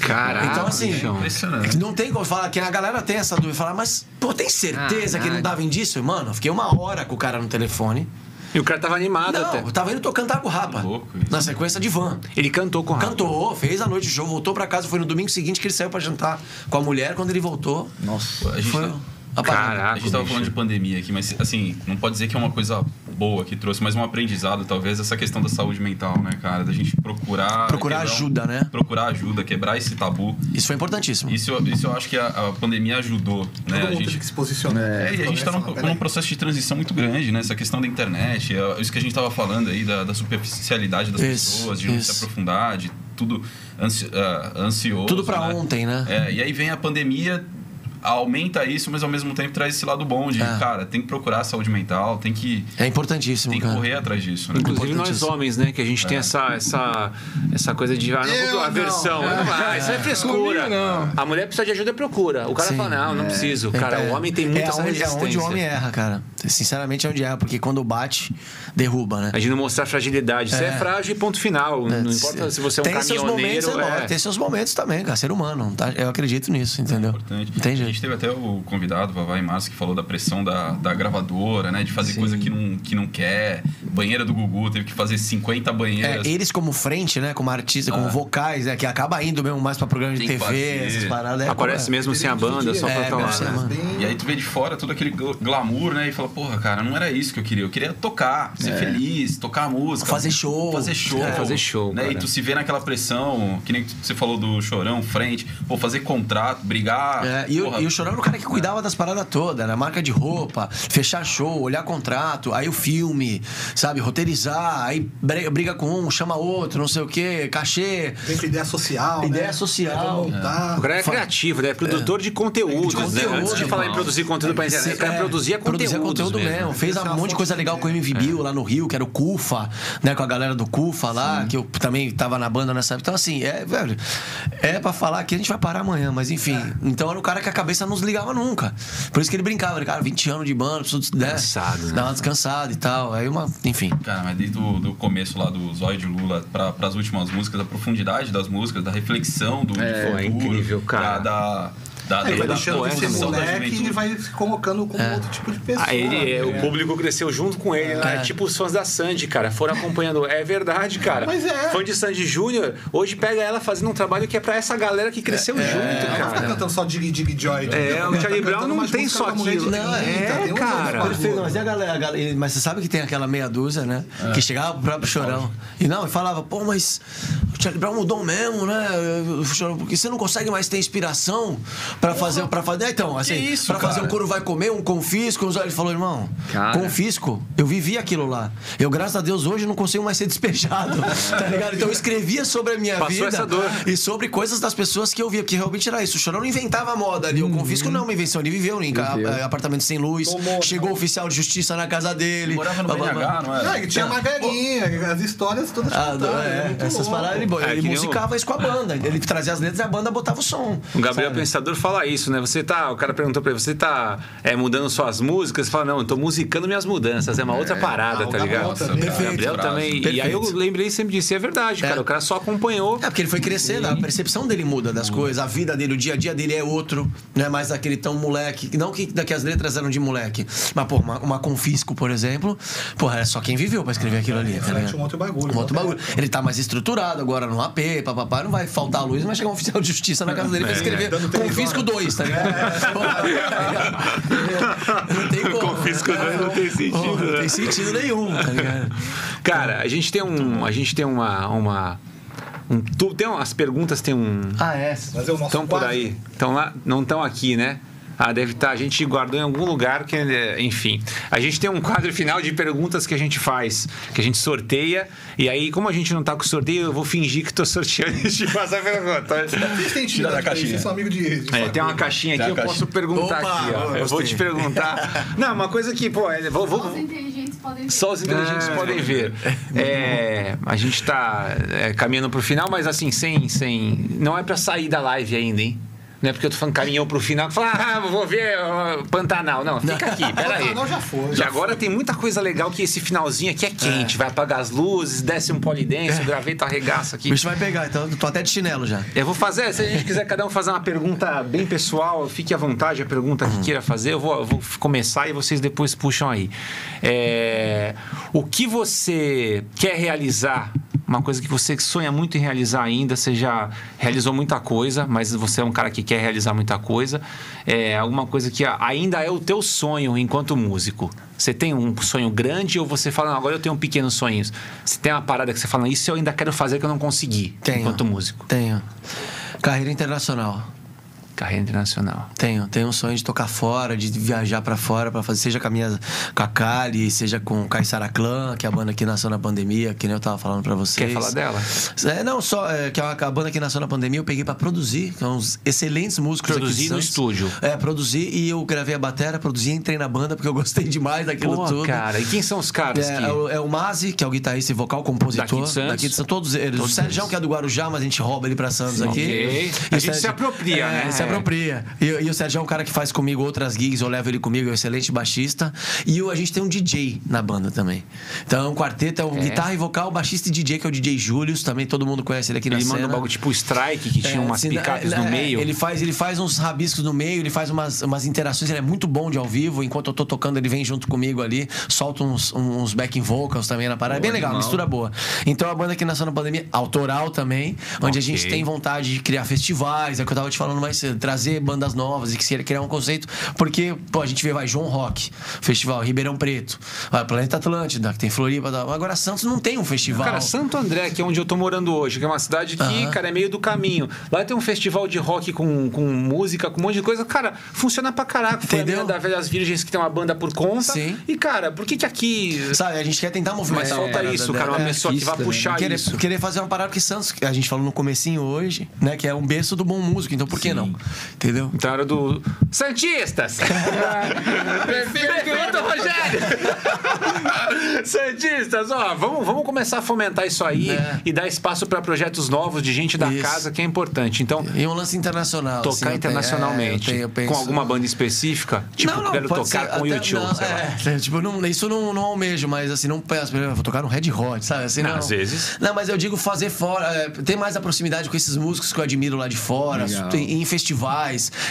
Caraca, Então, assim. Impressionante. não tem como falar que a galera tem essa dúvida. Falar, mas, pô, tem certeza que ele não Caralho. dava indício? Mano, eu fiquei uma hora com o cara no telefone. E o cara tava animado Não, até. eu tava indo tô cantar com o Rapa. Louco isso. Na sequência de van. Ele cantou com o Rafa. Cantou, fez a noite de show, voltou pra casa. Foi no domingo seguinte que ele saiu pra jantar com a mulher. Quando ele voltou, Nossa. A gente, foi tá-. Caraca. a gente tava bicho. falando de pandemia aqui, mas assim, não pode dizer que é uma coisa boa que trouxe, mas um aprendizado, talvez, essa questão da saúde mental, né, cara? Da gente procurar. Procurar quebrar ajuda, né? Procurar ajuda, quebrar esse tabu. Isso foi importantíssimo. Isso, eu- isso eu acho que a, a pandemia ajudou, né? Todo A mundo gente, teve que se posicionar. é, e a gente está num, processo de transição muito grande, né? Essa questão da internet, é, isso que a gente estava falando aí, da, da superficialidade das Isso, pessoas, de não isso. se aprofundar, de tudo ansi, ah, ansioso. Tudo pra né? ontem, né? É, e aí vem a pandemia, aumenta isso, mas ao mesmo tempo traz esse lado bom de, É. cara, tem que procurar saúde mental, tem que, É importantíssimo, tem que cara. correr atrás disso, né? Inclusive nós homens, né? Que a gente tem essa, essa, essa coisa de ah, não, Eu vou- aversão. não. Não vai, isso é frescura. Comigo não. A mulher precisa de ajuda, procura. O cara Sim. fala, não, não preciso. Cara, Então, o homem tem muita é onde, é resistência. onde o homem erra, cara. Sinceramente é onde erra, porque quando bate, derruba, né? A gente não mostrar fragilidade. Você é, É. frágil e ponto final. não importa se você é um tem seus momentos, caminhoneiro. é lógico, é. tem seus momentos também, cara. Ser humano, tá? Eu acredito nisso, entendeu? Importante. Não tem A jeito. Gente teve até o convidado, Vavá e Márcio, que falou da pressão da, da gravadora, né? De fazer coisa que não, que não quer. Banheira do Gugu, teve que fazer 50 É, banheiras. eles como frente, né? Como artista, como vocais, né? Que acaba indo mesmo mais pra programa de Tem TV, essas paradas. é, Aparece como é. mesmo sem a banda, só É, pra falar. né? Bem- E aí tu vê de fora todo aquele gl- glamour, né? E fala, porra, cara, não era isso que eu queria. Eu queria tocar, ser feliz, tocar música. Fazer show. Fazer show. É, fazer show, Né? cara. E tu se vê naquela pressão, que nem você falou do chorão, frente, pô, fazer contrato, brigar. É, e, o- porra, e o Chorão era o cara que cuidava das paradas todas, né? Marca de roupa, fechar show, olhar contrato, aí o filme, sabe? Roteirizar, aí briga com um, chama outro, não sei o quê, cachê. Vem com ideia social, Ideia né? social. Montar. O cara é criativo, né? É produtor de conteúdo. De conteúdo, né? Antes de falar em produzir conteúdo pra internet, o cara É, produzia conteúdo. Produzia conteúdo mesmo. Fez Essa é um monte de coisa legal com o MV Bill lá no Rio, que era o Cufa, né? Com a galera do Cufa lá, que eu também tava na banda nessa época. Então, assim, é, velho, é pra falar que a gente vai parar amanhã, mas enfim. Então era o cara que a cabeça não desligava nunca. Por isso que ele brincava, ele, cara, 20 anos de banda, preciso né, Cansado, né? dar uma descansada e tal. Aí uma, enfim. Cara, mas desde o do começo lá do Zóio de Lula para as últimas músicas, a profundidade das músicas, da reflexão do É, do futuro, é incrível, cara. Da, da, da, Aí vai deixando de ser moleque e vai se colocando como outro tipo de pessoa. Ah, ele, é, o né? público cresceu junto com ele, né? É. Tipo os fãs da Sandy, cara. Foram acompanhando. É verdade, cara. Mas é. Fã de Sandy Júnior, hoje pega ela fazendo um trabalho que é pra essa galera que cresceu junto, Ela não tá cara. cantando só Dig Dig Joy. É, o Ela Charlie tá Brown não tem só aquilo. 30, É, um cara. mas e a galera, mas você sabe que tem aquela meia dúzia, né? Que chegava pro próprio chorão. E não, e falava, pô, mas o Charlie Brown mudou mesmo, né? O Chorão, Porque você não consegue mais ter inspiração pra fazer. Pra fazer. Então, assim, isso, pra fazer cara? um couro vai comer, um confisco. Ele falou, irmão, Cara. confisco, eu vivi aquilo lá. Eu, graças a Deus, hoje não consigo mais ser despejado. <laughs> tá ligado? Então eu escrevia sobre a minha Passou vida essa dor. e sobre coisas das pessoas que eu via, porque realmente era isso. O Chorão não inventava moda ali. O confisco não é uma invenção, ele viveu em eh, apartamento sem luz, Tomou, chegou o oficial de justiça na casa dele. Morava no blá, não era? É, e tinha uma galinha, as histórias todas Ah, é, essas paradas ele, É, ele que musicava isso com a banda. Ele trazia as letras e a banda botava o som. O Gabriel sabe? Pensador fala isso, né? Você tá. O cara perguntou pra ele, você tá é, mudando suas músicas? Você fala, não, eu tô musicando minhas mudanças. É uma outra parada, Ah, tá Gabriel ligado? O Gabriel Perfeito. também. E aí eu Perfeito. lembrei sempre disso. E é verdade, É. cara. O cara só acompanhou. É, porque ele foi crescendo, a percepção dele muda das coisas, a vida dele, o dia a dia dele é outro, não é mais aquele tão moleque. Não que, que as letras eram de moleque, mas, pô, uma, uma confisco, por exemplo, porra, é só quem viveu pra escrever aquilo ali. Tá reflete ligado? um outro bagulho, Um outro bagulho. Ele tá mais estruturado agora no AP, papapá, não vai faltar a luz, vai chegar um oficial de justiça na casa dele pra escrever dando confisco 2, tá ligado? <laughs> Não tem como. Confisco dois não tem sentido, Não né? tem sentido nenhum, tá ligado? Cara, a gente tem um. A gente tem uma. uma um, tu, tem umas perguntas, tem um. Ah, é. Mas é o nosso Estão por aí. Estão lá, não estão aqui, né? Ah, deve estar. A gente guardou em algum lugar que, é, enfim. A gente tem um quadro final de perguntas que a gente faz, que a gente sorteia. E aí, como a gente não tá com sorteio, eu vou fingir que tô sorteando antes de passar a pergunta. Vocês têm Tira da intimidade, caixinha. vocês são amigos de, de É, tem uma caixinha aqui, eu a posso caixinha. perguntar Opa, aqui, ó. Eu vou te perguntar. <laughs> Não, uma coisa que, pô, é, vou, Só vou, os inteligentes podem ver. Só os inteligentes podem ver. É, a gente está caminhando pro final, mas assim, sem. sem não é para sair da live ainda, hein? Não é porque eu tô falando caminhão pro final que fala, ah, vou ver ó, Pantanal. Não, fica aqui, peraí. Pantanal já foi, E já agora tem muita coisa legal que esse finalzinho aqui é quente. Vai apagar as luzes, desce um polidense, o graveto arregaça O aqui. bicho vai pegar, então eu tô até de chinelo já. Eu vou fazer, se a gente quiser cada um fazer uma pergunta bem pessoal, fique à vontade a pergunta que queira fazer. Eu vou, eu vou começar e vocês depois puxam aí. É, o que você quer realizar Uma coisa que você sonha muito em realizar ainda, você já realizou muita coisa, mas você é um cara que quer realizar muita coisa. É alguma coisa que ainda é o teu sonho enquanto músico. Você tem um sonho grande ou você fala, não, agora eu tenho pequenos sonhos? Você tem uma parada que você fala, isso eu ainda quero fazer que eu não consegui Tenho. enquanto músico. Tenho. Carreira internacional. Carreira internacional. Tenho, tenho um sonho de tocar fora, de viajar pra fora para fazer, seja com a minha com a Kali, seja com o Caissara Clã, que é a banda que nasceu na pandemia, que nem eu tava falando pra vocês. Quer falar dela? É, não, só é, que é uma, a banda que nasceu na pandemia, eu peguei pra produzir, são uns excelentes músicos Produzir no estúdio. É, produzi e eu gravei a bateria, produzi e entrei na banda porque eu <laughs> gostei demais daquilo Pô, tudo. cara, e quem são os caras É, que... é o, é o Mazi, que é o guitarrista e vocal, compositor. Daqui de Santos? Daqui de Santos, todos eles. Todos o Sérgio, que é do Guarujá, mas a gente rouba ele pra Santos Sim. aqui. Ok. E A o gente se apropria, é, né? Se apropria. E, e o Sérgio é um cara que faz comigo outras gigs, eu levo ele comigo, é um excelente baixista. E o- a gente tem um DJ na banda também. Então, é um quarteto é o É. guitarra e vocal, baixista e DJ, que é o DJ Július, também todo mundo conhece ele aqui na Ele cena. manda um bagulho tipo o Strike, que tinha É, umas assim, picapes é, no é, meio. Ele faz, ele faz uns rabiscos no meio, ele faz umas, umas interações, ele é muito bom de ao vivo. Enquanto eu tô tocando, ele vem junto comigo ali, solta uns, uns backing vocals também na parada. É bem legal, animal. mistura boa. Então a banda que nasceu na pandemia, autoral também, onde a gente tem vontade de criar festivais, é o que eu tava te falando mais cedo, trazer bandas novas e que se criar um conceito, porque, pô, a gente vê, vai, João Rock, festival Ribeirão Preto, vai, Planeta Atlântida, que tem Floripa, agora Santos não tem um festival. Cara, Santo André, que é onde eu tô morando hoje, que é uma cidade que, cara, é meio do caminho. Lá tem um festival de rock com, com música, com um monte de coisa. Cara, funciona pra caraca. Foi a Entendeu? da Velhas Virgens que tem uma banda por conta. Sim. E, cara, por que que aqui... Sabe, a gente quer tentar Mas movimentar uma falta parada isso, dela. cara. Uma É. pessoa que vai artista, né? puxar querer, isso. querer fazer uma parada que Santos, a gente falou no comecinho hoje, né? Que é um berço do bom músico, então por que não? Entendeu? Então era do Santistas! <laughs> Pergunta, Rogério! <laughs> Santistas, ó, vamos, vamos começar a fomentar isso aí É. e dar espaço pra projetos novos de gente da Isso. casa, que é importante. Então, E um lance internacional. assim, tocar eu tenho- internacionalmente. é, eu tenho- eu penso- Com alguma banda específica? Tipo, não, não, quero tocar ser com o YouTube, não, lá. é, tipo, não, isso não, não almejo, mas assim, não peço, vou tocar no Red Hot, sabe? Assim, Não, não, às vezes. Não, mas eu digo fazer fora, é, ter mais a proximidade com esses músicos que eu admiro lá de fora, Legal. em, em festivais,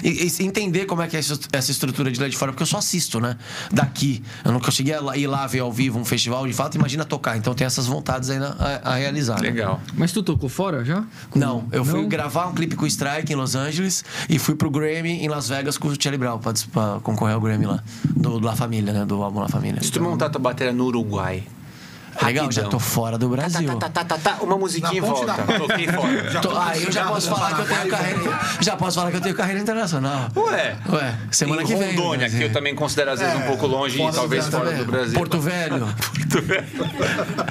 e, e entender como é que é essa estrutura de lá de fora, porque eu só assisto, né? Daqui. Eu não consegui ir lá, ir lá ver ao vivo um festival, de fato, imagina tocar. Então tem essas vontades aí na- a, a realizar. né? Legal. Mas tu tocou fora já? Com- Não, eu fui Não? gravar um clipe com o Strike em Los Angeles e fui pro Grammy em Las Vegas com o Charlie Brown pra, pra concorrer ao Grammy lá. Do, do La Família, né? Do álbum La Família. Se tu montar tua bateria no Uruguai. Legal, já rapidão. tô fora do Brasil. Tá, tá, tá, tá, tá, uma musiquinha Na volta. da- Toquei fora. Tô- ah, eu já posso falar que eu tenho carreira. Já posso falar que eu tenho carreira internacional. Ué. Ué, semana em que vem. Rondônia, né? que eu também considero às vezes um pouco longe e fora do talvez Brasil, fora do Brasil. <laughs> Porto Velho.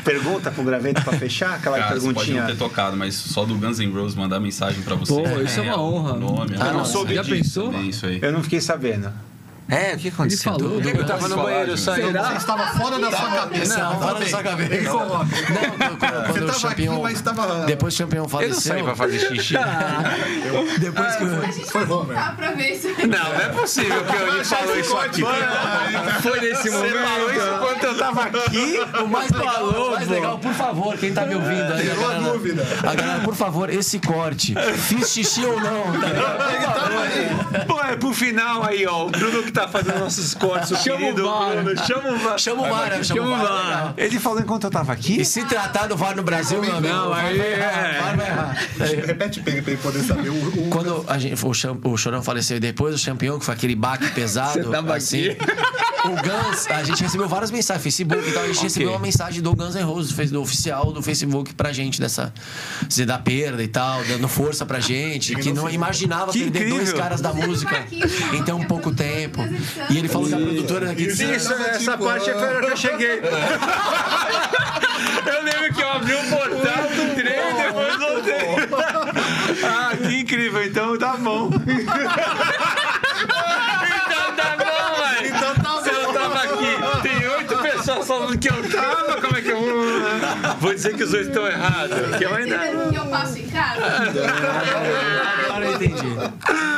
Pergunta pro graveto pra fechar? Aquela Cara, você pode perguntinha. não ter tocado, mas só do Guns N' Roses mandar mensagem pra você. Pô, isso é uma honra. Nome, Ah, não soube Já pensou? É isso aí. Eu não fiquei sabendo. É, o que aconteceu? Ele falou Eu, do tava no banheiro, eu saí. Você estava fora da sua cabeça. Não, fora da sua cabeça. Ele coloca. Não, quando, quando Você o tava campeão. aqui, mas tava- Depois que o campeão Eu não faleceu. saí pra fazer xixi. Depois que. A o- gente Foi bom, voltar pra ver isso aí. Não, não é possível que eu falou isso aqui. Foi nesse Você falou isso enquanto eu tava aqui? O mais legal, o mais legal, por favor, quem tá me ouvindo aí, a Tirou a galera, dúvida. a galera, por favor, esse corte, fiz xixi ou não? Tá ligado? Pô, é pro final aí, ó. O Bruno que tá fazendo nossos cortes, o Chama o querido VAR. Bruno. Chama o VAR. Chama o VAR, chama o VAR. Ele falou enquanto eu tava aqui? E se tratar do VAR no Brasil, meu amigo, Não, o aí vai errar, é. o VAR vai errar. Repete pra ele, pra ele poder saber. O, o- Quando a gente, o, Cham- o Chorão faleceu e depois o campeão, que foi aquele baque <laughs> pesado, Você tava assim. O Guns, a gente recebeu várias mensagens, Facebook e tal. A gente Ok. recebeu uma mensagem do Guns N' Roses, do oficial do Facebook pra gente, dessa. Dizer, da perda e tal, dando força pra gente, que não imaginava Que perder dois incrível. caras da música em tão pouco tempo. E ele falou que a produtora de Santos. Isso, essa parte é foi a hora que eu cheguei. <laughs> eu lembro que eu abri o portal do trem e depois voltei. ah, que incrível. Então tá bom. <laughs> Vou dizer que os dois estão errados. Que eu ainda... Eu passo em casa? Agora eu entendi.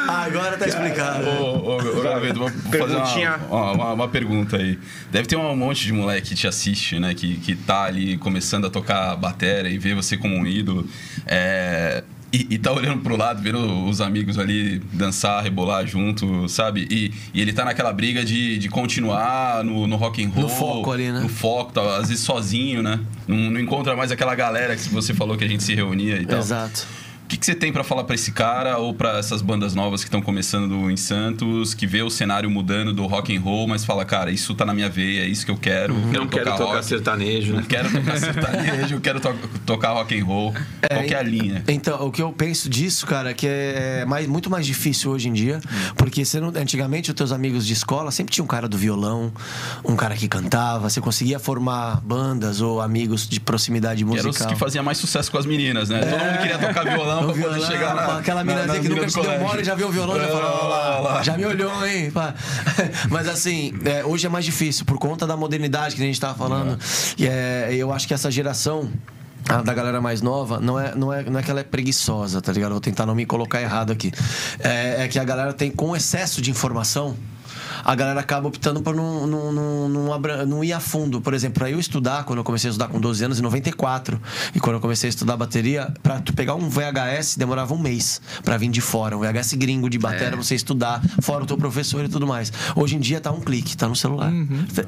Ah, agora tá explicado. Ô, ô, ô, Graveto, vou fazer uma, uma, uma pergunta aí. Deve ter um monte de moleque que te assiste, né? Que, que tá ali começando a tocar bateria e vê você como um ídolo. É, E, e tá olhando pro lado, vendo os amigos ali dançar, rebolar junto, sabe? E, e ele tá naquela briga de, de continuar no, no rock and roll. No foco ali, né? No foco, tá, às vezes sozinho, né? Não, não encontra mais aquela galera que você falou que a gente se reunia e tal. Exato. O que, que você tem pra falar pra esse cara ou pra essas bandas novas que estão começando em Santos, que vê o cenário mudando do rock and roll, mas fala, cara, isso tá na minha veia, é isso que eu quero. Uhum. Quero Não quero tocar tocar rock, sertanejo, não né? quero tocar <laughs> sertanejo, quero to tocar rock and roll. Qual que é a linha? Então, o que eu penso disso, cara, é que é mais, muito mais difícil hoje em dia, porque você não, antigamente os teus amigos de escola sempre tinha um cara do violão, um cara que cantava, você conseguia formar bandas ou amigos de proximidade musical. era os que fazia mais sucesso com as meninas, né? Todo mundo queria tocar violão pra O poder violão, chegar na, aquela que nunca te deu mole, já viu o violão, já É, falou, "Ó lá, lá, lá. já me olhou, hein? pá." <laughs> Mas assim, é, hoje é mais difícil por conta da modernidade que a gente tava falando. E é, eu acho que essa geração. a da galera mais nova, não é, não, é, não é que ela é preguiçosa, tá ligado? Vou tentar não me colocar errado aqui. É, é que a galera tem, com excesso de informação, a galera acaba optando por não, não, não, não, não ir a fundo. Por exemplo, para eu estudar, quando eu comecei a estudar com 12 anos, em 94, e quando eu comecei a estudar bateria, pra tu pegar um VHS demorava um mês pra vir de fora. Um VHS gringo de bateria pra você estudar, fora o teu professor e tudo mais. Hoje em dia tá um clique, tá no celular.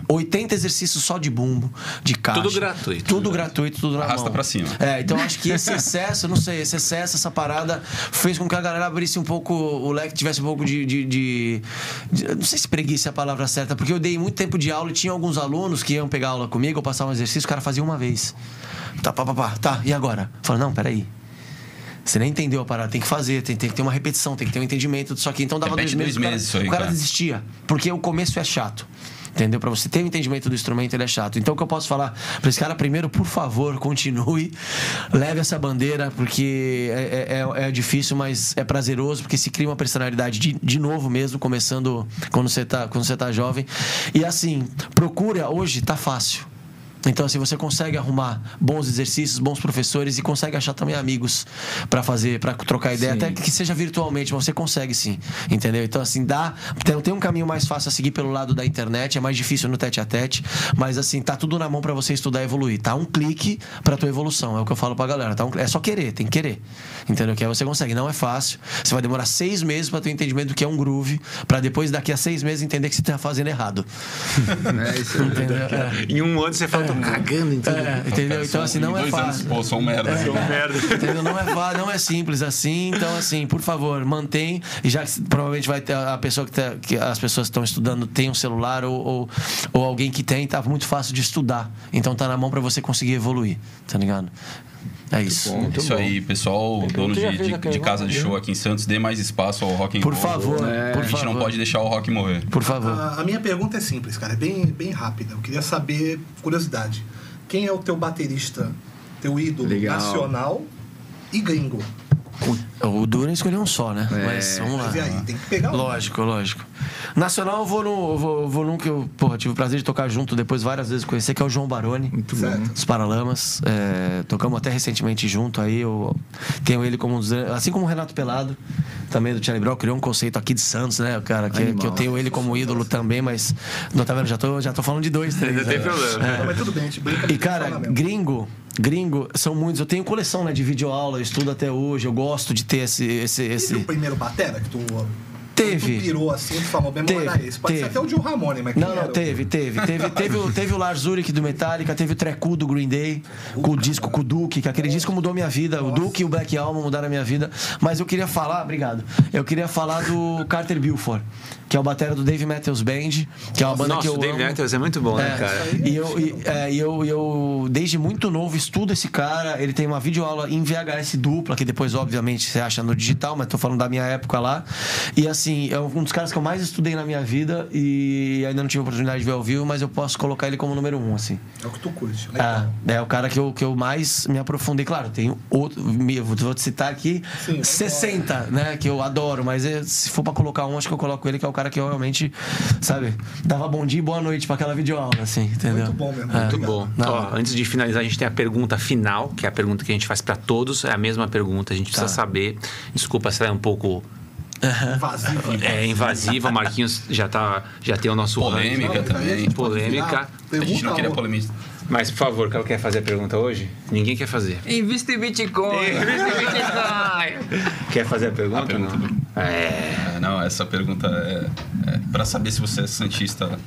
80 exercícios só de bumbo, de caixa. Tudo gratuito. Tudo gratuito, tudo na Arrasta mão. pra cima. É, então acho que esse <laughs> excesso, não sei, esse excesso, essa parada fez com que a galera abrisse um pouco, o leque tivesse um pouco de. de- de- de- não sei se preguiça é a palavra certa, porque eu dei muito tempo de aula e tinha alguns alunos que iam pegar aula comigo, eu passava um exercício, o cara fazia uma vez. Tá, pá, pá, pá, tá, e agora? Fala, não, peraí. Você nem entendeu a parada, tem que fazer, tem, tem que ter uma repetição, tem que ter um entendimento disso aqui. Então dava Repete dois meses. dois o cara- meses aí, o cara. desistia, porque o começo é chato. Entendeu? Pra você ter o entendimento do instrumento, ele é chato. Então, o que eu posso falar pra esse cara, primeiro, por favor, continue, leve essa bandeira, porque é, é- é difícil, mas é prazeroso, porque se cria uma personalidade de, de novo mesmo, começando quando você, tá, quando você tá jovem. E assim, procura, hoje tá fácil. Então, assim, você consegue arrumar bons exercícios, bons professores e consegue achar também amigos pra fazer, pra trocar ideia, Sim. até que seja virtualmente, mas você consegue sim, entendeu? Então, assim, dá. Tem, tem um caminho mais fácil a seguir pelo lado da internet, é mais difícil no tete a tete, mas assim, tá tudo na mão pra você estudar e evoluir. Tá um clique pra tua evolução, é o que eu falo pra galera. Tá um- é só querer, tem que querer. Entendeu? Que aí você consegue. Não é fácil. Você vai demorar seis meses pra ter um entendimento do que é um groove, pra depois, daqui a seis meses, entender que você tá fazendo errado. <laughs> É, isso Entendeu? É. Em um ano você fala, tô cagando tudo. É, entendeu? Então, sou- assim, não é fácil. anos, pô, sou um merda. Entendeu? Não é, fa- não é simples assim. Então, assim, por favor, mantém. E já que provavelmente vai ter a pessoa que, tá- que as pessoas que estão estudando tem um celular ou, ou, ou alguém que tem, tá muito fácil de estudar. Então tá na mão pra você conseguir evoluir, tá ligado? É isso. Isso aí, pessoal, dono de, de, de casa de show aqui em Santos, dê mais espaço ao rock and Por roll. favor, É, por a gente não pode deixar o rock morrer. Por favor. A, a minha pergunta é simples, cara, é bem, bem rápida. Eu queria saber, curiosidade, quem é o teu baterista, teu ídolo Legal. nacional e gringo? O Duran escolheu um só, né? É. Mas vamos lá. Mas e aí, tem que pegar um. Lógico, lógico. Nacional, eu vou, no, vou, vou num que eu porra, tive o prazer de tocar junto depois várias vezes conhecer, que é o João Baroni. muito Certo. bom. Dos Paralamas. É, tocamos até recentemente junto aí. Eu tenho ele como um dos. Assim como o Renato Pelado, também do Charlie Brown, criou um conceito aqui de Santos, né, cara? Que, Animal. que eu tenho ele como ídolo também, mas. Não tá vendo? Já tô, já tô falando de dois, três. Não tem né? problema. Não, mas tudo bem, a gente brinca E, cara, gringo, gringo, são muitos. Eu tenho coleção né, de videoaula, eu estudo até hoje, eu gosto de ter esse. esse, Teve esse... o primeiro batera que tu, Teve. tu pirou assim, tu falou, mesmo Teve, esse. Pode ser teve. até o Gil Ramone, mas Não, não, teve, teve. Teve, teve, o, teve o Lars Ulrich do Metallica, teve o Trecu do Green Day, com o disco com o Duke, que aquele disco mudou minha vida. O Duke e o Black Album mudaram a minha vida. Mas eu queria falar, obrigado. Eu queria falar do Carter Buford, que é o batera do Dave Matthews Band, que é uma banda Nossa, que eu o Dave amo. Matthews é muito bom, né, É, cara? E eu, e, é, eu, e eu, desde muito novo, estudo esse cara. Ele tem uma videoaula em VHS dupla, que depois, obviamente, você acha no digital, mas tô falando da minha época lá. E assim, é um dos caras que eu mais estudei na minha vida e ainda não tive a oportunidade de ver ao vivo, mas eu posso colocar ele como número um, assim. É o que tu curte. Legal. É, é o cara que eu, que eu mais me aprofundei. Claro, tem outro. Vou te citar aqui Sim, vai 60, né? Que eu adoro, mas é, se for pra colocar um, acho que eu coloco ele, que é o cara que eu realmente, sabe, dava bom dia e boa noite pra aquela videoaula, assim, entendeu? Muito bom mesmo. É. Muito Obrigado. bom. Não. Ó, antes de finalizar, a gente tem a pergunta final, que é a pergunta que a gente faz pra todos. É a mesma pergunta, a gente precisa Tá. saber. Desculpa se ela é um pouco Vazio. é, invasiva. Marquinhos já, tá, já tem o nosso Polêmica também. Polêmica. A gente não queria polemi- Mas, por favor, quem quer fazer a pergunta hoje? Ninguém quer fazer. Invista em Bitcoin. Invista em Bitcoin. Quer fazer a pergunta? A pergunta não? do- É, É, não, essa pergunta é, é para saber se você é santista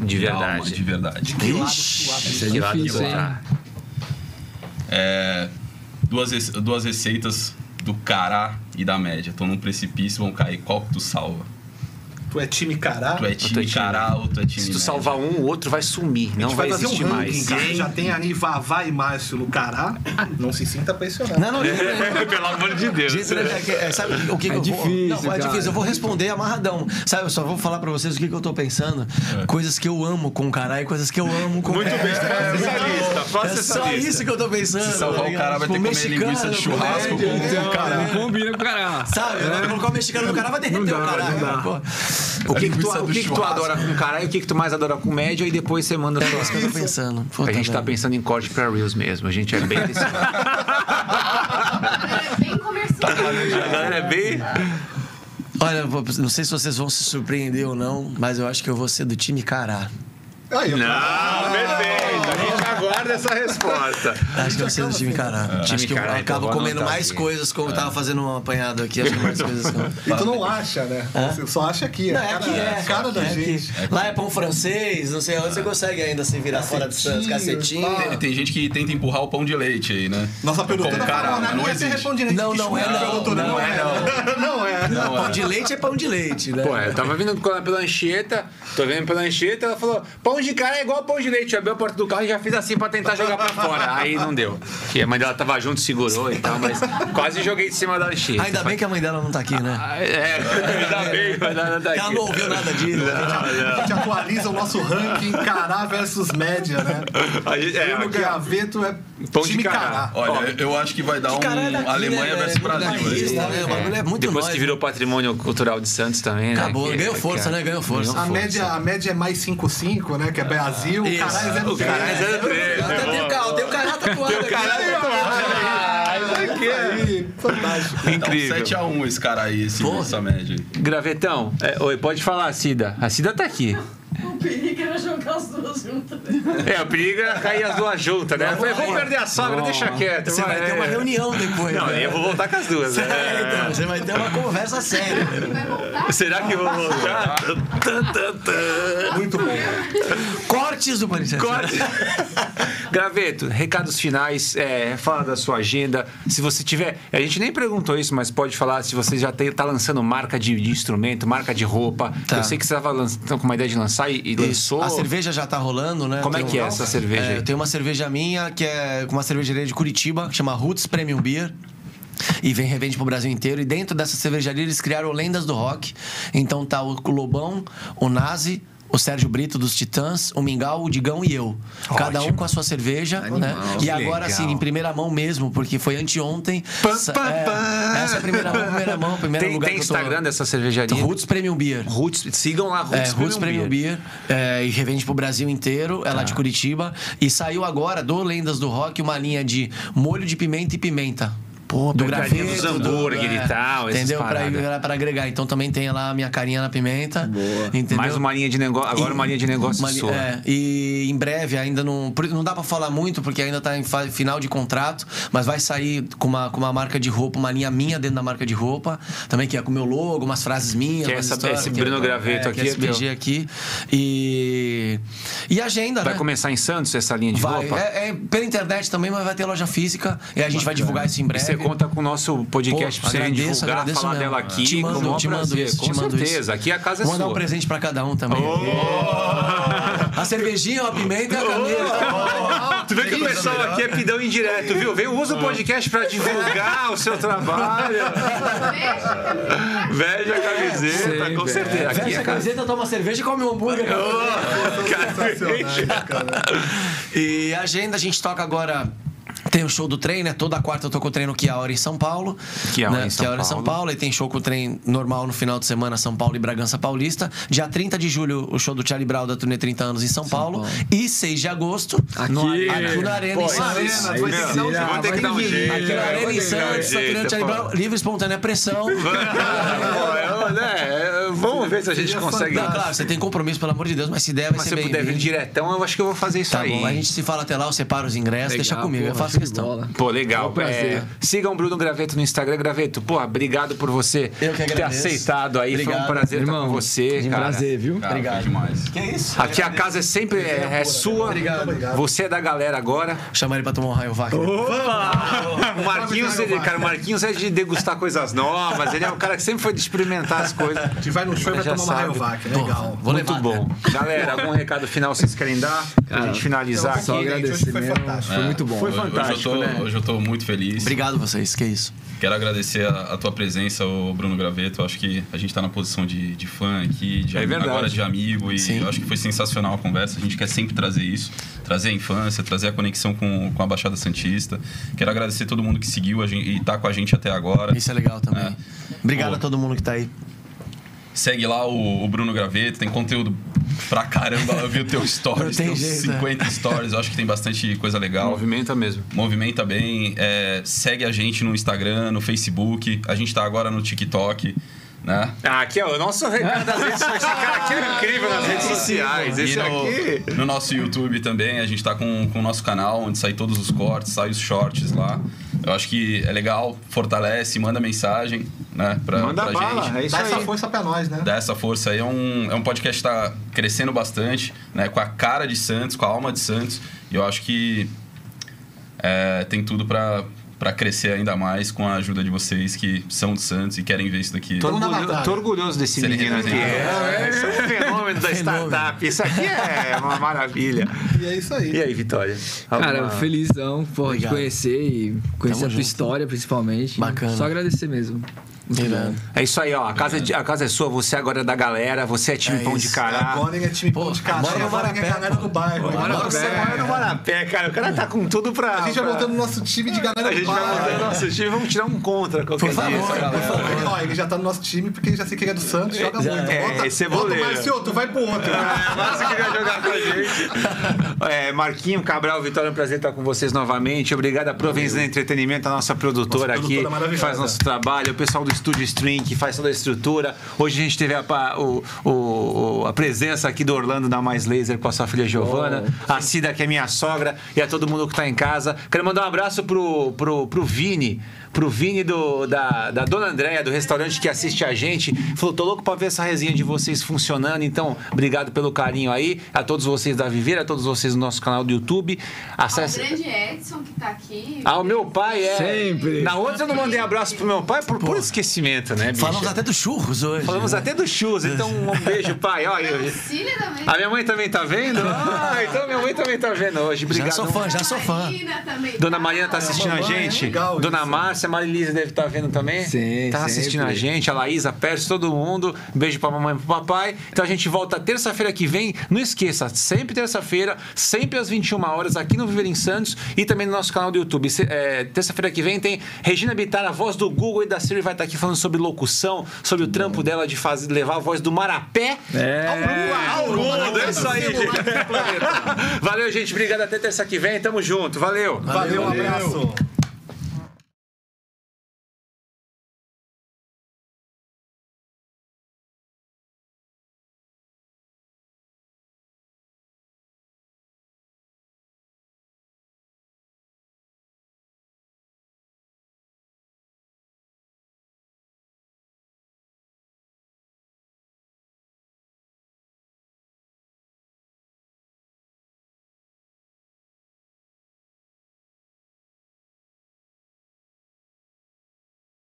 de alma, verdade. de verdade. Ixi, isso é Que lado difícil? É, duas, duas receitas do cará e da média. Estão num precipício, vão cair. Qual que tu salva? Tu é time cará? Tu é time time. cará ou tu é time Se tu média? salvar um, o outro vai sumir. A Não gente vai, vai fazer existir um mais. cara. Já tem ali Vavá e Márcio no Cará. Não se sinta pressionado. Não, não, <laughs> Pelo amor de Deus. gente, é que- é, sabe o que, que É eu vou... difícil, Não, é cara. difícil. Eu vou responder amarradão. Sabe, eu só vou falar pra vocês o que, que eu tô pensando. Coisas que eu amo com caralho e coisas que eu amo com Muito bem, É, essa lista. Faça É essa só lista. isso que eu tô pensando. Se salvar tá o cara, ligado? vai ter que Tipo, comer linguiça de mexicano, churrasco com- Cara, né? não combina com o cara. Sabe, eu vou colocar o mexicano no cara, vai derreter o dá, O que, que, tu, o que, que tu adora com caralho o que, que tu mais adora com média e depois você manda É isso que eu tô pensando. Pô, A gente tá vendo? pensando em corte pra Reels mesmo. A gente é bem desse. É bem comercial. A galera é bem. Olha, não sei se vocês vão se surpreender ou não, mas eu acho que eu vou ser do time Cará. Aí, Não, perfeito. A gente aguarda essa resposta. Acho que eu ser do time Cará. Time acho que eu Cará, então acabo vou comendo mais aqui. coisas, como eu tava fazendo um apanhado aqui, acho que mais coisas eu... E tu não acha, né? Você só acha aqui. Não, a é cara, aqui, é. a cara da é gente. Lá é pão francês, não sei onde você consegue ainda se virar fora de Santos, cacetinho. Tem, tem gente que tenta empurrar o pão de leite aí, né? Nossa Como cará, falou, né? não Não é você existe. responde direito. Não, <laughs> não é não, não é não. Não é. Não, Pão é. de leite é pão de leite, né? Pô, eu tava vindo pela pela Anchieta, tô vendo pela Anchieta, ela falou: pão de cara é igual pão de leite. Eu abri a porta do carro e já fiz assim pra tentar jogar pra fora. Aí não deu. Que a mãe dela tava junto, segurou e tal, mas quase joguei de cima da Anchieta. Ainda bem que a mãe dela não tá aqui, né? Ah, É, <laughs> ainda bem, mas nada daqui. Ela não ouviu nada disso. A gente atualiza o nosso ranking Cará versus média, né? A gente- é, no aqui, graveto é Pão de time cará. Cará. Olha, eu acho que vai dar um é daqui, Alemanha né, versus? Brasil. Mundialista, né? O bagulho é muito Depois nóis, que virou patrimônio cultural de Santos também, né? Acabou, Que- ganhou que- força, né? Ganhou força. A média, a média é mais 5,5, né? Que é Brasil. Isso. É 0,3. O cara é 03. Eu até tenho o carro, tem o cara tatuado. aqui. Ah, isso aqui é Aí, fantástico. Então, incrível. 7x1 esse cara aí, esse, Porra. essa média. Gravetão, é, oi, pode falar, Cida. A Cida tá aqui. O perigo era jogar as duas juntas. É, o perigo é cair as duas juntas, né? Eu falei, vamos perder a sogra, deixa quieto. Você vai ter uma reunião depois. Não, né? eu vou voltar com as duas. né? É, então, você vai ter uma conversa séria. Vai voltar? Será que eu vou voltar? Muito bom. Cortes do Paris Corte. <laughs> Graveto, recados finais, é, fala da sua agenda. Se você tiver. A gente nem perguntou isso, mas pode falar se você já está lançando marca de, de instrumento, marca de roupa. Tá. Eu sei que você estava com uma ideia de lançar e, e lançou. A cerveja já tá rolando, né? Como é que é um- essa cerveja É, tenho uma cerveja minha, que é com uma cervejaria de Curitiba, que chama Roots Premium Beer. E vem revende pro Brasil inteiro. E dentro dessa cervejaria eles criaram lendas do rock. Então tá o Lobão, o Nazi, o Sérgio Brito dos Titãs, o Mingau, o Digão e eu. Cada um com a sua cerveja, né? E agora, legal. assim, em primeira mão mesmo, porque foi anteontem. Pam, pam, é, pam. essa é a primeira mão, primeira mão, primeiro Tem, lugar tem eu tô- Instagram dessa cervejaria? Roots Premium Beer. Roots, sigam lá, É, Roots, Roots Premium Beer, é, e revende pro Brasil inteiro, é lá de Curitiba. E saiu agora do Lendas do Rock uma linha de molho de pimenta e pimenta. Pô, do graveto, dos hambúrguer e tal, essas Entendeu? Pra, pra agregar. Então também tem lá a minha carinha na pimenta. Boa. Entendeu? Mais uma linha de negócio. Agora E- uma linha de negócio uma sua. é, e em breve, ainda não. Não dá pra falar muito, porque ainda tá em final de contrato, mas vai sair com uma, com uma marca de roupa, uma linha minha dentro da marca de roupa, também que é com o meu logo, umas frases minhas. Que é essa- esse que é- Bruno Graveto é, aqui Que é é teu. SBG aqui. E. E agenda, Vai né? começar em Santos essa linha de Vai. roupa? É, é pela internet também, mas vai ter loja física. E a gente vai divulgar isso em E breve. você conta com o nosso podcast Pô, pra você agradeço, divulgar, agradeço falar mesmo. dela aqui. Te mando, te mando prazer. isso, Com te mando certeza, isso. aqui a casa é Vou mandar sua. um presente pra cada um também. A cervejinha, a pimenta e a camisa. Tu vê que o pessoal aqui é pidão indireto, viu? Vem, usa o podcast pra divulgar o seu trabalho. Veja a camiseta, com certeza. Aqui Veste é a camiseta, toma cerveja e come um hambúrguer. Sensacional, cara. E a agenda, a gente toca agora. Tem o show do trem, né? Toda quarta eu tô com o trem no Que Hora em São Paulo. Que Hora né? em São Que Hora em São Paulo. Paulo. E tem show com o trem normal no final de semana, São Paulo e Bragança Paulista. Dia 30 de julho, o show do Charlie Brown da turnê 30 anos em São, Paulo. Paulo. E 6 de agosto, Aqui. no, aqui na Arena em Santos. Arena, vai ter que dar um Será? jeito. Vou ter que dar um Vai ter jeito. Aqui na Arena em Santos, a turnê jeito, do Charlie pô. Brown, livre, espontânea pressão. <laughs> Pô, eu, né, vamos ver se a gente consegue. Não, claro, você tem compromisso, pelo amor de Deus, mas se der, vai Mas ser se eu bem puder vir diretão, eu acho que eu vou fazer isso Tá aí. bom, a gente se fala até lá, eu separo os ingressos, deixa Legal, comigo, eu porra, faço show de questão. bola. Pô, legal. Um prazer. É, sigam o Bruno Graveto no Instagram. Graveto, porra, obrigado por você Eu que ter aceitado aí. Foi um Obrigado. prazer estar Irmão, com você, um cara. prazer, viu? Cara, Obrigado. demais. Que isso? Aqui a casa é sempre é, é sua. Obrigado. Você é da galera agora. Chama ele pra tomar um raio vaca. O Marquinhos, ele, cara, o Marquinhos é de degustar coisas novas. Ele é um cara que sempre foi de experimentar as coisas. Vai no show e vai tomar uma sabe. Rayovac, legal. Vou Muito levar. bom. Galera, algum recado final vocês querem dar? Pra gente finalizar Só aqui. agradecer hoje foi fantástico. Foi muito bom. Foi Hoje- fantástico, hoje eu tô, né? Hoje eu tô muito feliz. Obrigado vocês, que isso. Quero agradecer a, a tua presença, o Bruno Graveto. Eu acho que a gente tá na posição de, de fã aqui, de, É verdade. agora de amigo. E Sim. eu acho que foi sensacional a conversa. A gente quer sempre trazer isso. Trazer a infância, trazer a conexão com, com a Baixada Santista. Quero agradecer todo mundo que seguiu a gente, e tá com a gente até agora. Isso é legal também. É. Obrigado Pô. a todo mundo que tá aí. Segue lá o, o Bruno Graveto, tem conteúdo pra caramba. Eu vi o teu <laughs> stories, tem uns jeito, 50 stories. Eu acho que tem bastante coisa legal. Movimenta mesmo. Movimenta bem. é, segue a gente no Instagram, no Facebook. A gente tá agora no TikTok, né? Ah, aqui é o nosso recado das redes sociais. Esse cara aqui é incrível nas redes sociais. Esse aqui. no, no nosso YouTube também, a gente tá com, com o nosso canal, onde sai todos os cortes, sai os shorts lá. Eu acho que é legal, fortalece, manda mensagem, né? Pra, Manda pra bala, gente. é isso Dá essa aí. força pra nós, né? Dá essa força aí. É um, é um podcast que tá crescendo bastante, né? Com a cara de Santos, com a alma de Santos. E eu acho que é, tem tudo pra, pra crescer ainda mais com a ajuda de vocês que são de Santos e querem ver isso daqui. Tô, orgulho- tô orgulhoso desse menino aqui. representar. É, esse é um fenômeno da startup. Isso aqui é uma maravilha. E é isso aí. E aí, Vitória? Cara, Alguma- felizão porra, de Obrigado. conhecer e conhecer Tamo a tua junto. história, principalmente. Bacana. Só agradecer mesmo. Bom. É isso aí, ó. A casa, é, de- a casa é sua, você agora é da galera, você é time É pão de cará. Agora ele é time pão de cará. bora no Agora ele é Marapé, galera do bairro. Agora Agora você mora no Marapé, cara. O cara tá com tudo pra. A gente vai montando o nosso time de galera A do gente vai bairro. montando nosso time. Vamos tirar um contra qualquer Por favor, dia. por favor. Ele, ó, ele já tá no nosso time porque ele já sei que ele é do Santos, joga Já muito. é, Bota, esse é bota o boleiro. Marcio, tu vai pro outro. É, Márcio queria jogar com a gente. <laughs> É, Marquinho Cabral, Vitória, é um prazer estar com vocês novamente. Obrigado a Provenza Entretenimento, a nossa produtora Nossa aqui, produtora que maravilhosa. faz nosso trabalho, o pessoal do Estúdio Stream, que faz toda a estrutura. Hoje a gente teve a, o- o- a presença aqui do Orlando da Mais Laser com a sua filha Giovana, a Cida, que é minha sogra, e a todo mundo que está em casa. Quero mandar um abraço pro, pro, pro Vini. Pro Vini do, da, da Dona Andréia, do restaurante que assiste a gente. Falou, tô louco pra ver essa resenha de vocês funcionando. Então, obrigado pelo carinho aí. A todos vocês da Viveira, a todos vocês do nosso canal do YouTube. Ao Acesse. grande Edson que tá aqui. Ah, o meu pai é. Sempre. Na outra eu não mandei abraço pro meu pai por puro esquecimento, né, bicho? Falamos até dos churros hoje. Falamos né? até do churros, então um beijo, pai. Também. A minha mãe também tá vendo? Ah, então minha mãe também tá vendo hoje. Obrigado. Já sou fã, já sou fã. Dona tá. Marina tá assistindo a gente. legal Dona isso. Márcia, Marilisa deve estar vendo também. Sim, Tá assistindo sempre. a gente, a Laísa, Pérez, todo mundo. Um beijo pra mamãe e pro papai. Então a gente volta terça-feira que vem. Não esqueça, sempre terça-feira, sempre às 21 horas, aqui no Viver em Santos e também no nosso canal do YouTube. É, terça-feira que vem tem Regina Bittar, a voz do Google e da Siri, vai estar aqui falando sobre locução, sobre o trampo dela de fazer, levar a voz do Marapé É. ao mundo. É isso aí, gente. Valeu, gente. Obrigado. Até terça que vem. Tamo junto. Valeu. Valeu, um abraço.